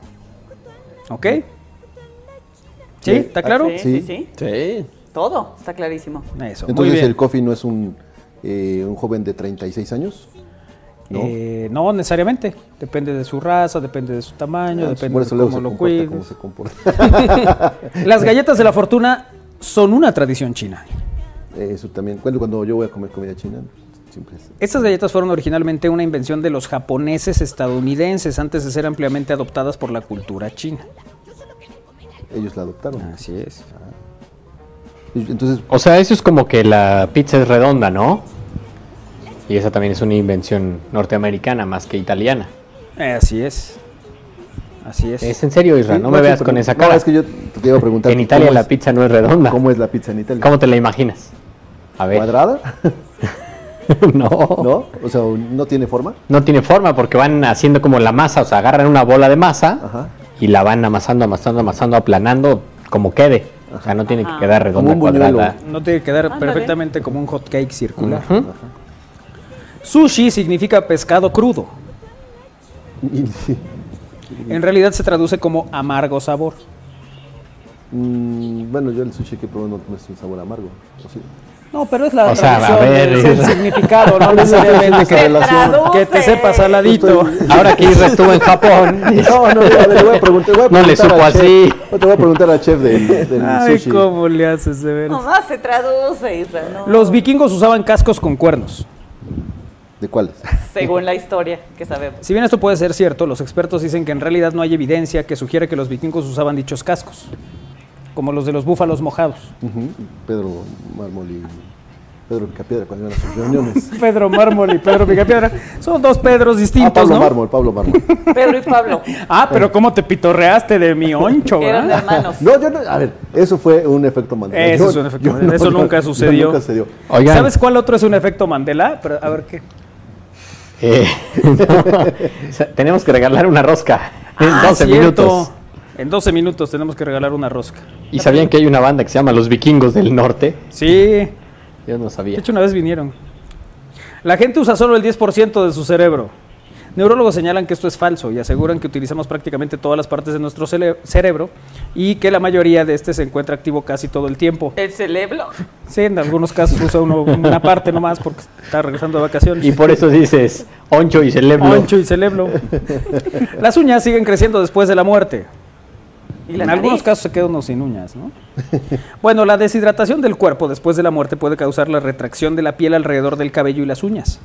¿Ok? ¿Sí? ¿Está claro? Sí, sí, sí. Sí. Todo está clarísimo. Eso, muy Entonces bien. el Coffee no es un, eh, un joven de 36 años. ¿No? Eh, no necesariamente. Depende de su raza, depende de su tamaño, Ah, depende de cómo se lo comporta cuides. como se comporta. Las galletas de la fortuna son una tradición china. Eso también. Cuando, cuando yo voy a comer comida china, siempre es. Estas galletas fueron originalmente una invención de los japoneses estadounidenses antes de ser ampliamente adoptadas por la cultura china. Ellos la adoptaron. Así es. Y Entonces, O sea, eso es como que la pizza es redonda, ¿no? Y esa también es una invención norteamericana más que italiana. Eh, así es. Así es. Es en serio, Isra, Sí, no me veas con esa no, cara. es que yo te iba a preguntar. En Italia ¿cómo la es- pizza no es redonda. ¿Cómo es la pizza en Italia? ¿Cómo te la imaginas? A ver. ¿Cuadrada? no. ¿No? O sea, ¿no tiene forma? No tiene forma porque van haciendo como la masa, o sea, agarran una bola de masa Ajá. y la van amasando, amasando, amasando, aplanando como quede. O sea, no tiene que quedar redonda, Como un buñuelo. cuadrada. No tiene que quedar Ándale. perfectamente como un hot cake circular. Ujú. Sushi significa pescado crudo. En realidad se traduce como amargo sabor. Mm, bueno, yo el sushi que probé no, es un sabor amargo. ¿o sí? No, pero es la O sea, a traducción, ver, es el significado, no ¿Cuál es la necesariamente que, relación? que te sepa saladito. Ahora que Isra estuvo en Japón. No, no, a ver, le voy a preguntar. voy a No le preguntar supo al chef. así. Te voy a preguntar al chef del, del Ay, sushi. cómo le haces de veras. Nomás se traduce, Isra, no. Los vikingos usaban cascos con cuernos. ¿De cuáles? Según la historia que sabemos. Si bien esto puede ser cierto, los expertos dicen que en realidad no hay evidencia que sugiere que los vikingos usaban dichos cascos, como los de los búfalos mojados. Ujú, Pedro Mármol y Pedro Picapiedra cuando iban a sus reuniones. Pedro Mármol y Pedro Picapiedra son dos Pedros Ah, distintos, Pablo ¿no? Mármol, Pablo Mármol. Pedro y Pablo Ah, pero cómo te pitorreaste de mi oncho, eran ¿verdad? hermanos. No, yo no, a ver, eso fue un efecto Mandela. Eso Yo- es un efecto Mandela, eso nunca sucedió. nunca sucedió. Oigan, ¿Sabes cuál otro es un efecto Mandela? Pero, a ver qué. Eh, no, o sea, tenemos que regalar una rosca en Ah, 12 cierto. minutos. En 12 minutos tenemos que regalar una rosca. ¿Y sabían que hay una banda que se llama Los Vikingos del Norte? Sí, Yo no de sabía. hecho una vez vinieron. La gente usa solo el 10% de su cerebro. Neurólogos señalan que esto es falso y aseguran que utilizamos prácticamente todas las partes de nuestro cerebro y que la mayoría de este se encuentra activo casi todo el tiempo. El cerebro. Sí, en algunos casos usa uno una parte nomás porque está regresando de vacaciones. Y por eso dices oncho y celebro. Oncho y celebro. Las uñas siguen creciendo después de la muerte. Y la en algunos casos se queda uno sin uñas, ¿no? bueno, la deshidratación del cuerpo después de la muerte puede causar la retracción de la piel alrededor del cabello y las uñas,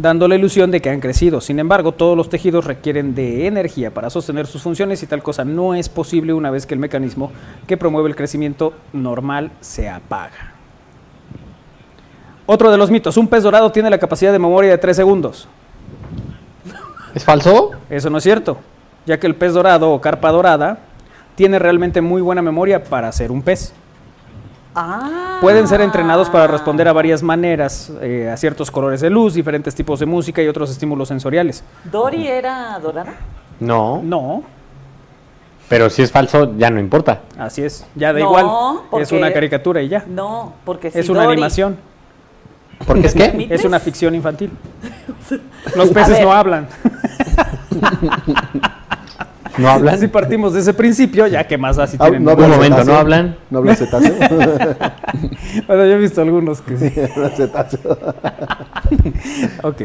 dando la ilusión de que han crecido. Sin embargo, todos los tejidos requieren de energía para sostener sus funciones y tal cosa no es posible una vez que el mecanismo que promueve el crecimiento normal se apaga. Otro de los mitos, un pez dorado tiene la capacidad de memoria de 3 segundos. ¿Es falso? Eso no es cierto, ya que el pez dorado o carpa dorada tiene realmente muy buena memoria para ser un pez. Ah. Pueden ser entrenados para responder a varias maneras, eh, a ciertos colores de luz, diferentes tipos de música y otros estímulos sensoriales. ¿Dory era dorada? No. No, Pero si es falso, ya no importa. así es, ya da No, igual, es una caricatura y ya, No, porque si es una Dory- animación, ¿Porque es qué? Es una ficción infantil. Los peces no hablan. ¿No hablan? Si partimos de ese principio, ya que más así Ah, tienen. no hablan Un momento, cetáceo. ¿no hablan? ¿No hablan cetáceo? Bueno, yo he visto algunos que sí. Hablan cetáceo. Ok.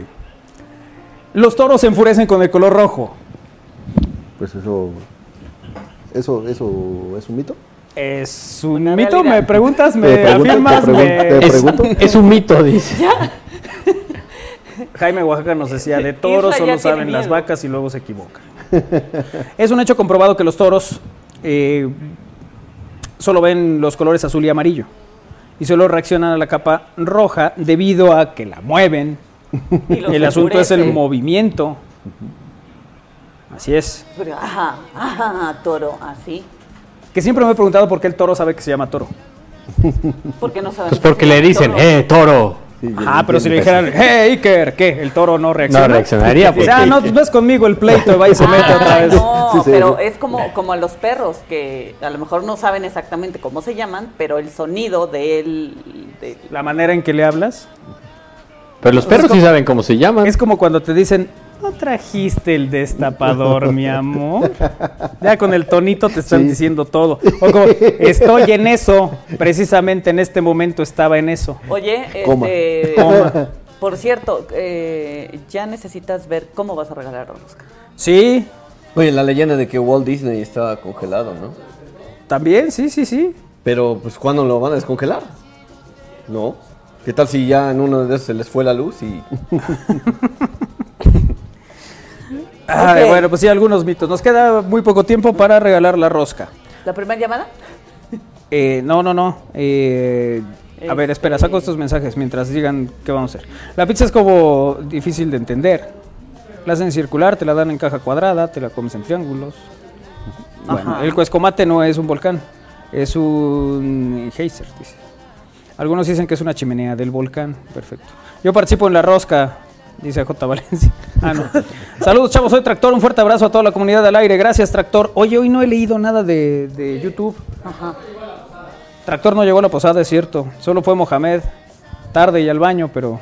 Los toros se enfurecen con el color rojo. Pues eso, eso, eso es un mito. ¿Es un Una mito? realidad. ¿Me preguntas? ¿Me pregunto, afirmas? te pregunto, me- te Es, pregunto. es un mito, dice. Jaime Oaxaca nos decía, de toros solo saben las vacas y luego se equivocan. es un hecho comprobado que los toros eh, solo ven los colores azul y amarillo y solo reaccionan a la capa roja debido a que la mueven. Y El asunto es el movimiento. Así es. Pero, Ajá, ajá, toro, así. Que siempre me he preguntado por qué el toro sabe que se llama toro. ¿Por qué no sabemos? Pues porque le dicen, toro? eh, toro. Sí, Ah, pero si le dijeran, hey Iker, ¿qué? ¿El toro no reacciona? No reaccionaría Dice, ah, porque- no, no es conmigo el pleito, va y se mete otra Ah, vez. no, Sí, sí, pero sí. es como, como a los perros, que a lo mejor no saben exactamente cómo se llaman, pero el sonido de él... de- La manera en que le hablas. Pero los perros sí saben cómo se llaman. Es como cuando te dicen, ¿no trajiste el destapador, mi amor? Ya con el tonito te están Sí. diciendo todo. O como, estoy en eso, precisamente en este momento estaba en eso. Oye, Coma. este... Coma. Por cierto, eh, ya necesitas ver cómo vas a regalar a Oscar. Sí, Oye, la leyenda de que Walt Disney estaba congelado, ¿no? también, sí, sí, sí. Pero, pues, ¿cuándo lo van a descongelar? ¿No? ¿Qué tal si ya en uno de esos se les fue la luz y... Ay, bueno, pues sí, algunos mitos. Nos queda muy poco tiempo para regalar la rosca. ¿La primera llamada? Eh, no, no, no. eh, a ver, espera, saco estos mensajes mientras digan qué vamos a hacer. La pizza es como difícil de entender. La hacen circular, te la dan en caja cuadrada, te la comes en triángulos. Bueno, Ajá. el cuescomate no es un volcán, es un geyser, dice. Algunos dicen que es una chimenea del volcán. Perfecto. Yo participo en la rosca, dice J. Valencia. Ah, no. Saludos, chavos. Soy Tractor. Un fuerte abrazo a toda la comunidad al aire. Gracias, Tractor. Oye, hoy no he leído nada de, de YouTube. Ajá. Tractor no llegó a la posada, es cierto. Solo fue Mohamed. Tarde y al baño, pero.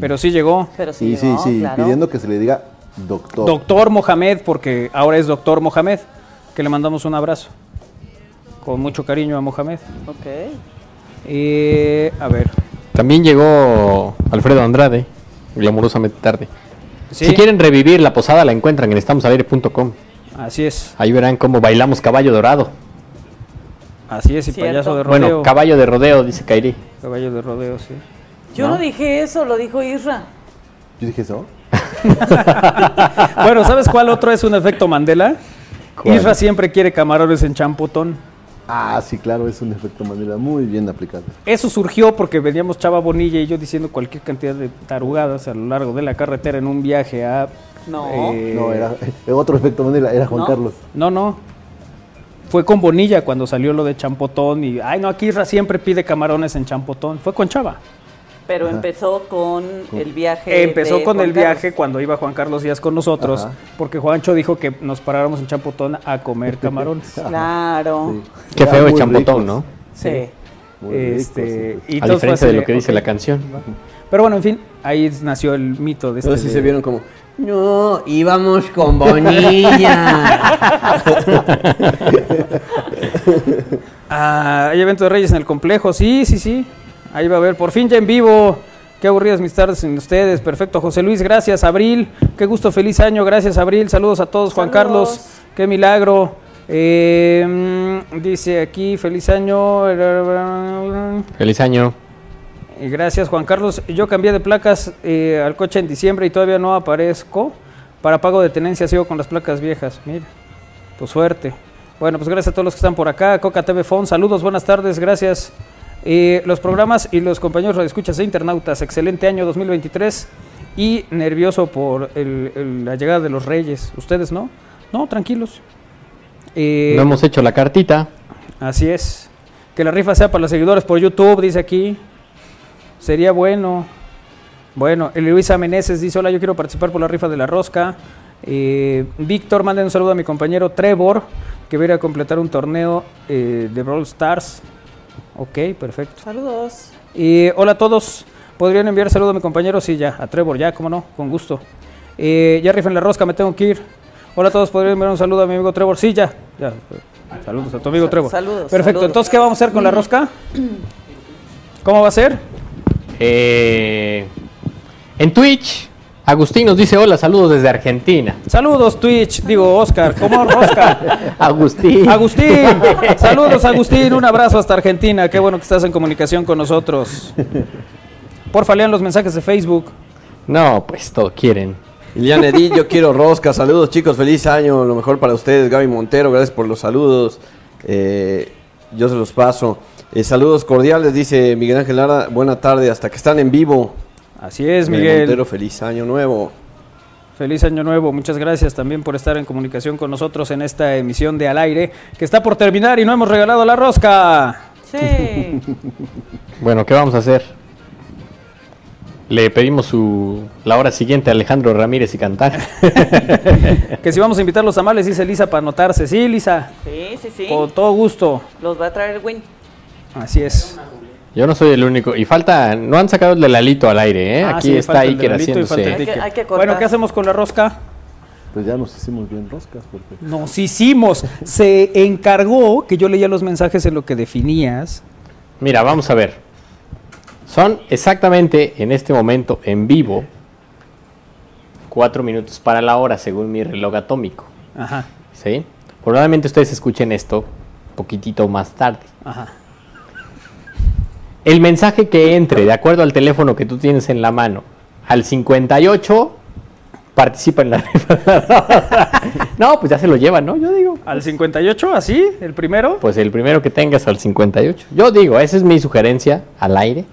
Pero sí llegó. Pero sí, Y sí, llegó, sí, claro. pidiendo que se le diga doctor. Doctor Mohamed, porque ahora es Doctor Mohamed. Que le mandamos un abrazo. Con mucho cariño a Mohamed. Ok. Eh, a ver. También llegó Alfredo Andrade, glamurosamente tarde. Sí. Si quieren revivir la posada, la encuentran en estamosalaire.com. Así es. Ahí verán cómo bailamos caballo dorado. Así es, y Cierto. payaso de rodeo. Bueno, caballo de rodeo, dice Kairi. Caballo de rodeo, sí. Yo no, ¿No? dije eso, lo dijo Isra. Yo dije eso. bueno, ¿sabes cuál otro es un efecto Mandela? ¿Cuál? Isra siempre quiere camarones en champotón. Ah, sí, claro, es un efecto manera muy bien aplicado. Eso surgió porque veníamos Chava Bonilla y yo diciendo cualquier cantidad de tarugadas a lo largo de la carretera en un viaje a... No. eh, No, era otro efecto manera, era Juan ¿No? Carlos. No, no. Fue con Bonilla cuando salió lo de champotón y... Ay, no, aquí Isra siempre pide camarones en champotón. Fue con Chava. Pero Ajá. empezó con el viaje. Empezó de con Juan el Carlos. viaje cuando iba Juan Carlos Díaz con nosotros, Ajá. porque Juancho dijo que nos paráramos en champotón a comer camarones. Claro. Sí. Qué feo el champotón, ricos, ¿no? Sí. muy ricos, Este, sí. y A diferencia de lo que dice la canción. Pero bueno, en fin, ahí nació el mito de este. Entonces sí de- se vieron como... No, íbamos con Bonilla. Ah, hay evento de Reyes en el complejo, sí, sí, sí. Ahí va a haber, por fin ya en vivo. Qué aburridas mis tardes sin ustedes. Perfecto, José Luis, gracias. Abril, qué gusto, feliz año. Gracias, Abril. Saludos a todos. Juan. Carlos, qué milagro. Eh, dice aquí, feliz año. Feliz año. Y gracias, Juan Carlos. Yo cambié de placas eh, al coche en diciembre y todavía no aparezco. Para pago de tenencia sigo con las placas viejas. Mira, tu suerte. Bueno, pues gracias a todos los que están por acá. Coca TV Phone, saludos, buenas tardes, gracias. Eh, los programas y los compañeros radioescuchas e internautas, excelente año 2023 y nervioso por el- el- la llegada de los reyes. ¿Ustedes no? No, tranquilos. Eh, No hemos hecho la cartita. Así es. Que la rifa sea para los seguidores por YouTube, dice aquí. Sería bueno. Bueno, Luisa Meneses dice, hola, yo quiero participar por la rifa de la rosca. Eh, Víctor, manden un saludo a mi compañero Trevor, que va a ir a completar un torneo eh, de Brawl Stars. Ok, perfecto. Saludos. Y hola a todos. ¿Podrían enviar saludo a mi compañero? Sí, ya. A Trevor, ya, cómo no, con gusto. Eh, ya rifen la rosca, me tengo que ir. Hola a todos, ¿podrían enviar un saludo a mi amigo Trevor? Sí, ya. ya. Saludos a tu amigo Trevor. saludos, Perfecto, saludos. entonces, ¿qué vamos a hacer con la rosca? ¿Cómo va a ser? Eh, en Twitch, Agustín nos dice hola, saludos desde Argentina. Saludos, Twitch. Digo, Oscar. ¿Cómo, Oscar? Agustín. Agustín. Saludos, Agustín. Un abrazo hasta Argentina. Qué bueno que estás en comunicación con nosotros. Porfa, lean los mensajes de Facebook. No, pues todo quieren. Ilian Edith, yo quiero rosca. Saludos chicos, feliz año. Lo mejor para ustedes. Gaby Montero, gracias por los saludos. Eh, yo se los paso. Eh, saludos cordiales, dice Miguel Ángel Lara. Buena tarde, hasta que están en vivo. Así es, Miguel. Montero, feliz año nuevo. Feliz año nuevo, muchas gracias también por estar en comunicación con nosotros en esta emisión de Al Aire, que está por terminar y no hemos regalado la rosca. Sí. Bueno, ¿qué vamos a hacer? Le pedimos su la hora siguiente a Alejandro Ramírez y cantar. Que si vamos a invitar los tamales, dice Lisa, para anotarse. Sí, Lisa, Sí, sí, sí. con todo gusto. Los va a traer el Win. Así es. Yo no soy el único. Y falta, no han sacado el de Lalito al aire, ¿eh? Ah, Aquí sí, está Iker haciéndose. Hay que- hay que. Bueno, ¿qué hacemos con la rosca? Pues ya nos hicimos bien roscas. Porque... Nos hicimos. Se encargó que yo leía los mensajes en lo que definías. Mira, vamos a ver. Son exactamente en este momento en vivo cuatro minutos para la hora según mi reloj atómico. Ajá. ¿Sí? Probablemente ustedes escuchen esto poquitito más tarde. Ajá. El mensaje que entre, de acuerdo al teléfono que tú tienes en la mano, al 58, participa en la rifa. no, pues ya se lo llevan, ¿no? Yo digo. Al 58, así, el primero. Pues el primero que tengas al 58. Yo digo, esa es mi sugerencia al aire.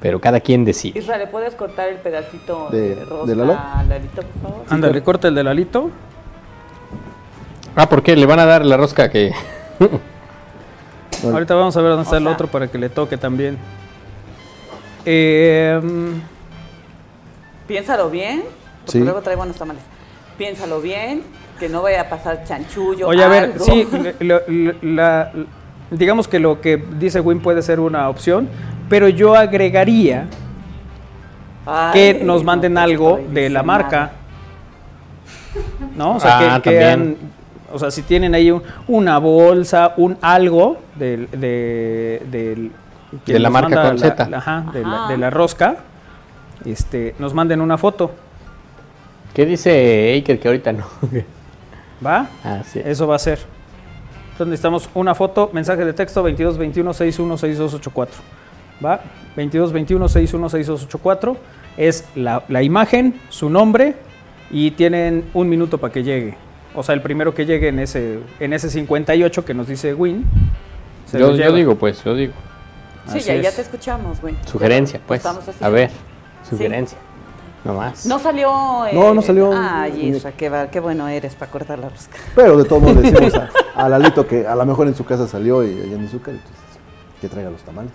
Pero cada quien decide. Israel, ¿le puedes cortar el pedacito ¿De- de, rosca de Lalo? a Lalito, por favor? Ándale, corta el de Lalito. Ah, ¿por qué? Le van a dar la rosca que... Ahorita vamos a ver dónde está O el otro para que le toque también. Eh, Piénsalo bien, porque Sí. luego trae buenos tamales. Piénsalo bien, que no vaya a pasar chanchullo. Oye, a ver, sí, la- digamos que lo que dice Win puede ser una opción, pero yo agregaría Ay, que nos no, manden algo de la marca. ¿No? O sea, Ah, que, que también. han- o sea, si tienen ahí un- una bolsa, un algo del, de, del- que De la marca con la- Z. la- ajá, de, la, de la rosca, este, nos manden una foto, ¿Qué dice Aker que ahorita no? ¿va? ah, sí. Eso va a ser. Entonces necesitamos una foto, mensaje de texto 2221 616284. ¿Va? 2221 616284 es la, la imagen, su nombre y tienen un minuto para que llegue. O sea, el primero que llegue en ese, en ese 58 que nos dice Win. se Yo, yo digo, pues, yo digo. Sí, ya, ya te escuchamos, güey. Sugerencia, pues. A ver, sugerencia. No más. No salió. eh, No, no salió. Ay, Isra, qué, qué bueno eres para cortar la rosca. Pero de todos modos decimos a, a Lalito que a lo mejor en su casa salió y allá en Izúcar, entonces que traiga los tamales.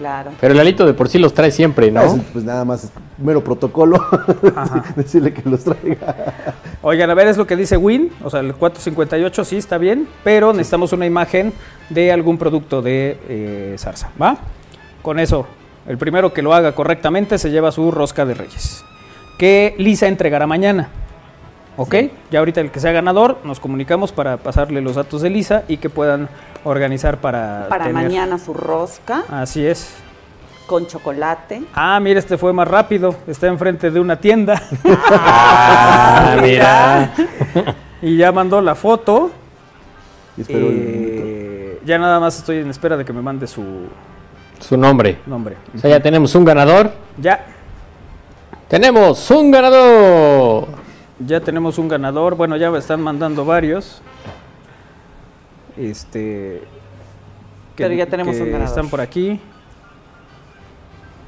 Claro. Pero el alito de por sí los trae siempre, ¿no? Ese, Pues nada más es mero protocolo Ajá. decirle que los traiga. Oigan, a ver, es lo que dice Win, o sea, el 458 sí está bien, pero necesitamos una imagen de algún producto de eh, zarza, ¿va? Con eso, el primero que lo haga correctamente se lleva su rosca de reyes, que Lisa entregará mañana, ¿ok? Ya ahorita el que sea ganador, nos comunicamos para pasarle los datos de Lisa y que puedan organizar para... Para tener- mañana su rosca Así es. con chocolate. Ah, mira, este fue más rápido, está enfrente de una tienda. Ah, mira. y ya mandó la foto. Y espero el Eh, ya nada más estoy en espera de que me mande su Su nombre. nombre. O sea, ya tenemos un ganador. Ya, ¡Tenemos un ganador! ya tenemos un ganador. Bueno, ya me están mandando varios. Este. Pero ya tenemos que un ganador. Están por aquí.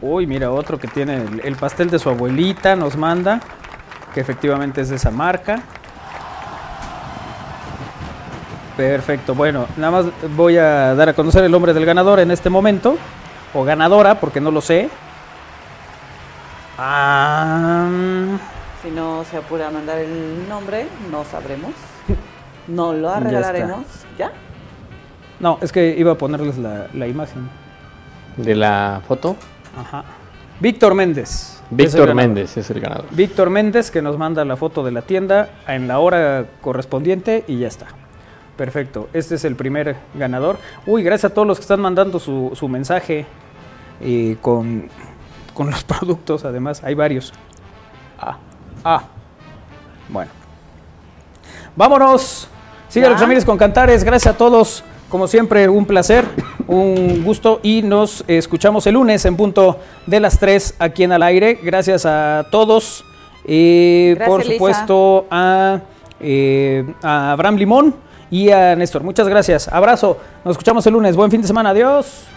Uy, mira, otro que tiene el, el pastel de su abuelita, nos manda. Que efectivamente es de esa marca. Perfecto, bueno, nada más voy a dar a conocer el nombre del ganador en este momento. O ganadora, porque no lo sé. Ah, Si no se apura a mandar el nombre, no sabremos. No lo regalaremos. ¿Ya? no, es que iba a ponerles la, la imagen. De la foto. Ajá. Víctor Méndez. Víctor. Méndez es el ganador. Víctor Méndez que nos manda la foto de la tienda en la hora correspondiente y ya está. Perfecto, este es el primer ganador. Uy, gracias a todos los que están mandando su, su mensaje eh, con, con los productos, además, hay varios. Ah, ah. Bueno. Vámonos. ¿Ya? Ramírez con Cantares. Gracias a todos. Como siempre, un placer, un gusto y nos escuchamos el lunes en punto de las 3 aquí en Al Aire. Gracias a todos. Eh, Gracias, por supuesto a, eh, a Abraham Limón y a Néstor. Muchas gracias. Abrazo. Nos escuchamos el lunes. Buen fin de semana. Adiós.